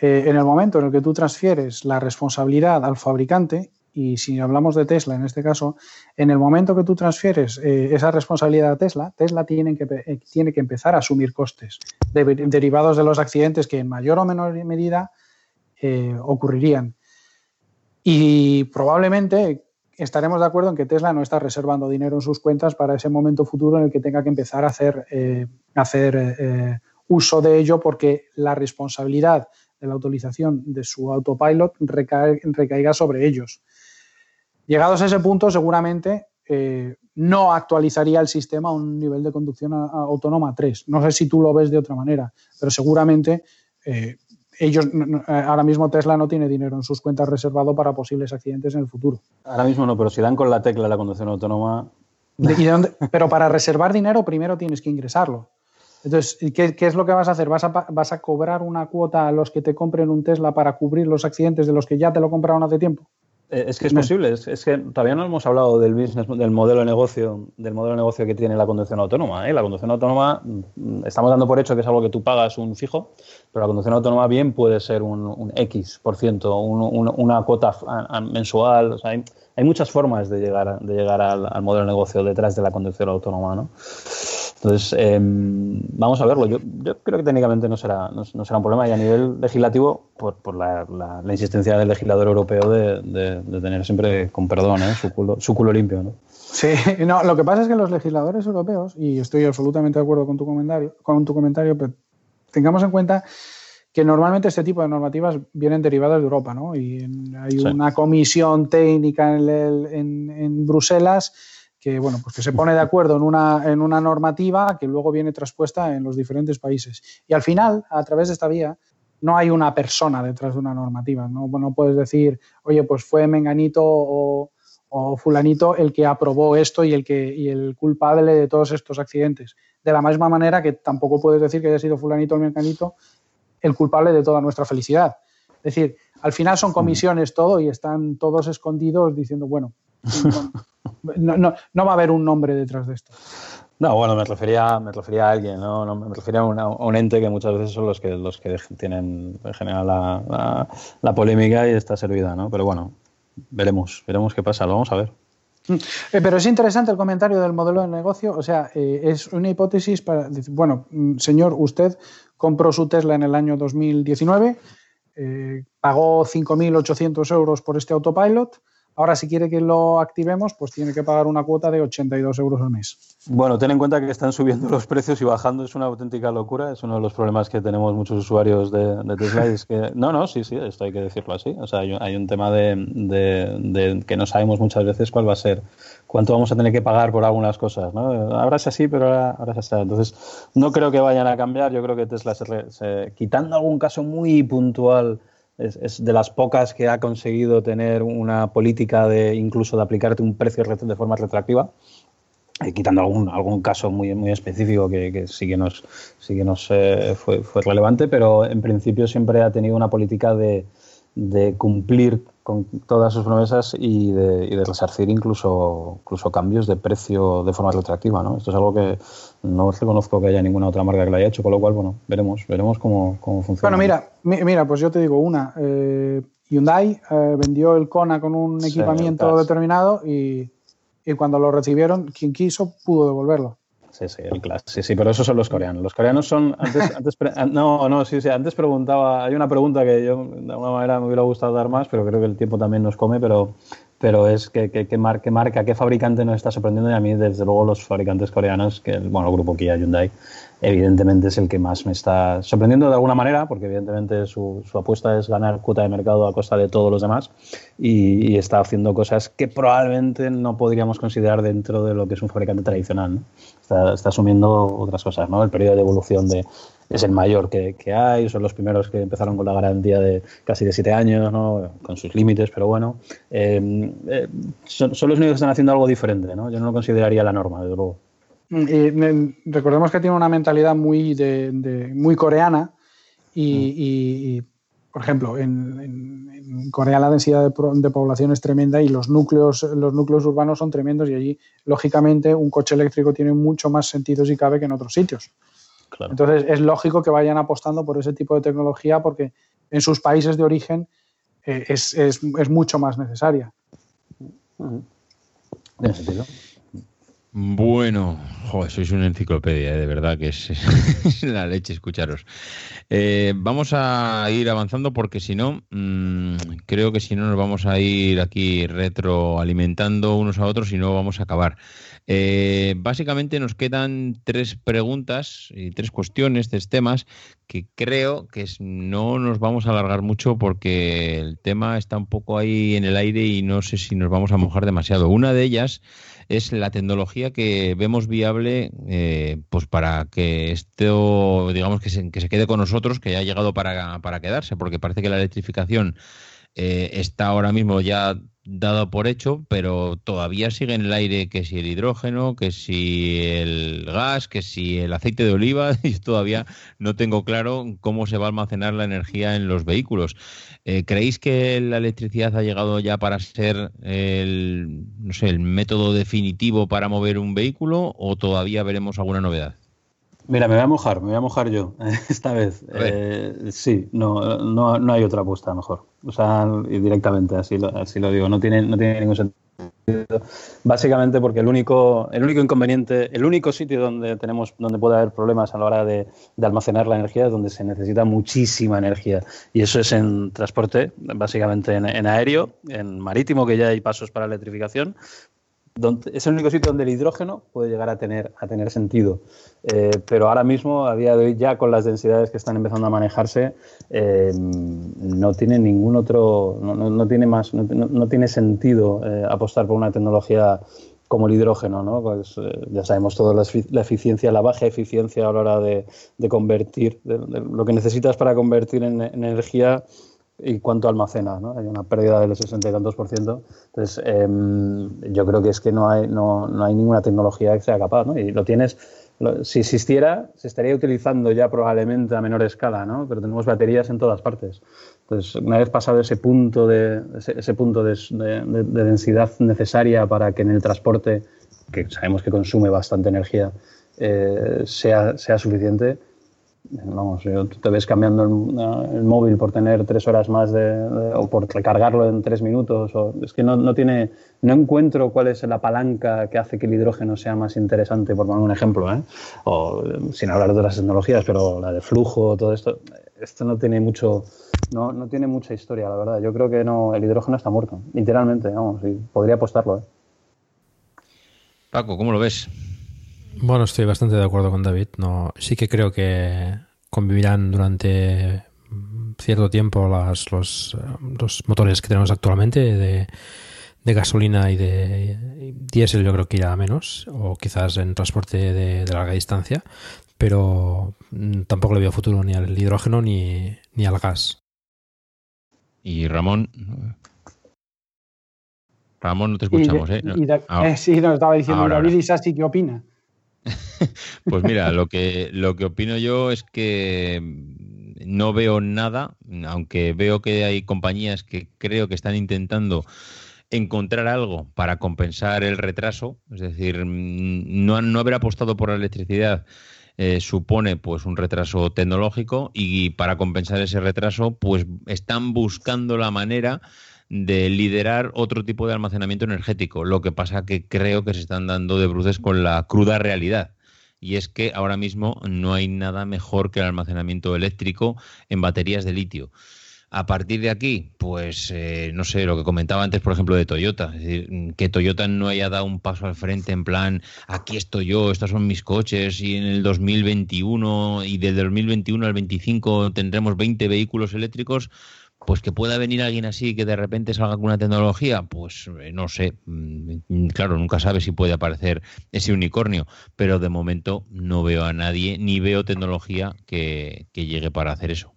eh, en el momento en el que tú transfieres la responsabilidad al fabricante, y si hablamos de Tesla en este caso, en el momento que tú transfieres eh, esa responsabilidad a Tesla, Tesla tiene que, eh, tiene que empezar a asumir costes de- derivados de los accidentes que en mayor o menor medida eh, ocurrirían. Y probablemente estaremos de acuerdo en que Tesla no está reservando dinero en sus cuentas para ese momento futuro en el que tenga que empezar a hacer, eh, hacer eh, uso de ello porque la responsabilidad de la utilización de su autopilot recaiga sobre ellos. Llegados a ese punto, seguramente eh, no actualizaría el sistema a un nivel de conducción autónoma 3. No sé si tú lo ves de otra manera, pero seguramente ellos, eh, ahora mismo Tesla no tiene dinero en sus cuentas reservado para posibles accidentes en el futuro. Ahora mismo no, pero si dan con la tecla la conducción autónoma. Pero para reservar dinero primero tienes que ingresarlo. Entonces, ¿y ¿qué, qué es lo que vas a hacer? ¿Vas a, ¿Vas a cobrar una cuota a los que te compren un Tesla para cubrir los accidentes de los que ya te lo compraron hace tiempo? Eh, Es que es posible, es, es que todavía no hemos hablado del business, del modelo de negocio, del modelo de negocio que tiene la conducción autónoma. ¿eh? La conducción autónoma, mm, estamos dando por hecho que es algo que tú pagas un fijo, pero la conducción autónoma bien puede ser un, un X por ciento, un- un- una cuota a- a- mensual. O sea, hay, hay muchas formas de llegar, de llegar al, al modelo de negocio detrás de la conducción autónoma, ¿no? Entonces, eh, vamos a verlo. Yo, yo creo que técnicamente no será, no, no será un problema y a nivel legislativo, por, por la, la- la insistencia del legislador europeo de, de- de tener siempre, con perdón, ¿eh? su, culo, su culo limpio. ¿no? Sí, no, lo que pasa es que los legisladores europeos, y estoy absolutamente de acuerdo con tu comentario, con tu comentario, pero tengamos en cuenta que normalmente este tipo de normativas vienen derivadas de Europa, ¿no? Y en- hay Sí. una comisión técnica en, el- en- en Bruselas que, bueno, pues que se pone de acuerdo en una, en una normativa que luego viene traspuesta en los diferentes países. Y al final, a través de esta vía, no hay una persona detrás de una normativa. No, no puedes decir, oye, pues fue Menganito o, o fulanito el que aprobó esto y el, que, y el culpable de todos estos accidentes. De la misma manera que tampoco puedes decir que haya sido fulanito o menganito el culpable de toda nuestra felicidad. Es decir, al final son comisiones todo y están todos escondidos diciendo, bueno, no, no- no va a haber un nombre detrás de esto. No, bueno, me refería, me refería a alguien, ¿no? No, me refería a, una- a un ente que muchas veces son los que, los que tienen en general la, la- la polémica y está servida, ¿no? Pero bueno, veremos, veremos qué pasa, lo vamos a ver. Eh, pero es interesante el comentario del modelo de negocio. O sea, eh, es una hipótesis para bueno, mm, señor, usted compró su Tesla en el año 2019, eh, pagó 5.800 euros por este autopilot. Ahora, si quiere que lo activemos, pues tiene que pagar una cuota de 82 euros al mes. Bueno, ten en cuenta que están subiendo los precios y bajando, es una auténtica locura, es uno de los problemas que tenemos muchos usuarios de, de Tesla. es que, no, no, sí, sí, esto hay que decirlo así. O sea, hay, hay un tema de, de- de que no sabemos muchas veces cuál va a ser, cuánto vamos a tener que pagar por algunas cosas. ¿no? Ahora es así, pero ahora, ahora es así. Entonces, no creo que vayan a cambiar. Yo creo que Tesla, se se- quitando algún caso muy puntual, es, de las pocas que ha conseguido tener una política de incluso de aplicarte un precio re- de forma retroactiva eh, quitando algún, algún caso muy, muy específico que, que sí que nos, sí que nos eh, fue, fue relevante, pero en principio siempre ha tenido una política de, de cumplir con todas sus promesas y de, y de resarcir incluso, incluso cambios de precio de forma retroactiva. ¿no? Esto es algo que no reconozco que haya ninguna otra marca que lo haya hecho, con lo cual, bueno, veremos, veremos cómo, cómo funciona. Bueno, mira, mi- mira, pues yo te digo una. eh, Hyundai eh, vendió el Kona con un equipamiento determinado y, y cuando lo recibieron, quien quiso pudo devolverlo. Sí, sí, el Clash. Sí, sí, pero esos son los coreanos. Los coreanos son. Antes, antes no, no, sí, sí. Antes preguntaba. Hay una pregunta que yo de alguna manera me hubiera gustado dar más, pero creo que el tiempo también nos come. Pero, pero es que, que- qué mar- marca, qué fabricante nos está sorprendiendo. Y a mí, desde luego, los fabricantes coreanos, que bueno, el grupo Kia Hyundai, evidentemente es el que más me está sorprendiendo de alguna manera, porque evidentemente su, su apuesta es ganar cuota de mercado a costa de todos los demás y, y está haciendo cosas que probablemente no podríamos considerar dentro de lo que es un fabricante tradicional. ¿no? Está, está asumiendo otras cosas, ¿no? El periodo de evolución de, es el mayor que, que hay, son los primeros que empezaron con la garantía de casi de siete años, ¿no? con sus límites, pero bueno, eh, eh, son, son los únicos que están haciendo algo diferente, ¿no? Yo no lo consideraría la norma, desde luego. Mm, y, eh, recordemos que tiene una mentalidad muy, de, de- muy coreana y, y- y, por ejemplo, en, en- en Corea la densidad de, pro- de población es tremenda y los núcleos, los núcleos urbanos son tremendos y allí, lógicamente, un coche eléctrico tiene mucho más sentido si cabe que en otros sitios. Claro. Entonces, es lógico que vayan apostando por ese tipo de tecnología porque en sus países de origen eh, es, es- es mucho más necesaria. Tiene sentido. Bueno, joder, sois una enciclopedia, ¿eh? de verdad que es, la leche escucharos. Eh, vamos a ir avanzando porque si no, mmm, creo que si no nos vamos a ir aquí retroalimentando unos a otros y no vamos a acabar. Eh, básicamente nos quedan tres preguntas y tres cuestiones, tres temas que creo que no nos vamos a alargar mucho porque el tema está un poco ahí en el aire y no sé si nos vamos a mojar demasiado. Una de ellas es la tecnología que vemos viable eh, pues para que esto, digamos, que se, que se, quede con nosotros, que ya ha llegado para, para quedarse, porque parece que la electrificación eh, está ahora mismo ya dado por hecho, pero todavía sigue en el aire que si el hidrógeno, que si el gas, que si el aceite de oliva, y todavía no tengo claro cómo se va a almacenar la energía en los vehículos. Eh, ¿Creéis que la electricidad ha llegado ya para ser el, no sé, el método definitivo para mover un vehículo o todavía veremos alguna novedad? Mira, me voy a mojar, me voy a mojar yo esta vez. Eh, sí, no, no, no, hay otra apuesta mejor. O sea, directamente, así lo, así lo digo. No tiene, no tiene ningún sentido. Básicamente porque el único, el único inconveniente, el único sitio donde tenemos, donde puede haber problemas a la hora de, de almacenar la energía es donde se necesita muchísima energía. Y eso es en transporte, básicamente en, en aéreo, en marítimo, que ya hay pasos para electrificación, donde, es el único sitio donde el hidrógeno puede llegar a tener, a tener sentido. Eh, pero ahora mismo, a día de hoy, ya con las densidades que están empezando a manejarse, eh, no tiene ningún otro, no, no, no tiene más, no, tiene sentido eh, apostar por una tecnología como el hidrógeno, ¿no? Pues ya sabemos todo la, eficiencia, la baja eficiencia a la hora de, de convertir, de, lo que necesitas para convertir en energía y cuánto almacena, ¿no? Hay una pérdida del 60 y tantos por ciento. Entonces, eh, yo creo que es que no hay, no, no, hay ninguna tecnología que sea capaz, ¿no? Y lo tienes, lo, si existiera, se estaría utilizando ya probablemente a menor escala, ¿no? Pero tenemos baterías en todas partes. Entonces, una vez pasado ese punto de, ese, ese punto de, de, de, densidad necesaria para que en el transporte, que sabemos que consume bastante energía, eh, sea, sea suficiente, vamos, tú te ves cambiando el, el, móvil por tener tres horas más de, o por recargarlo en tres minutos. O, es que no, no, tiene, no encuentro cuál es la palanca que hace que el hidrógeno sea más interesante, por poner un ejemplo, ¿eh? o sin hablar de otras tecnologías, pero la de flujo, todo esto, esto no tiene mucho, no, no tiene mucha historia, la verdad. Yo creo que no, el hidrógeno está muerto, literalmente, vamos, y podría apostarlo. ¿eh? Paco, ¿cómo lo ves? Bueno, estoy bastante de acuerdo con David. No, sí que creo que convivirán durante cierto tiempo las, los, los motores que tenemos actualmente de, de gasolina y de diésel yo creo que irá a menos o quizás en transporte de, de, larga distancia pero tampoco le veo futuro ni al hidrógeno ni, ni al gas y Ramón Ramón no te escuchamos y, ¿eh? Y ah, eh sí nos estaba diciendo ahora, David y Sassi ¿qué opina? pues mira, lo que, lo que opino yo es que no veo nada, aunque veo que hay compañías que creo que están intentando encontrar algo para compensar el retraso, es decir, no, no haber apostado por la electricidad eh, supone pues un retraso tecnológico y para compensar ese retraso pues están buscando la manera de liderar otro tipo de almacenamiento energético. Lo que pasa que creo que se están dando de bruces con la cruda realidad. Y es que ahora mismo no hay nada mejor que el almacenamiento eléctrico en baterías de litio. A partir de aquí, pues eh, no sé, lo que comentaba antes, por ejemplo, de Toyota. Que Toyota no haya dado un paso al frente en plan, aquí estoy yo, estos son mis coches, y en el 2021 y del 2021 al 25 tendremos 20 vehículos eléctricos pues que pueda venir alguien así que de repente salga con una tecnología, pues eh, no sé, mm, claro, nunca sabe si puede aparecer ese unicornio, pero de momento no veo a nadie ni veo tecnología que, que llegue para hacer eso.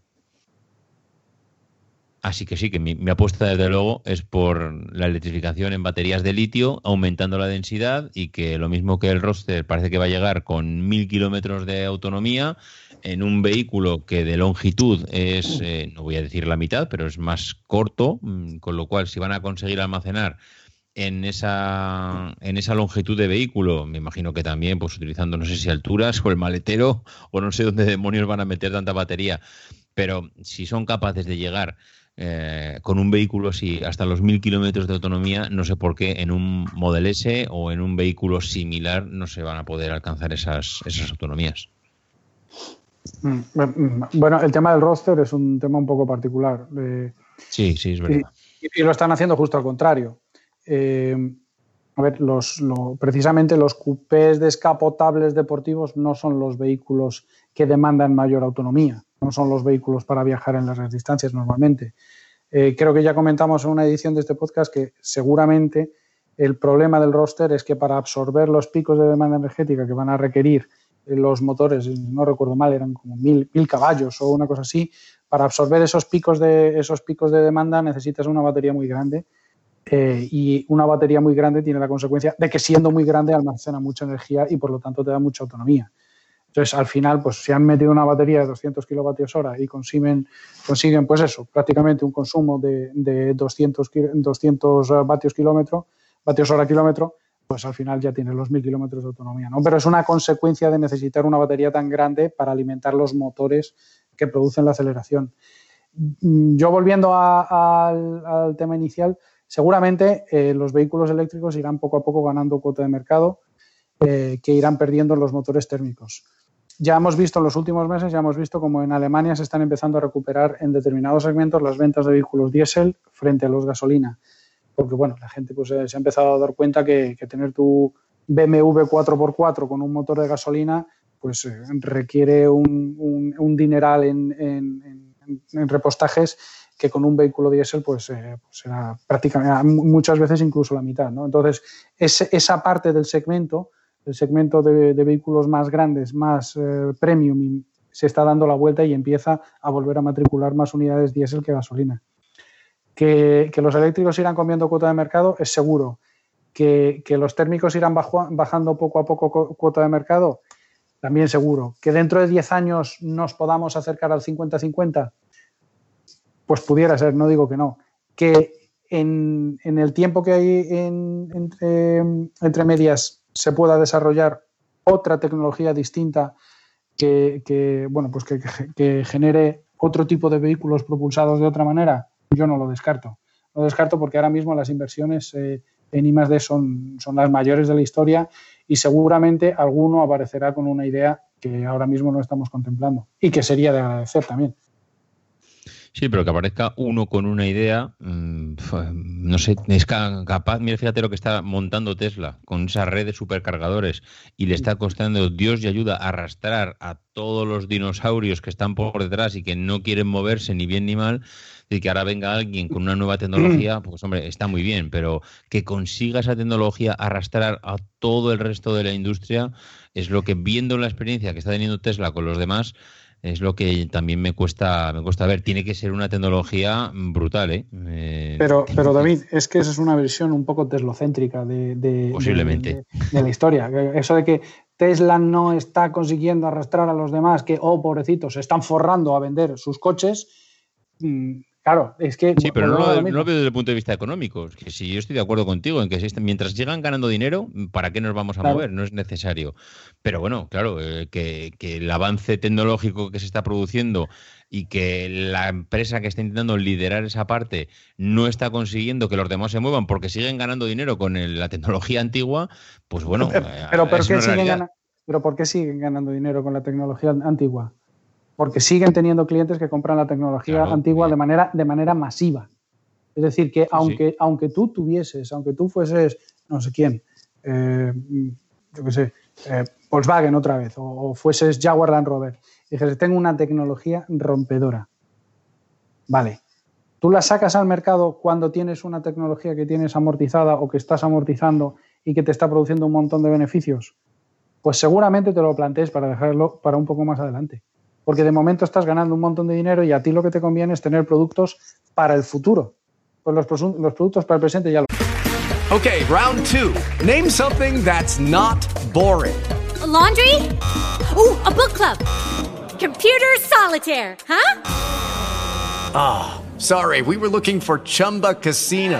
Así que sí, que mi, apuesta desde luego es por la electrificación en baterías de litio, aumentando la densidad y que lo mismo que el roster parece que va a llegar con mil kilómetros de autonomía en un vehículo que de longitud es, eh, no voy a decir la mitad, pero es más corto, mm, con lo cual si van a conseguir almacenar en esa, en esa longitud de vehículo, me imagino que también, pues utilizando no sé si alturas o el maletero o no sé dónde demonios van a meter tanta batería, pero si son capaces de llegar eh, con un vehículo así hasta los 1000 kilómetros de autonomía, no sé por qué en un Model S o en un vehículo similar no se van a poder alcanzar esas, esas autonomías. Mm, mm, Bueno, el tema del roster es un tema un poco particular. eh, Sí, sí, es verdad. y, y lo están haciendo justo al contrario. Eh, a ver, los, lo- precisamente los coupés descapotables deportivos no son los vehículos que demandan mayor autonomía, no son los vehículos para viajar en largas distancias normalmente. Eh, creo que ya comentamos en una edición de este podcast que seguramente el problema del roster es que para absorber los picos de demanda energética que van a requerir los motores, no recuerdo mal, eran como mil, caballos o una cosa así, para absorber esos picos de, esos picos de demanda necesitas una batería muy grande eh, y una batería muy grande tiene la consecuencia de que siendo muy grande almacena mucha energía y por lo tanto te da mucha autonomía. Entonces, al final, pues si han metido una batería de 200 kilovatios hora y consiguen, consiguen pues eso, prácticamente un consumo de, de 200, ki- 200 vatios kilómetro, vatios hora kilómetro, pues al final ya tiene los 1000 kilómetros de autonomía, ¿no? Pero es una consecuencia de necesitar una batería tan grande para alimentar los motores que producen la aceleración. Mm, Yo volviendo al tema inicial, seguramente eh, los vehículos eléctricos irán poco a poco ganando cuota de mercado eh, que irán perdiendo los motores térmicos. Ya hemos visto en los últimos meses, ya hemos visto como en Alemania se están empezando a recuperar en determinados segmentos las ventas de vehículos diésel frente a los gasolina. Porque bueno, la gente pues, eh, se ha empezado a dar cuenta que, tener tu BMW 4x4 con un motor de gasolina pues eh, requiere un, dineral en, repostajes que con un vehículo diésel pues, eh, pues prácticamente muchas veces incluso la mitad. ¿no? Entonces, esa parte del segmento, el segmento de, vehículos más grandes, más eh, premium, se está dando la vuelta y empieza a volver a matricular más unidades diésel que gasolina. Que, los eléctricos irán comiendo cuota de mercado es seguro. Que, los térmicos irán bajando poco a poco co- cuota de mercado, también seguro. Que dentro de 10 años nos podamos acercar al 50-50, pues pudiera ser, no digo que no. Que en, el tiempo que hay en- entre, medias se pueda desarrollar otra tecnología distinta que, bueno, pues que genere otro tipo de vehículos propulsados de otra manera, yo no lo descarto. Lo descarto porque ahora mismo las inversiones eh, en I+D son, son las mayores de la historia y seguramente alguno aparecerá con una idea que ahora mismo no estamos contemplando y que sería de agradecer también. Sí, pero que aparezca uno con una idea, mm, no sé, es ca- capaz, mira, fíjate lo que está montando Tesla con esa red de supercargadores y le está costando Dios y ayuda a arrastrar a todos los dinosaurios que están por detrás y que no quieren moverse ni bien ni mal, y que ahora venga alguien con una nueva tecnología, pues hombre, está muy bien, pero que consiga esa tecnología arrastrar a todo el resto de la industria es lo que viendo la experiencia que está teniendo Tesla con los demás, es lo que también me cuesta, me cuesta ver. Tiene que ser una tecnología brutal, ¿eh? Eh, Pero, pero David, es que esa es una versión un poco teslocéntrica de, de- Posiblemente. de- de la historia. Eso de que Tesla no está consiguiendo arrastrar a los demás, que, oh, pobrecitos, se están forrando a vender sus coches. Claro, es que. Sí, pero no lo, no lo veo desde el punto de vista económico. Es que si yo estoy de acuerdo contigo en que si mientras sigan ganando dinero, ¿para qué nos vamos a Claro. mover? No es necesario. Pero bueno, claro, eh, que, que el avance tecnológico que se está produciendo y que la empresa que está intentando liderar esa parte no está consiguiendo que los demás se muevan porque siguen ganando dinero con el- la tecnología antigua, pues bueno, Pero, eh, pero, ¿por es qué una siguen realidad. gana- pero ¿por qué siguen ganando dinero con la tecnología antigua? Porque siguen teniendo clientes que compran la tecnología Claro, antigua de manera, de manera masiva. Es decir, que aunque, aunque tú tuvieses, aunque tú fueses, no sé quién, eh, yo qué sé, eh, Volkswagen otra vez, o, o fueses Jaguar Land Rover, y tengo una tecnología rompedora. Vale. Tú la sacas al mercado cuando tienes una tecnología que tienes amortizada o que estás amortizando y que te está produciendo un montón de beneficios. Pues seguramente te lo plantees para dejarlo para un poco más adelante. Porque de momento estás ganando un montón de dinero y a ti lo que te conviene es tener productos para el futuro. Pues los, productos para el presente ya lo. Okay, round two. Name something that's not boring. A laundry? Ooh, a book club. Computer solitaire, huh? Ah, sorry, we were looking for Chumba Casino.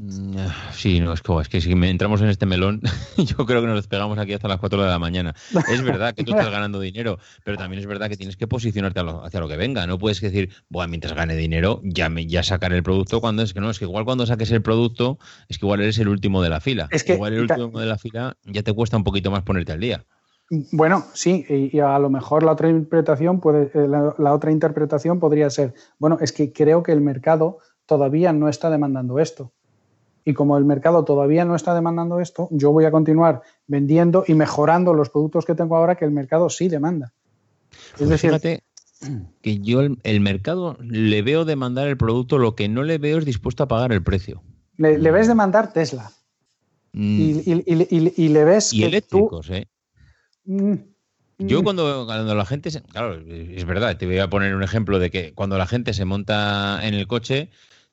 Mm, Sí, no, es que, es que si me entramos en este melón, yo creo que nos despegamos aquí hasta las 4 de la mañana. Es verdad que tú estás ganando dinero, pero también es verdad que tienes que posicionarte lo- hacia lo que venga. No puedes decir, bueno, mientras gane dinero, ya, me, ya sacaré el producto cuando es que no, es que igual cuando saques el producto, es que igual eres el último de la fila. Es que- igual el último de la fila ya te cuesta un poquito más ponerte al día. Bueno, sí, y, a lo mejor la otra interpretación puede, eh, la, la otra interpretación podría ser, bueno, es que creo que el mercado todavía no está demandando esto. Y como el mercado todavía no está demandando esto, yo voy a continuar vendiendo y mejorando los productos que tengo ahora que el mercado sí demanda. Es Pues decir, fíjate que yo el, el mercado le veo demandar el producto, lo que no le veo es dispuesto a pagar el precio. le, le ves demandar Tesla Mm, y, y- y- y- y le ves y que eléctricos, ¿eh? Mm, Yo mm, cuando, cuando la gente, se- claro, es verdad, te voy a poner un ejemplo de que cuando la gente se monta en el coche,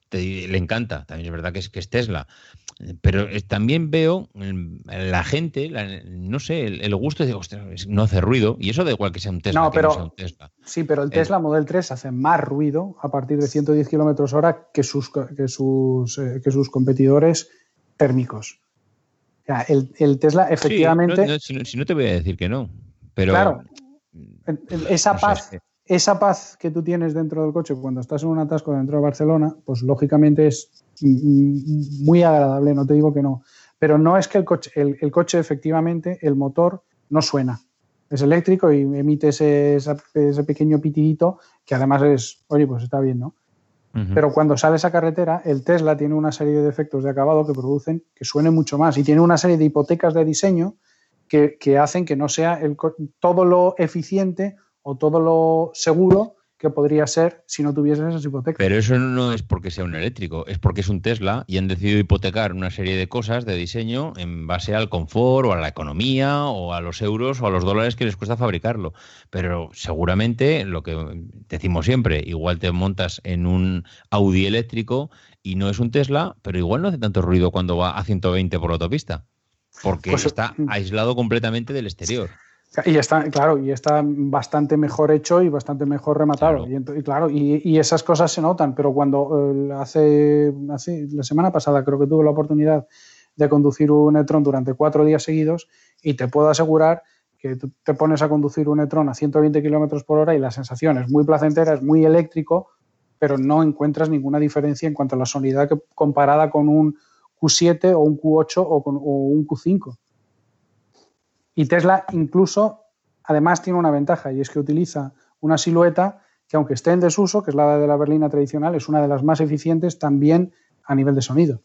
te- le encanta, también es verdad que es, que es Tesla, pero eh, también veo mm, la gente, la- no sé, el, el gusto de, ostras, no hace ruido, y eso da igual que sea un Tesla, No, que pero- no sea un Tesla. Sí, pero el El- Tesla Model 3 hace más ruido a partir de 110 kilómetros hora que sus, que, sus, eh, que sus competidores térmicos. O sea, el, el Tesla, Sí, efectivamente, no- no, si, no, si no te voy a decir que no, pero claro, el- esa sé, paz, esa paz que tú tienes dentro del coche cuando estás en un atasco dentro de Barcelona, pues lógicamente es muy agradable, no te digo que no. Pero no es que el coche, el, el coche efectivamente, el motor no suena. Es eléctrico y emite ese, pequeño pitidito que además es, oye, pues está bien, ¿no? Pero cuando sales a carretera, el Tesla tiene una serie de defectos de acabado que producen que suene mucho más y tiene una serie de hipotecas de diseño que, que hacen que no sea el todo lo eficiente o todo lo seguro que podría ser si no tuvieses esas hipotecas. Pero eso no es porque sea un eléctrico, es porque es un Tesla y han decidido hipotecar una serie de cosas de diseño en base al confort o a la economía o a los euros o a los dólares que les cuesta fabricarlo. Pero seguramente lo que decimos siempre, igual te montas en un Audi eléctrico y no es un Tesla, pero igual no hace tanto ruido cuando va a 120 por la autopista, porque Pues, está aislado completamente del exterior. Y está, claro, y está bastante mejor hecho y bastante mejor rematado. Y, claro, y, y esas cosas se notan, pero cuando eh, hace, hace la semana pasada creo que tuve la oportunidad de conducir un e-tron durante cuatro días seguidos y te puedo asegurar que tú te pones a conducir un e-tron a 120 kilómetros por hora y la sensación es muy placentera, es muy eléctrico, pero no encuentras ninguna diferencia en cuanto a la sonoridad que, comparada con un Q7 o un Q8 o, con, o un Q5. Y Tesla incluso, además, tiene una ventaja y es que utiliza una silueta que aunque esté en desuso, que es la de la berlina tradicional, es una de las más eficientes también a nivel de sonido.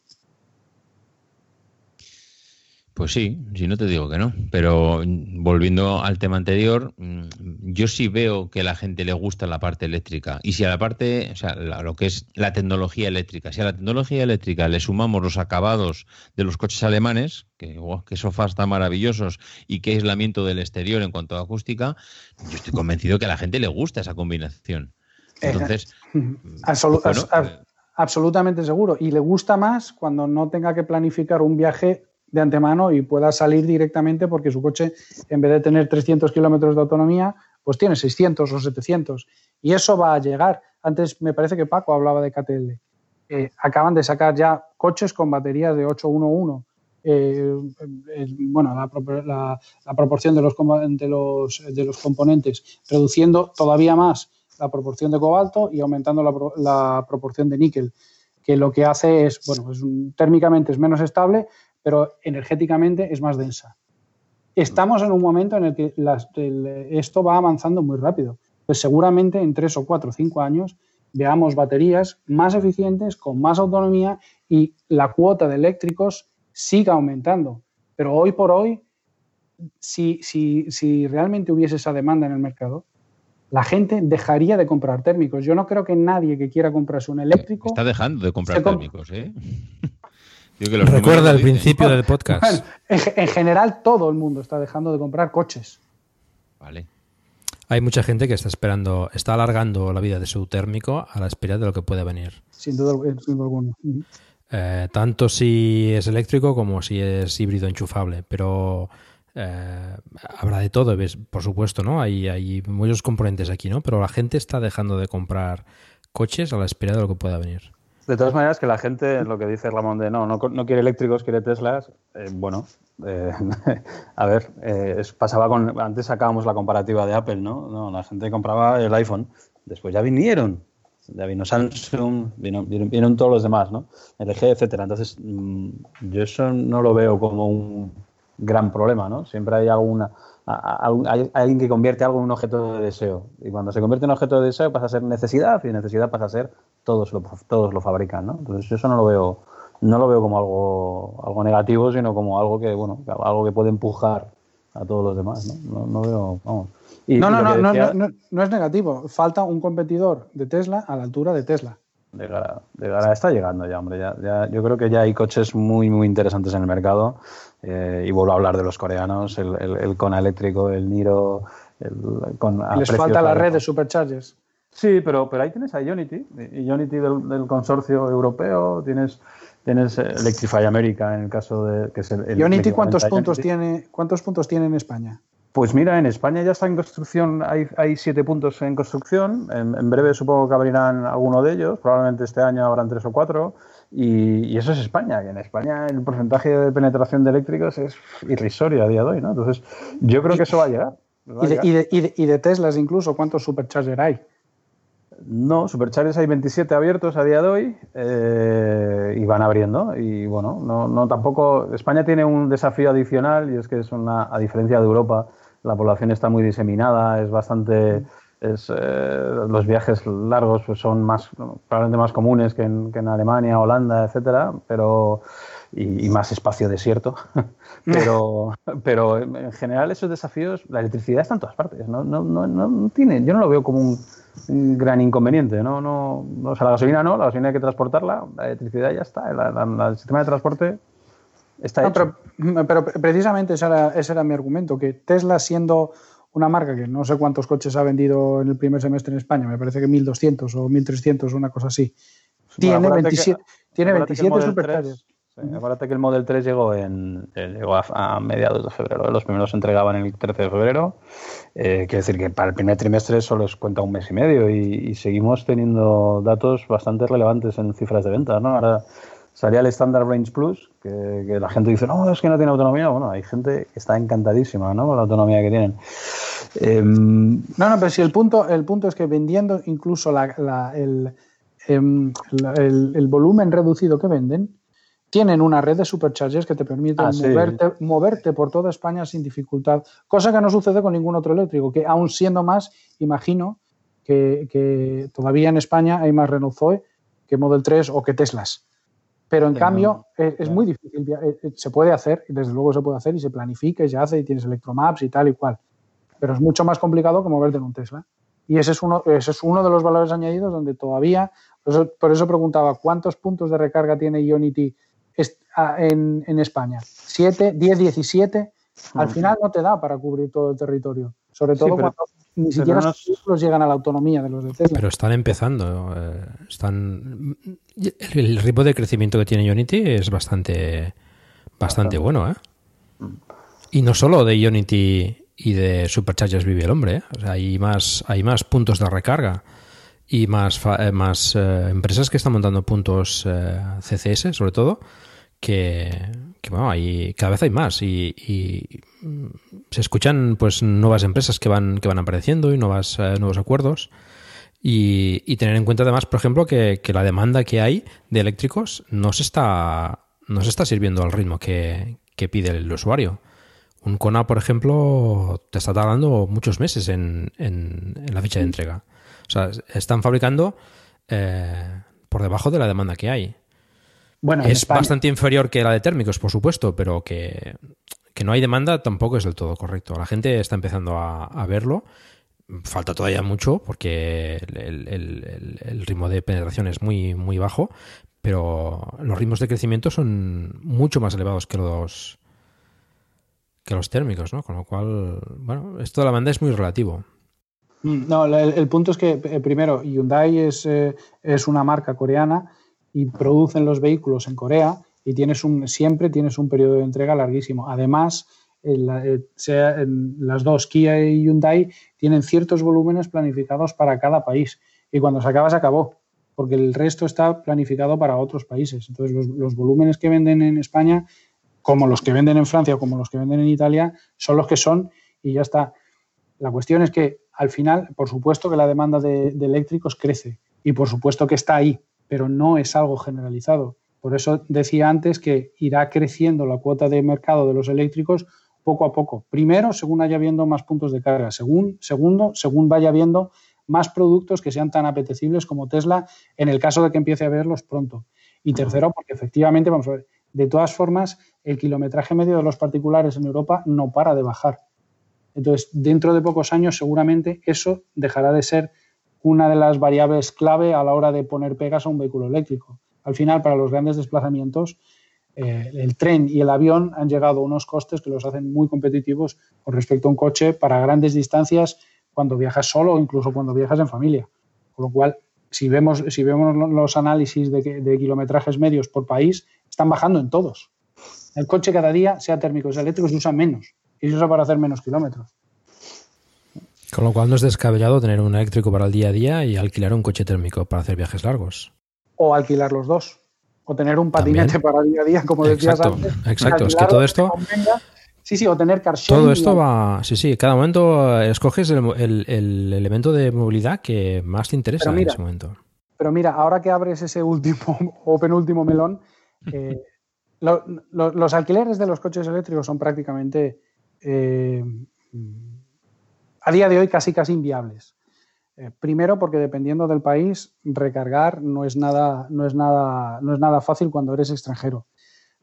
Pues sí, sí, no te digo que no. Pero mm, volviendo al tema anterior, mm, yo sí veo que a la gente le gusta la parte eléctrica. Y si a la parte, o sea, la- lo que es la tecnología eléctrica, si a la tecnología eléctrica le sumamos los acabados de los coches alemanes, que, sofás tan maravillosos y qué aislamiento del exterior en cuanto a acústica, yo estoy convencido que a la gente le gusta esa combinación. Entonces, bueno, as- as- absolutamente seguro. Y le gusta más cuando no tenga que planificar un viaje de antemano y pueda salir directamente porque su coche, en vez de tener 300 kilómetros de autonomía, pues tiene 600 o 700. Y eso va a llegar. Antes me parece que Paco hablaba de KTL. Eh, acaban de sacar ya coches con baterías de 811. Eh, eh, bueno, la, la- proporción de los, de, los, de los componentes, reduciendo todavía más la proporción de cobalto y aumentando la, la proporción de níquel, que lo que hace es, bueno, es un- térmicamente es menos estable, pero energéticamente es más densa. Estamos en un momento en el que las- el- esto va avanzando muy rápido. Pues seguramente en tres o cuatro o cinco años veamos baterías más eficientes, con más autonomía y la cuota de eléctricos siga aumentando. Pero hoy por hoy, si, si, si realmente hubiese esa demanda en el mercado, la gente dejaría de comprar térmicos. Yo no creo que nadie que quiera comprarse un eléctrico... Está dejando de comprar térmicos, ¿eh? Recuerda el principio del podcast. Bueno, en, en, general, todo el mundo está dejando de comprar coches. Vale. Hay mucha gente que está esperando, está alargando la vida de su térmico a la espera de lo que puede venir. Sin duda, sin duda alguna. Eh, tanto si es eléctrico como si es híbrido enchufable, pero eh, habrá de todo, ¿ves? por supuesto, ¿no? Hay, hay muchos componentes aquí, ¿no? Pero la gente está dejando de comprar coches a la espera de lo que pueda venir. De todas maneras, que la gente, lo que dice Ramón de no, no, no quiere eléctricos, quiere Teslas, eh, bueno, eh, a ver, eh, pasaba con, antes sacábamos la comparativa de Apple, ¿no? No, la gente compraba el iPhone, después ya vinieron, ya vino Samsung, vino, vinieron, todos los demás, ¿no? LG, etcétera. Entonces, mmm, yo eso no lo veo como un gran problema, ¿no? Siempre hay alguna, hay alguien que convierte algo en un objeto de deseo. Y cuando se convierte en objeto de deseo pasa a ser necesidad y necesidad pasa a ser todos lo, todos lo fabrican, ¿no? Entonces eso no lo veo no lo veo como algo algo negativo, sino como algo que bueno, algo que puede empujar a todos los demás, ¿no? No, no veo, vamos. Y, no, no, no, decía, no, no, no, es negativo. Falta un competidor de Tesla a la altura de Tesla. De cara, de cara está llegando ya, hombre. Ya, ya, yo creo que ya hay coches muy, muy interesantes en el mercado. Eh, y vuelvo a hablar de los coreanos, el, el, el Kona eléctrico, el Niro. El, con, Les falta la red de superchargers. Sí, pero, pero ahí tienes a Ionity, Ionity del, del consorcio europeo, tienes, tienes Electrify America en el caso de que es el, el Ionity cuántos puntos Ionity. tiene cuántos puntos tiene en España pues mira en España ya está en construcción hay, hay siete puntos en construcción en, en, breve supongo que abrirán alguno de ellos probablemente este año habrán tres o cuatro y, y, eso es España que en España el porcentaje de penetración de eléctricos es irrisorio a día de hoy no entonces yo creo que eso va a llegar, va a llegar. Y, de, y, de, y de Teslas incluso cuántos supercharger hay no, Superchargers hay 27 abiertos a día de hoy eh, y van abriendo. Y bueno, no, no tampoco. España tiene un desafío adicional y es que es una, a diferencia de Europa, la población está muy diseminada, es bastante. Es, eh, los viajes largos pues son más probablemente más comunes que en, que en Alemania, Holanda, etcétera, pero y, y, más espacio desierto. pero, pero en general esos desafíos, la electricidad está en todas partes. No, no, no, no tiene, yo no lo veo como un, un gran inconveniente. ¿no? No, no, o sea, la gasolina no, la gasolina hay que transportarla, la electricidad ya está, la, la, el sistema de transporte está hecho. Pero, pero, precisamente ese era, ese era mi argumento, que Tesla siendo una marca que no sé cuántos coches ha vendido en el primer semestre en España, me parece que 1.200 o 1.300, una cosa así, tiene, 27, que, tiene 27 superchargers. Sí, acuérdate que el Model 3 llegó, en, llegó a, a, mediados de febrero. Los primeros se entregaban el 13 de febrero. Eh, quiere decir que para el primer trimestre solo os cuenta un mes y medio y, y, seguimos teniendo datos bastante relevantes en cifras de ventas. ¿no? Ahora salía el Standard Range Plus, que, que, la gente dice, no, es que no tiene autonomía. Bueno, hay gente que está encantadísima ¿no? con la autonomía que tienen. Eh, no, no, pero si el punto, el punto es que vendiendo incluso la, la, el, el, el volumen reducido que venden, tienen una red de superchargers que te permiten ah, moverte, sí. moverte, por toda España sin dificultad, cosa que no sucede con ningún otro eléctrico, que aún siendo más, imagino que, que todavía en España hay más Renault Zoe que Model 3 o que Teslas. Pero en sí, cambio no. es, es, muy difícil, eh, se puede hacer, desde luego se puede hacer y se planifica y se hace y tienes electromaps y tal y cual. Pero es mucho más complicado que moverte en un Tesla. Y ese es uno, ese es uno de los valores añadidos donde todavía, por eso, por eso preguntaba, ¿cuántos puntos de recarga tiene Ionity en, en España. 7, 10, 17. Al final no te da para cubrir todo el territorio. Sobre todo sí, pero, cuando ni siquiera los vehículos llegan a la autonomía de los de Tesla. Pero están empezando. Eh, están el, ritmo de crecimiento que tiene Unity es bastante, bastante bueno. ¿eh? Y no solo de Unity y de Superchargers vive el hombre. ¿eh? O sea, hay, más, hay más puntos de recarga y más, eh, más eh, empresas que están montando puntos eh, CCS, sobre todo, que, bueno, hay, cada vez hay más y, y, se escuchan pues nuevas empresas que van, que van apareciendo y nuevas, eh, nuevos acuerdos. Y, tener en cuenta además, por ejemplo, que, la demanda que hay de eléctricos no se está, no se está sirviendo al ritmo que pide el usuario. Un Kona, por ejemplo, te está tardando muchos meses en, en, en la ficha de entrega. O sea, están fabricando eh, por debajo de la demanda que hay. Bueno, en es bastante inferior que la de térmicos, por supuesto, pero que, que no hay demanda tampoco es del todo correcto. La gente está empezando a, a verlo. Falta todavía mucho porque el, el- el- el ritmo de penetración es muy, muy bajo, pero los ritmos de crecimiento son mucho más elevados que los que los térmicos, ¿no? Con lo cual, bueno, esto de la banda es muy relativo. Mm, No, el, punto es que, eh, primero, Hyundai es, eh, es una marca coreana y producen los vehículos en Corea y tienes un, siempre tienes un periodo de entrega larguísimo. Además, eh, las dos, Kia y Hyundai, tienen ciertos volúmenes planificados para cada país y cuando se acaba, se acabó, porque el resto está planificado para otros países. Entonces, los volúmenes que venden en España, como los que venden en Francia o como los que venden en Italia, son los que son y ya está. La cuestión es que al final, por supuesto que la demanda de, eléctricos crece y por supuesto que está ahí, pero no es algo generalizado. Por eso decía antes que irá creciendo la cuota de mercado de los eléctricos poco a poco. Primero, según haya habiendo más puntos de carga. Según, segundo, según vaya habiendo más productos que sean tan apetecibles como Tesla, en el caso de que empiece a verlos pronto. Y tercero, porque efectivamente, vamos a ver, de todas formas, el kilometraje medio de los particulares en Europa no para de bajar. Entonces, dentro de pocos años, seguramente eso dejará de ser una de las variables clave a la hora de poner pegas a un vehículo eléctrico. Al final, para los grandes desplazamientos, eh, el tren y el avión han llegado a unos costes que los hacen muy competitivos con respecto a un coche para grandes distancias cuando viajas solo o incluso cuando viajas en familia. Con lo cual, si vemos, si vemos lo- los análisis de, de kilometrajes medios por país, están bajando en todos. El coche cada día, sea térmico o sea eléctrico, se usa menos y se usa para hacer menos kilómetros. Con lo cual no es descabellado tener un eléctrico para el día a día y alquilar un coche térmico para hacer viajes largos. O alquilar los dos. O tener un patinete También. para día a día, como decías Exacto, antes. exacto. Es que todo esto-. Sí, sí, o tener car sharing Todo esto va, sí, sí, cada momento eh, escoges el, el- el elemento de movilidad que más te interesa en ese momento. Pero mira, ahora que abres ese último o penúltimo melón, eh, lo- lo- los alquileres de los coches eléctricos son prácticamente eh, a día de hoy casi casi inviables. Eh, primero, porque dependiendo del país, recargar no es nada, no es nada, no es nada fácil cuando eres extranjero.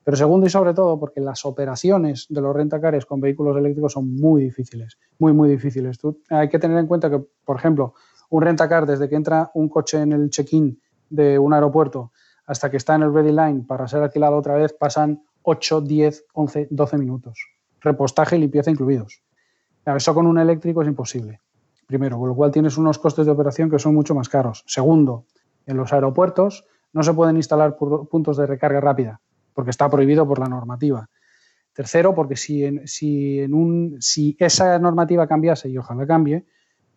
Pero segundo y sobre todo, porque las operaciones de los rentacares con vehículos eléctricos son muy difíciles, muy, muy difíciles. Hay que tener en cuenta que, por ejemplo, un rentacar, desde que entra un coche en el check-in de un aeropuerto hasta que está en el ready line para ser alquilado otra vez, pasan 8, 10, 11, 12 minutos. Repostaje y limpieza incluidos. Eso con un eléctrico es imposible. Primero, con lo cual tienes unos costes de operación que son mucho más caros. Segundo, en los aeropuertos no se pueden instalar pu- puntos de recarga rápida, porque está prohibido por la normativa. Tercero, porque si, en, si, en un, si esa normativa cambiase, y ojalá cambie,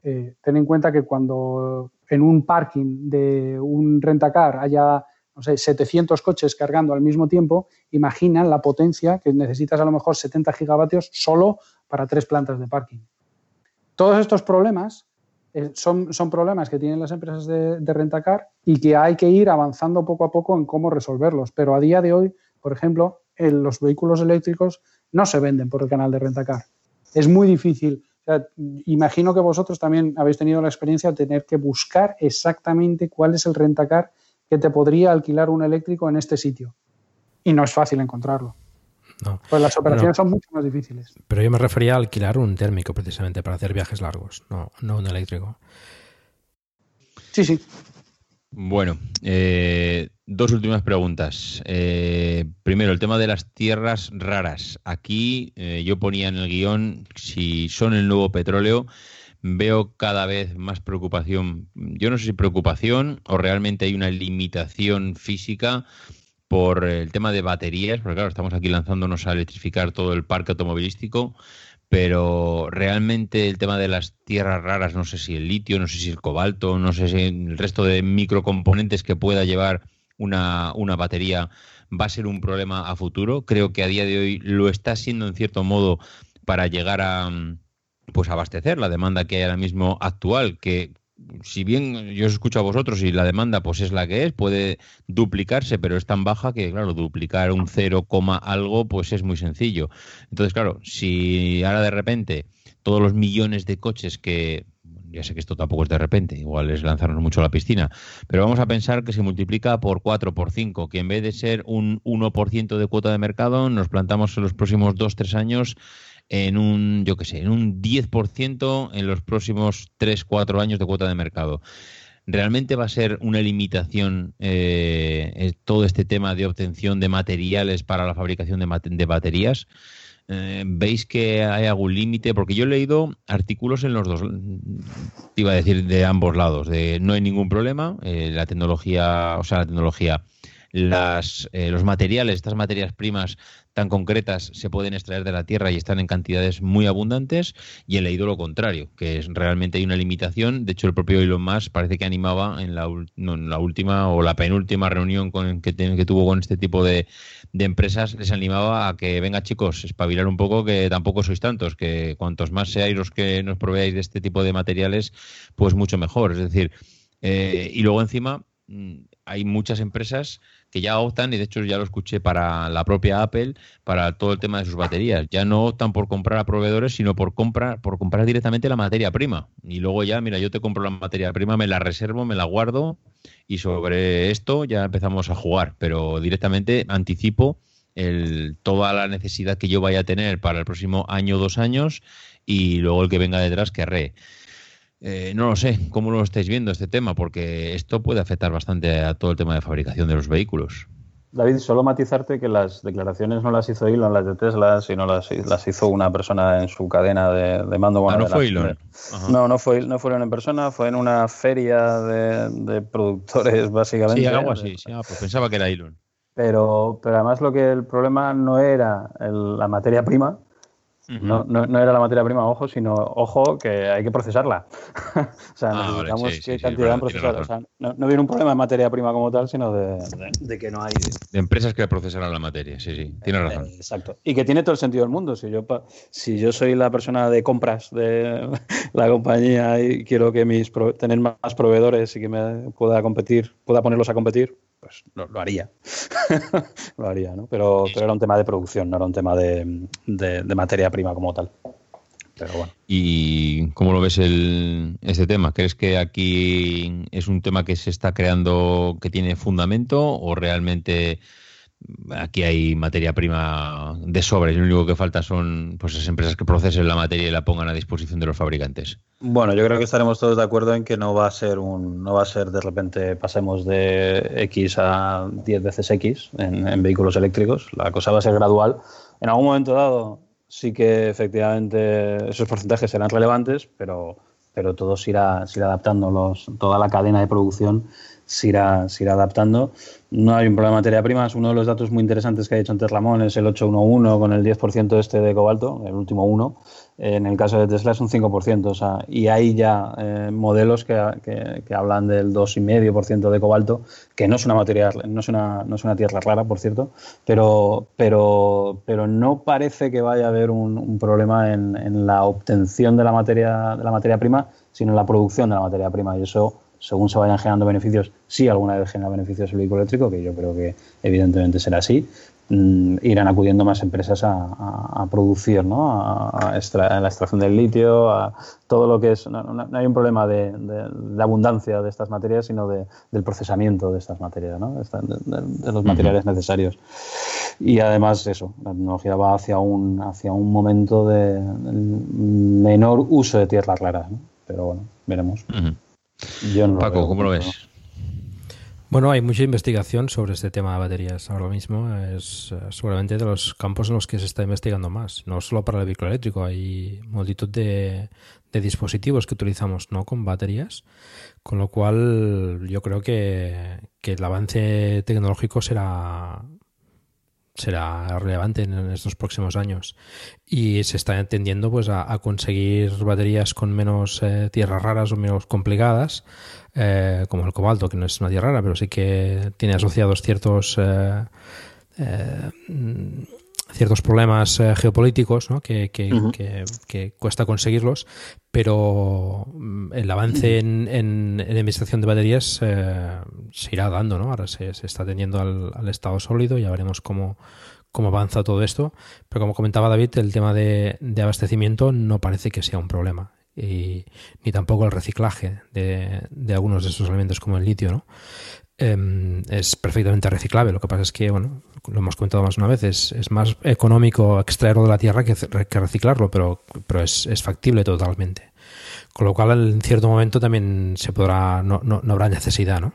eh, ten en cuenta que cuando en un parking de un rentacar haya, no sé, 700 coches cargando al mismo tiempo, imagina la potencia que necesitas a lo mejor 70 gigavatios solo para tres plantas de parking. Todos estos problemas eh, son, son problemas que tienen las empresas de, de rentacar y que hay que ir avanzando poco a poco en cómo resolverlos. Pero a día de hoy, por ejemplo, en los vehículos eléctricos no se venden por el canal de rentacar. Es muy difícil. Imagino que vosotros también habéis tenido la experiencia de tener que buscar exactamente cuál es el rentacar que te podría alquilar un eléctrico en este sitio. Y no es fácil encontrarlo. No. Pues las operaciones Bueno, son mucho más difíciles. Pero yo me refería a alquilar un térmico precisamente para hacer viajes largos, no, no un eléctrico. Sí, sí. Bueno, eh, dos últimas preguntas. Eh, primero, el tema de las tierras raras. Aquí eh, yo ponía en el guion si son el nuevo petróleo. Veo cada vez más preocupación. Yo no sé si preocupación o realmente hay una limitación física por el tema de baterías, porque claro, estamos aquí lanzándonos a electrificar todo el parque automovilístico, pero realmente el tema de las tierras raras, no sé si el litio, no sé si el cobalto, no sé si el resto de microcomponentes que pueda llevar una, una batería va a ser un problema a futuro. Creo que a día de hoy lo está siendo en cierto modo para llegar a pues abastecer la demanda que hay ahora mismo actual, que si bien yo os escucho a vosotros y la demanda pues es la que es, puede duplicarse, pero es tan baja que, claro, duplicar un 0, algo pues es muy sencillo. Entonces, claro, si ahora de repente todos los millones de coches que ya sé que esto tampoco es de repente, igual es lanzarnos mucho a la piscina, pero vamos a pensar que se multiplica por 4, por 5, que en vez de ser un 1% de cuota de mercado, nos plantamos en los próximos 2-3 años en un, yo qué sé, en un 10% en los próximos 3-4 años de cuota de mercado. ¿Realmente va a ser una limitación eh, todo este tema de obtención de materiales para la fabricación de, baterías? Eh, ¿Veis que hay algún límite? Porque yo he leído artículos en los dos, iba a decir de ambos lados, de no hay ningún problema, eh, la tecnología, o sea, la tecnología, las, eh, los materiales, estas materias primas tan concretas se pueden extraer de la tierra y están en cantidades muy abundantes y he leído lo contrario, que es realmente hay una limitación. De hecho, el propio Elon Musk parece que animaba en la, en la última o la penúltima reunión con, que, que tuvo con este tipo de, de, empresas, les animaba a que venga chicos, espabilar un poco, que tampoco sois tantos, que cuantos más seáis los que nos proveáis de este tipo de materiales, pues mucho mejor. Es decir, eh, y luego encima mm, hay muchas empresas que ya optan, y de hecho ya lo escuché para la propia Apple, para todo el tema de sus baterías. Ya no optan por comprar a proveedores, sino por comprar, por comprar directamente la materia prima. Y luego ya, mira, yo te compro la materia prima, me la reservo, me la guardo, y sobre esto ya empezamos a jugar. Pero directamente anticipo el, toda la necesidad que yo vaya a tener para el próximo año o dos años, y luego el que venga detrás querré. Eh, no lo sé, ¿cómo lo estáis viendo este tema? Porque esto puede afectar bastante a todo el tema de fabricación de los vehículos. David, solo matizarte que las declaraciones no las hizo Elon, las de Tesla, sino las, las hizo una persona en su cadena de, mando. Ah, no fue Elon. No, no fue, no fueron en persona, fue en una feria de, productores, básicamente. Sí, algo así. Ah, pues pensaba que era Elon. Pero, pero además lo que el problema no era la materia prima, no, no, no, era la materia prima, ojo, sino, ojo, que hay que procesarla. o sea, Ah, necesitamos qué cantidad de procesar. O sea, no, no viene un problema de materia prima como tal, sino de, de, de que no hay. De empresas que procesarán la materia, sí, sí, tienes razón. Eh, exacto. Y que tiene todo el sentido del mundo. Si yo, si yo soy la persona de compras de la compañía y quiero que mis tener más proveedores y que me pueda competir, pueda ponerlos a competir, pues lo, lo haría. lo haría, ¿no? Pero, pero, era un tema de producción, no era un tema de, de, de, materia prima como tal. Pero bueno. ¿Y cómo lo ves el, este tema? ¿Crees que aquí es un tema que se está creando, que tiene fundamento o realmente aquí hay materia prima de sobra y lo único que falta son pues esas empresas que procesen la materia y la pongan a disposición de los fabricantes. Bueno, yo creo que estaremos todos de acuerdo en que no va a ser un no va a ser de repente pasemos de X a 10 veces X en, en vehículos eléctricos, la cosa va a ser gradual. En algún momento dado sí que efectivamente esos porcentajes serán relevantes, pero pero todo se irá, se adaptando, los, toda la cadena de producción se irá, se adaptando. No hay un problema de materia prima. Uno de los datos muy interesantes que ha dicho antes Ramón es el 811 con el 10% este de cobalto, el último uno. En el caso de Tesla es un 5%. O sea, y hay ya eh, modelos que, que, que, hablan del 2,5% de cobalto, que no es una materia, no es una, no es una tierra rara, por cierto, pero, pero, pero no parece que vaya a haber un, un problema en, en, la obtención de la materia, de la materia prima, sino en la producción de la materia prima. Y eso según se vayan generando beneficios, sí alguna vez genera beneficios el vehículo eléctrico, que yo creo que evidentemente será así, mmm, irán acudiendo más empresas a, a, a producir, ¿no? A, extra, a, la extracción del litio, a todo lo que es... No, no, no hay un problema de, de, de, abundancia de estas materias, sino de, del procesamiento de estas materias, ¿no? de, los materiales uh -huh. necesarios. Y además eso, la tecnología va hacia un, hacia un momento de, menor uso de tierras raras, ¿no? Pero bueno, veremos. Uh -huh. Yo no Paco, lo ¿cómo lo ves? Bueno, hay mucha investigación sobre este tema de baterías ahora mismo. Es uh, seguramente de los campos en los que se está investigando más. No solo para el vehículo eléctrico, hay multitud de, de dispositivos que utilizamos no con baterías. Con lo cual, yo creo que, que el avance tecnológico será será relevante en estos próximos años. Y se está entendiendo pues a, conseguir baterías con menos eh, tierras raras o menos complicadas eh, como el cobalto que no es una tierra rara pero sí que tiene asociados ciertos eh, ciertos problemas eh, geopolíticos ¿no? que, que, uh -huh. que, que, cuesta conseguirlos, pero el avance en, en, en de baterías eh, se irá dando. ¿no? Ahora se, se está teniendo al, al, estado sólido, ya veremos cómo, cómo avanza todo esto. Pero como comentaba David, el tema de, de abastecimiento no parece que sea un problema. y ni tampoco el reciclaje de, de algunos de esos elementos como el litio, ¿no? Em, es perfectamente reciclable. Lo que pasa es que, bueno, lo hemos comentado más una vez, es, es más económico extraerlo de la tierra que, que reciclarlo, pero, pero es, es, factible totalmente. Con lo cual, en cierto momento también se podrá, no, no, no, habrá necesidad, ¿no?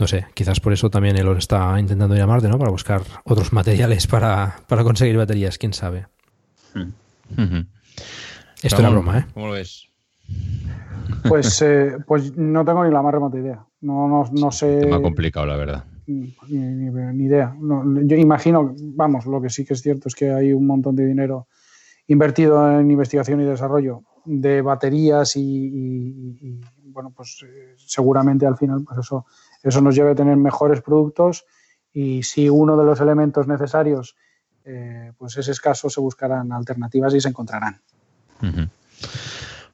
No sé, quizás por eso también él está intentando ir a Marte, ¿no? Para buscar otros materiales para, para conseguir baterías, quién sabe. Hmm. Esto era broma, ¿eh? ¿Cómo lo ves? Pues, eh, pues no tengo ni la más remota idea. No, no, no sé. Tema complicado, la verdad. Ni, ni, ni idea. No, yo imagino, vamos, lo que sí que es cierto es que hay un montón de dinero invertido en investigación y desarrollo de baterías y, y, y bueno, pues eh, seguramente al final pues eso, eso nos lleve a tener mejores productos y si uno de los elementos necesarios eh, pues es escaso, se buscarán alternativas y se encontrarán. Uh -huh.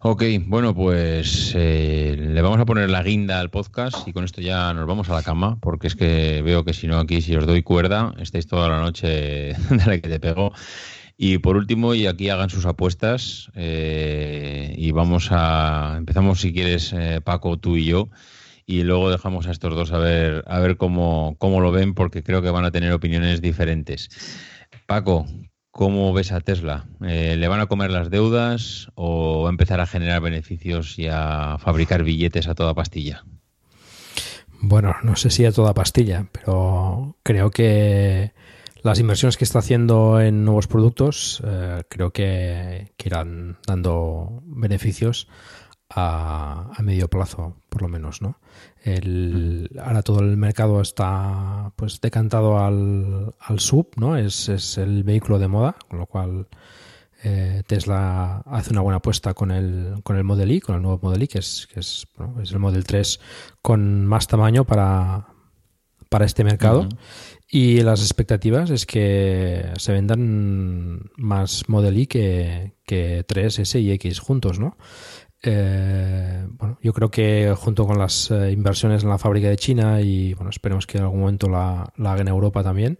Ok, bueno, pues eh, le vamos a poner la guinda al podcast y con esto ya nos vamos a la cama, porque es que veo que si no aquí, si os doy cuerda, estáis toda la noche de la que te pego. Y por último, y aquí hagan sus apuestas, eh, y vamos a, empezamos si quieres, eh, Paco, tú y yo, y luego dejamos a estos dos a ver, a ver cómo, cómo lo ven, porque creo que van a tener opiniones diferentes. Paco, ¿Cómo ves a Tesla? Eh, ¿Le van a comer las deudas o a empezar a generar beneficios y a fabricar billetes a toda pastilla? Bueno, no sé si a toda pastilla, pero creo que las inversiones que está haciendo en nuevos productos eh, creo que, irán dando beneficios a, a, medio plazo, por lo menos, ¿no? El, ahora todo el mercado está pues decantado al, al sub, ¿no? Es, es, el vehículo de moda, con lo cual eh, Tesla hace una buena apuesta con el, con el Model I, con el nuevo Model I, que es, que es, bueno, es el Model 3 con más tamaño para, para este mercado. Y las expectativas es que se vendan más Model I que, que 3, S y X juntos, ¿no? Eh, bueno, yo creo que junto con las eh, inversiones en la fábrica de China y bueno, esperemos que en algún momento la, la haga en Europa también,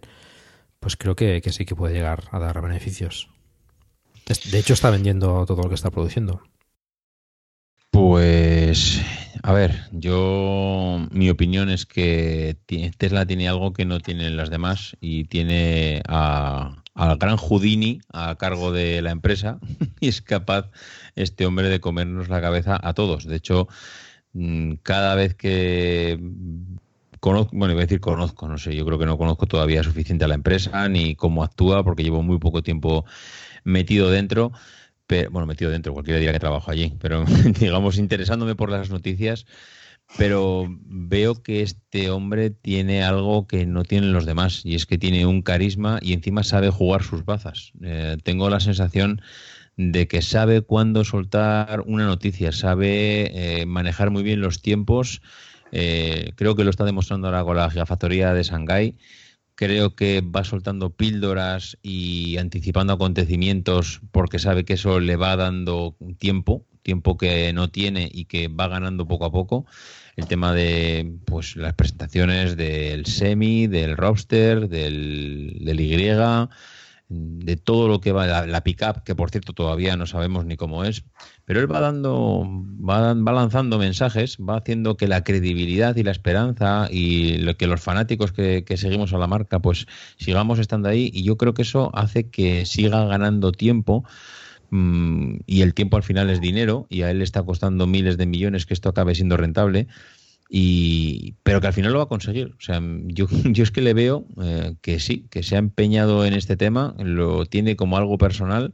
pues creo que, que, sí que puede llegar a dar beneficios. De hecho, está vendiendo todo lo que está produciendo. Pues, a ver, yo, mi opinión es que Tesla tiene algo que no tienen las demás y tiene a, al gran Houdini a cargo de la empresa y es capaz este hombre de comernos la cabeza a todos. De hecho, mm, cada vez que conozco, bueno, iba a decir conozco, no sé, yo creo que no conozco todavía suficiente a la empresa ni cómo actúa porque llevo muy poco tiempo metido dentro. Pero, bueno, metido dentro, cualquiera dirá que trabajo allí, pero digamos interesándome por las noticias, pero veo que este hombre tiene algo que no tienen los demás y es que tiene un carisma y encima sabe jugar sus bazas. Eh, tengo la sensación de que sabe cuándo soltar una noticia, sabe eh, manejar muy bien los tiempos. Eh, creo que lo está demostrando ahora con la gigafactoría de Shanghái. Creo que va soltando píldoras y anticipando acontecimientos porque sabe que eso le va dando tiempo, tiempo que no tiene y que va ganando poco a poco. El tema de pues las presentaciones del semi, del roster, del, del Y, de todo lo que va, la, la pick-up, que por cierto todavía no sabemos ni cómo es, pero él va dando, va, va, lanzando mensajes, va haciendo que la credibilidad y la esperanza y que los fanáticos que, que, seguimos a la marca, pues sigamos estando ahí. Y yo creo que eso hace que siga ganando tiempo mmm, y el tiempo al final es dinero y a él le está costando miles de millones que esto acabe siendo rentable y pero que al final lo va a conseguir. O sea, yo, yo es que le veo eh, que sí, que se ha empeñado en este tema, lo tiene como algo personal.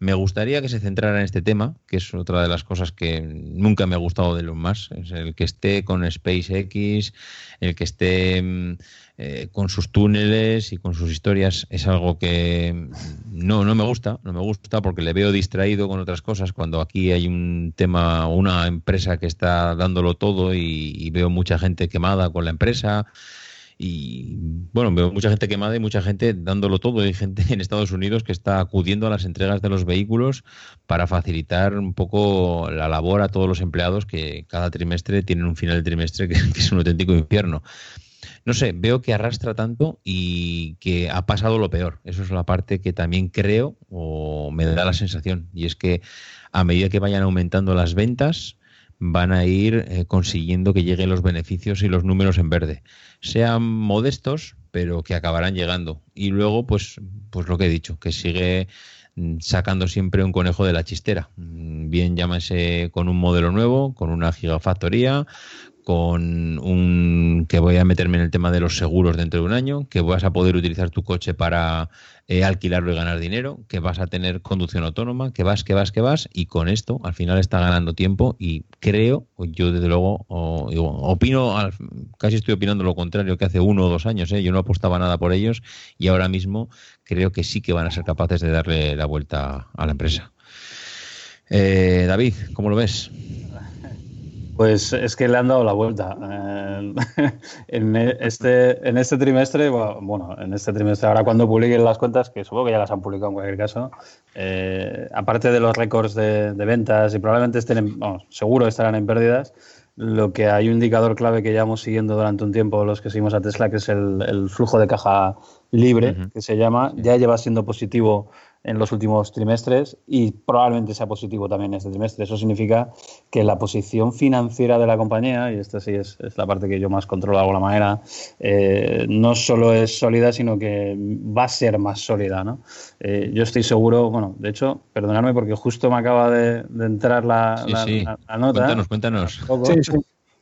Me gustaría que se centrara en este tema, que es otra de las cosas que nunca me ha gustado de los más, es el que esté con SpaceX, el que esté eh, con sus túneles y con sus historias, es algo que no, no me gusta, no me gusta porque le veo distraído con otras cosas cuando aquí hay un tema, una empresa que está dándolo todo y, veo mucha gente quemada con la empresa y bueno, veo mucha gente quemada y mucha gente dándolo todo. Hay gente en Estados Unidos que está acudiendo a las entregas de los vehículos para facilitar un poco la labor a todos los empleados que cada trimestre tienen un final de trimestre que es un auténtico infierno. No sé, veo que arrastra tanto y que ha pasado lo peor. Eso es la parte que también creo o me da la sensación. Y es que a medida que vayan aumentando las ventas, van a ir eh, consiguiendo que lleguen los beneficios y los números en verde. Sean modestos, pero que acabarán llegando. Y luego, pues, pues lo que he dicho, que sigue mm, sacando siempre un conejo de la chistera. Mm, Bien llámese con un modelo nuevo, con una gigafactoría, con un que voy a meterme en el tema de los seguros dentro de un año, que vas a poder utilizar tu coche para eh, alquilarlo y ganar dinero, que vas a tener conducción autónoma, que vas, que vas, que vas, y con esto al final está ganando tiempo y creo, yo desde luego opino, al- casi estoy opinando lo contrario que hace uno o dos años, ¿eh? yo no apostaba nada por ellos y ahora mismo creo que sí que van a ser capaces de darle la vuelta a la empresa. Eh, David, ¿cómo lo ves? Pues es que le han dado la vuelta. Eh, en este, en este trimestre, bueno, bueno, en este trimestre, ahora cuando publiquen las cuentas, que supongo que ya las han publicado en cualquier caso, eh, aparte de los récords de, de ventas y probablemente estén, en- vamos, seguro estarán en pérdidas, lo que hay un indicador clave que llevamos siguiendo durante un tiempo los que seguimos a Tesla, que es el, el flujo de caja libre, que se llama, ya lleva siendo positivo en los últimos trimestres y probablemente sea positivo también este trimestre. Eso significa que la posición financiera de la compañía, y esta sí es, es la parte que yo más controlo de alguna manera, eh, no solo es sólida, sino que va a ser más sólida. ¿no? Eh, yo estoy seguro, bueno, de hecho, perdonadme porque justo me acaba de, de entrar la, Sí, la- sí. la- la nota. Cuéntanos, cuéntanos.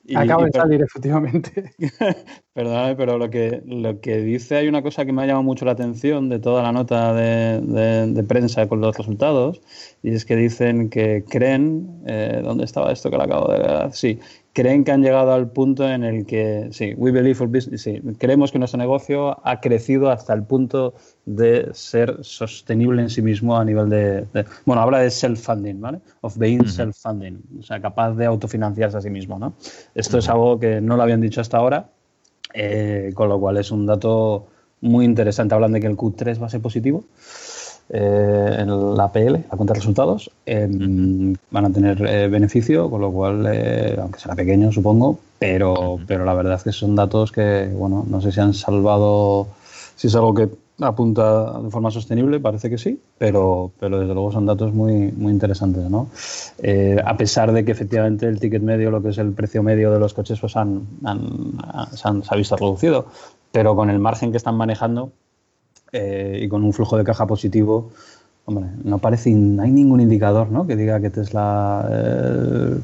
Y- Acaba de salir, efectivamente. Perdóname, pero lo que, lo que dice, hay una cosa que me ha llamado mucho la atención de toda la nota de, de- de prensa con los resultados, y es que dicen que creen, eh, ¿dónde estaba esto que lo acabo de ver? Sí, creen que han llegado al punto en el que, sí, we believe for business, sí, creemos que nuestro negocio ha crecido hasta el punto de ser sostenible en sí mismo a nivel de, de- bueno, habla de self-funding, ¿vale? Of being Ujú. self-funding, o sea, capaz de autofinanciarse a sí mismo, ¿no? Esto es algo que no lo habían dicho hasta ahora, eh, con lo cual es un dato muy interesante. Hablan de que el Q3 va a ser positivo eh, en la PL, la cuenta de resultados. Eh, Van a tener eh, beneficio, con lo cual, eh, aunque será pequeño, supongo, pero, pero la verdad es que son datos que, bueno, no sé si han salvado, si es algo que apunta de forma sostenible, parece que sí, pero, pero desde luego son datos muy, muy interesantes, ¿no? Eh, a pesar de que efectivamente el ticket medio, lo que es el precio medio de los coches, pues han, han- ha- se, han- se ha visto reducido, pero con el margen que están manejando eh, y con un flujo de caja positivo, hombre, no parece, no hay ningún indicador, ¿no? Que diga que Tesla eh,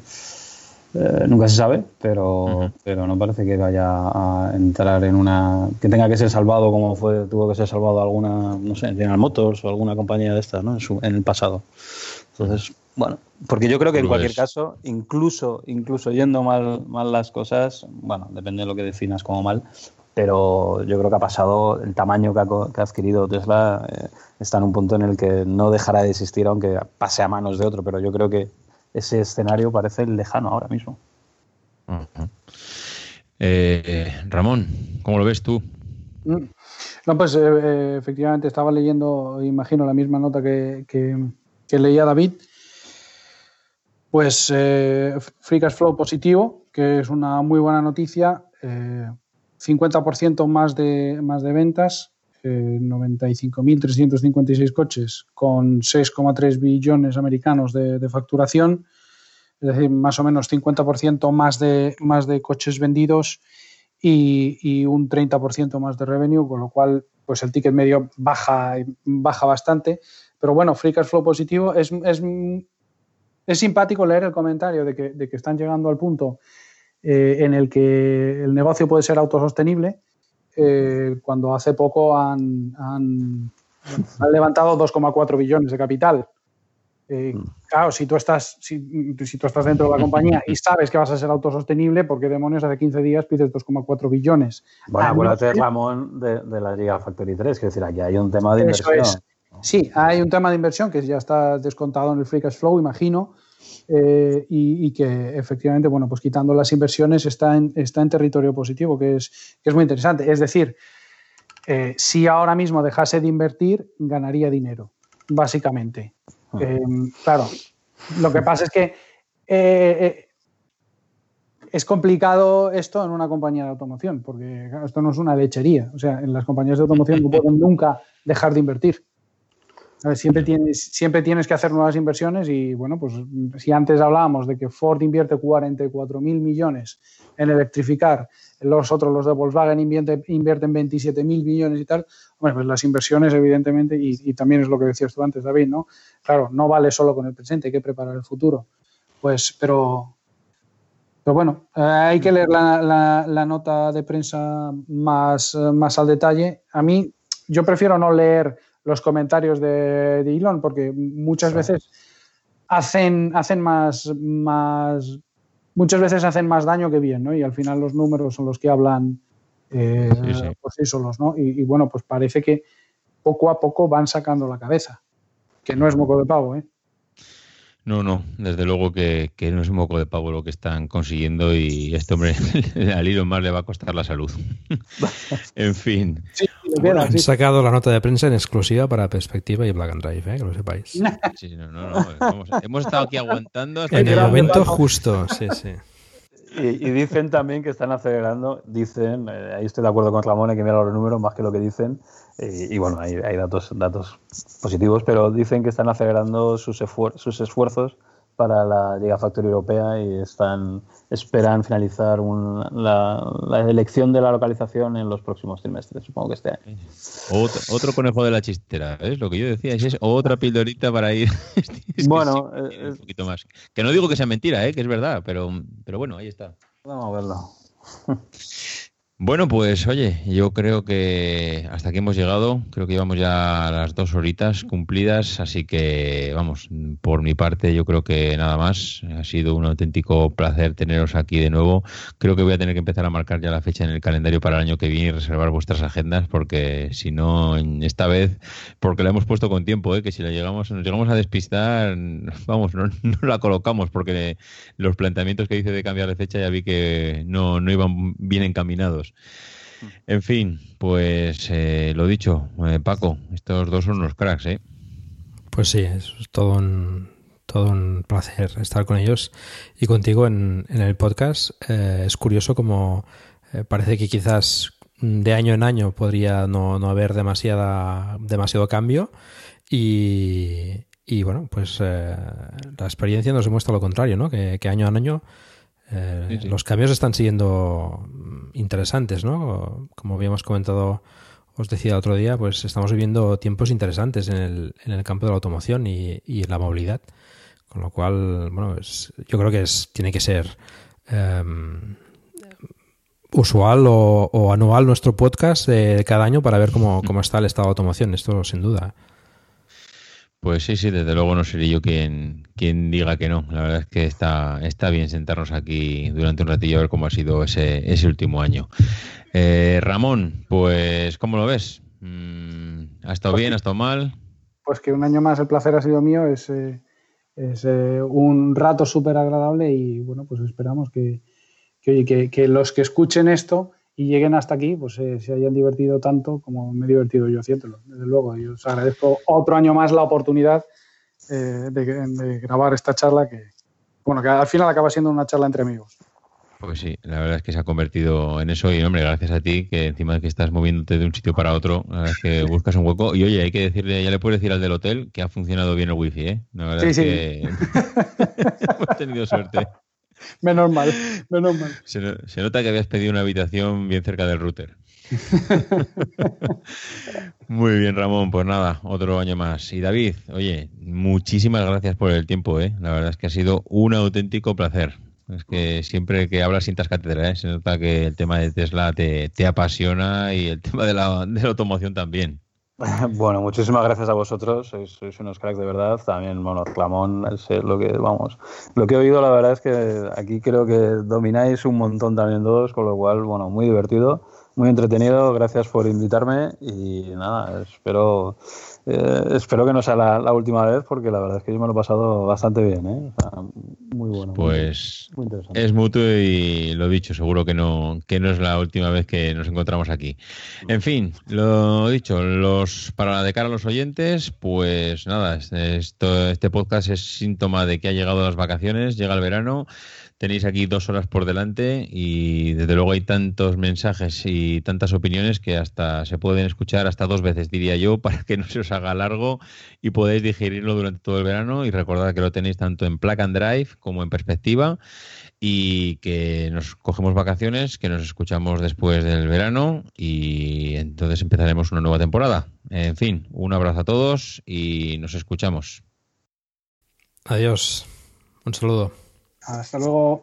eh, nunca se sabe, pero, pero no parece que vaya a entrar en una. que tenga que ser salvado como fue, tuvo que ser salvado alguna, no sé, General Motors o alguna compañía de estas, ¿no? En, su- en el pasado. Entonces, bueno, porque yo creo que en Lo cualquier es. caso, incluso, incluso yendo mal, mal las cosas, bueno, depende de lo que definas como mal, pero yo creo que ha pasado, el tamaño que ha, que ha adquirido Tesla eh, está en un punto en el que no dejará de existir aunque pase a manos de otro, pero yo creo que ese escenario parece lejano ahora mismo. Eh, Ramón, ¿cómo lo ves tú? Mm. No, pues eh, eh, efectivamente estaba leyendo, imagino, la misma nota que, que- que leía David. Pues eh, Free Cash Flow positivo, que es una muy buena noticia. eh, 50% más de, más de ventas, eh, 95.356 coches con 6,3 billones americanos de, facturación, es decir, más o menos 50% más de, más de coches vendidos y, y un 30% más de revenue, con lo cual pues el ticket medio baja, baja bastante. Pero bueno, free cash flow positivo es, es, es simpático leer el comentario de que, de que están llegando al punto eh, en el que el negocio puede ser autosostenible, eh, cuando hace poco han, han, han levantado 2,4 billones de capital. Eh, claro, si tú, estás, si, si tú estás dentro de la compañía y sabes que vas a ser autosostenible, ¿por qué demonios hace 15 días pides 2,4 billones? Bueno, A no acuérdate, Ramón, de, de la Liga Factory 3, que decir, aquí hay un tema de Eso inversión. es. Sí, hay un tema de inversión que ya está descontado en el free cash flow, imagino, eh, y, y que efectivamente, bueno, pues quitando las inversiones está en, está en territorio positivo, que es, que es muy interesante. Es decir, eh, si ahora mismo dejase de invertir, ganaría dinero, básicamente. Eh, claro, lo que pasa es que eh, es complicado esto en una compañía de automoción, porque esto no es una lechería. O sea, en las compañías de automoción no pueden nunca dejar de invertir. Siempre tienes, siempre tienes que hacer nuevas inversiones y, bueno, pues si antes hablábamos de que Ford invierte 44 mil millones en electrificar, los otros, los de Volkswagen, invierte- invierten 27 mil millones y tal, bueno, pues las inversiones, evidentemente, y, también es lo que decías tú antes, David, ¿no? Claro, no vale solo con el presente, hay que preparar el futuro. Pues, pero, pero bueno, eh, hay que leer la, la- la nota de prensa más, eh, más al detalle. A mí, yo prefiero no leer los comentarios de, de Elon porque muchas veces hacen, hacen más, más, muchas veces hacen más daño que bien, ¿no? Y al final los números son los que hablan eh, Sí, sí. por sí solos, ¿no? Y, y bueno, pues parece que poco a poco van sacando la cabeza, que no es moco de pavo, ¿eh? No, no, desde luego que, que no es un moco de pavo lo que están consiguiendo y este hombre al hilo más le va a costar la salud. en fin. Han sacado la nota de prensa en exclusiva para Perspectiva y Black and Drive, ¿eh? que lo sepáis. Sí, no, no, no, hemos estado aquí aguantando hasta En el momento justo, sí, sí. Y, dicen también que están acelerando, dicen, eh, ahí estoy de acuerdo con Ramón, que mirar los números más que lo que dicen, y, bueno, hay, hay datos, datos positivos, pero dicen que están acelerando sus, sus esfuerzos para la Gigafactory Europea y están esperan finalizar un- la, la elección de la localización en los próximos trimestres, supongo que este año. Otro, otro conejo de la chistera, ¿ves? Lo que yo decía es, es otra pildorita para ir Es Bueno, sí, un poquito más. Que no digo que sea mentira, ¿eh? que es verdad, pero, pero bueno, ahí está. Vamos a verlo. Bueno, pues oye, yo creo que hasta aquí hemos llegado. Creo que llevamos ya las dos horitas cumplidas, así que vamos, por mi parte yo creo que nada más. Ha sido un auténtico placer teneros aquí de nuevo. Creo que voy a tener que empezar a marcar ya la fecha en el calendario para el año que viene y reservar vuestras agendas, porque si no, esta vez, porque la hemos puesto con tiempo, ¿eh? que si la llegamos, nos llegamos a despistar, vamos, no, no la colocamos, porque los planteamientos que hice de cambiar de fecha ya vi que no, no iban bien encaminados. En fin, pues eh, lo dicho, eh, Paco, estos dos son unos cracks, ¿eh? Pues sí, es todo un, todo un placer estar con ellos y contigo en, en el podcast. Eh, es curioso como eh, parece que quizás de año en año podría no, no haber demasiada, demasiado cambio y, y bueno, pues la experiencia nos demuestra lo contrario, ¿no? Que, que año a año Sí, sí. los cambios están siguiendo interesantes, ¿no? Como habíamos comentado, os decía el otro día, pues estamos viviendo tiempos interesantes en el, en el campo de la automoción y, y en la movilidad. Con lo cual, bueno, es- yo creo que es, tiene que ser em, usual o, anual nuestro podcast de cada año para ver cómo, cómo está el estado de automoción. Esto sin duda. Pues sí, sí, desde luego no seré yo quien, quien diga que no. La verdad es que está, está bien sentarnos aquí durante un ratillo a ver cómo ha sido ese, ese último año. Eh, Ramón, pues, ¿cómo lo ves? Mm, ¿Ha estado bien? ¿Ha estado mal? Pues que un año más el placer ha sido mío, es, eh, es eh, un rato súper agradable y bueno, pues esperamos que, que, que- que los que escuchen esto y lleguen hasta aquí, pues eh, se hayan divertido tanto como me he divertido yo haciéndolo. Desde luego, y os agradezco otro año más la oportunidad eh, de, de grabar esta charla que, bueno, que al final acaba siendo una charla entre amigos. Pues sí, la verdad es que se ha convertido en eso y, hombre, gracias a ti, que encima de que estás moviéndote de un sitio para otro, la verdad es que buscas un hueco. Y oye, hay que decirle, ya le puedes decir al del hotel que ha funcionado bien el wifi, ¿eh? La verdad Sí, es sí. que hemos tenido suerte. Menos mal, menos mal. Se, se nota que habías pedido una habitación bien cerca del router. Muy bien, Ramón. Pues nada, otro año más. Y David, oye, muchísimas gracias por el tiempo, ¿eh? La verdad es que ha sido un auténtico placer. Es que siempre que hablas sientas cátedra, ¿eh? Se nota que el tema de Tesla te, te apasiona y el tema de la, de la automoción también. Bueno, muchísimas gracias a vosotros, sois, sois unos cracks de verdad. También, bueno, Ramón, es lo que, vamos, lo que he oído, la verdad es que aquí creo que domináis un montón también todos, con lo cual, bueno, muy divertido, muy entretenido. Gracias por invitarme y nada, espero, eh, espero que no sea la, la última vez porque la verdad es que yo me lo he pasado bastante bien, ¿eh? O sea, muy bueno. Pues muy interesante. es mutuo y lo dicho, seguro que no, que no es la última vez que nos encontramos aquí. En fin, lo dicho, los para de cara a los oyentes, pues nada, esto, este podcast es síntoma de que ha llegado las vacaciones, llega el verano tenéis aquí dos horas por delante y desde luego hay tantos mensajes y tantas opiniones que hasta se pueden escuchar hasta dos veces, diría yo, para que no se os haga largo y podáis digerirlo durante todo el verano y recordad que lo tenéis tanto en Plug and Drive como en perspectiva y que nos cogemos vacaciones, que nos escuchamos después del verano y entonces empezaremos una nueva temporada. En fin, un abrazo a todos y nos escuchamos. Adiós. Un saludo. Hasta luego.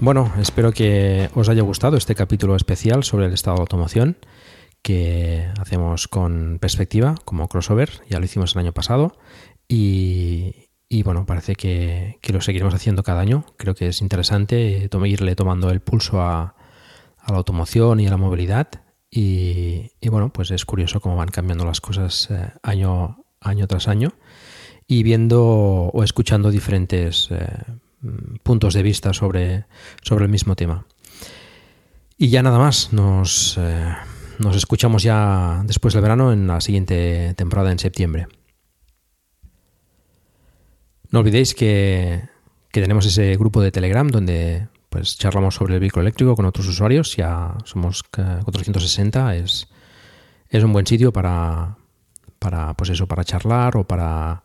Bueno, espero que os haya gustado este capítulo especial sobre el estado de automoción que hacemos con perspectiva como crossover, ya lo hicimos el año pasado y, bueno, parece que, lo seguiremos haciendo cada año. Creo que es interesante irle tomando el pulso a, la automoción y a la movilidad y, bueno, pues es curioso cómo van cambiando las cosas eh, año año tras año y viendo o escuchando diferentes eh, puntos de vista sobre, sobre el mismo tema. Y ya nada más, nos, eh, nos escuchamos ya después del verano en la siguiente temporada en septiembre. No olvidéis que, que tenemos ese grupo de Telegram donde pues charlamos sobre el vehículo eléctrico con otros usuarios, ya somos 460, es, es un buen sitio para, para, pues eso, para charlar o para,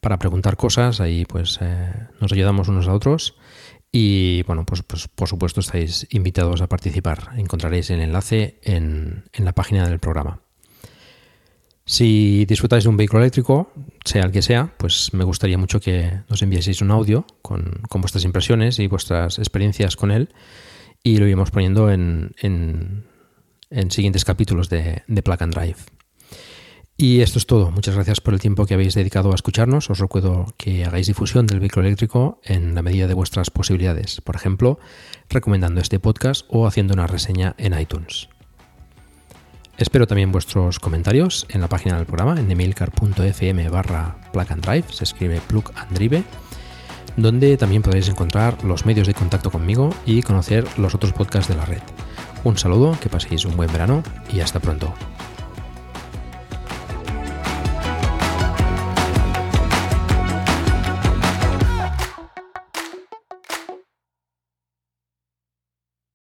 para preguntar cosas. Ahí pues eh, nos ayudamos unos a otros. Y bueno, pues, pues, por supuesto estáis invitados a participar. Encontraréis el enlace en, en, la página del programa. Si disfrutáis de un vehículo eléctrico, sea el que sea, pues me gustaría mucho que nos enviaseis un audio con, con vuestras impresiones y vuestras experiencias con él y lo iremos poniendo en, en, en siguientes capítulos de, de and Drive. Y esto es todo. Muchas gracias por el tiempo que habéis dedicado a escucharnos. Os recuerdo que hagáis difusión del vehículo eléctrico en la medida de vuestras posibilidades. Por ejemplo, recomendando este podcast o haciendo una reseña en iTunes. Espero también vuestros comentarios en la página del programa en emilcar.fm barra plug and drive, se escribe plug and drive, donde también podéis encontrar los medios de contacto conmigo y conocer los otros podcasts de la red. Un saludo, que paséis un buen verano y hasta pronto.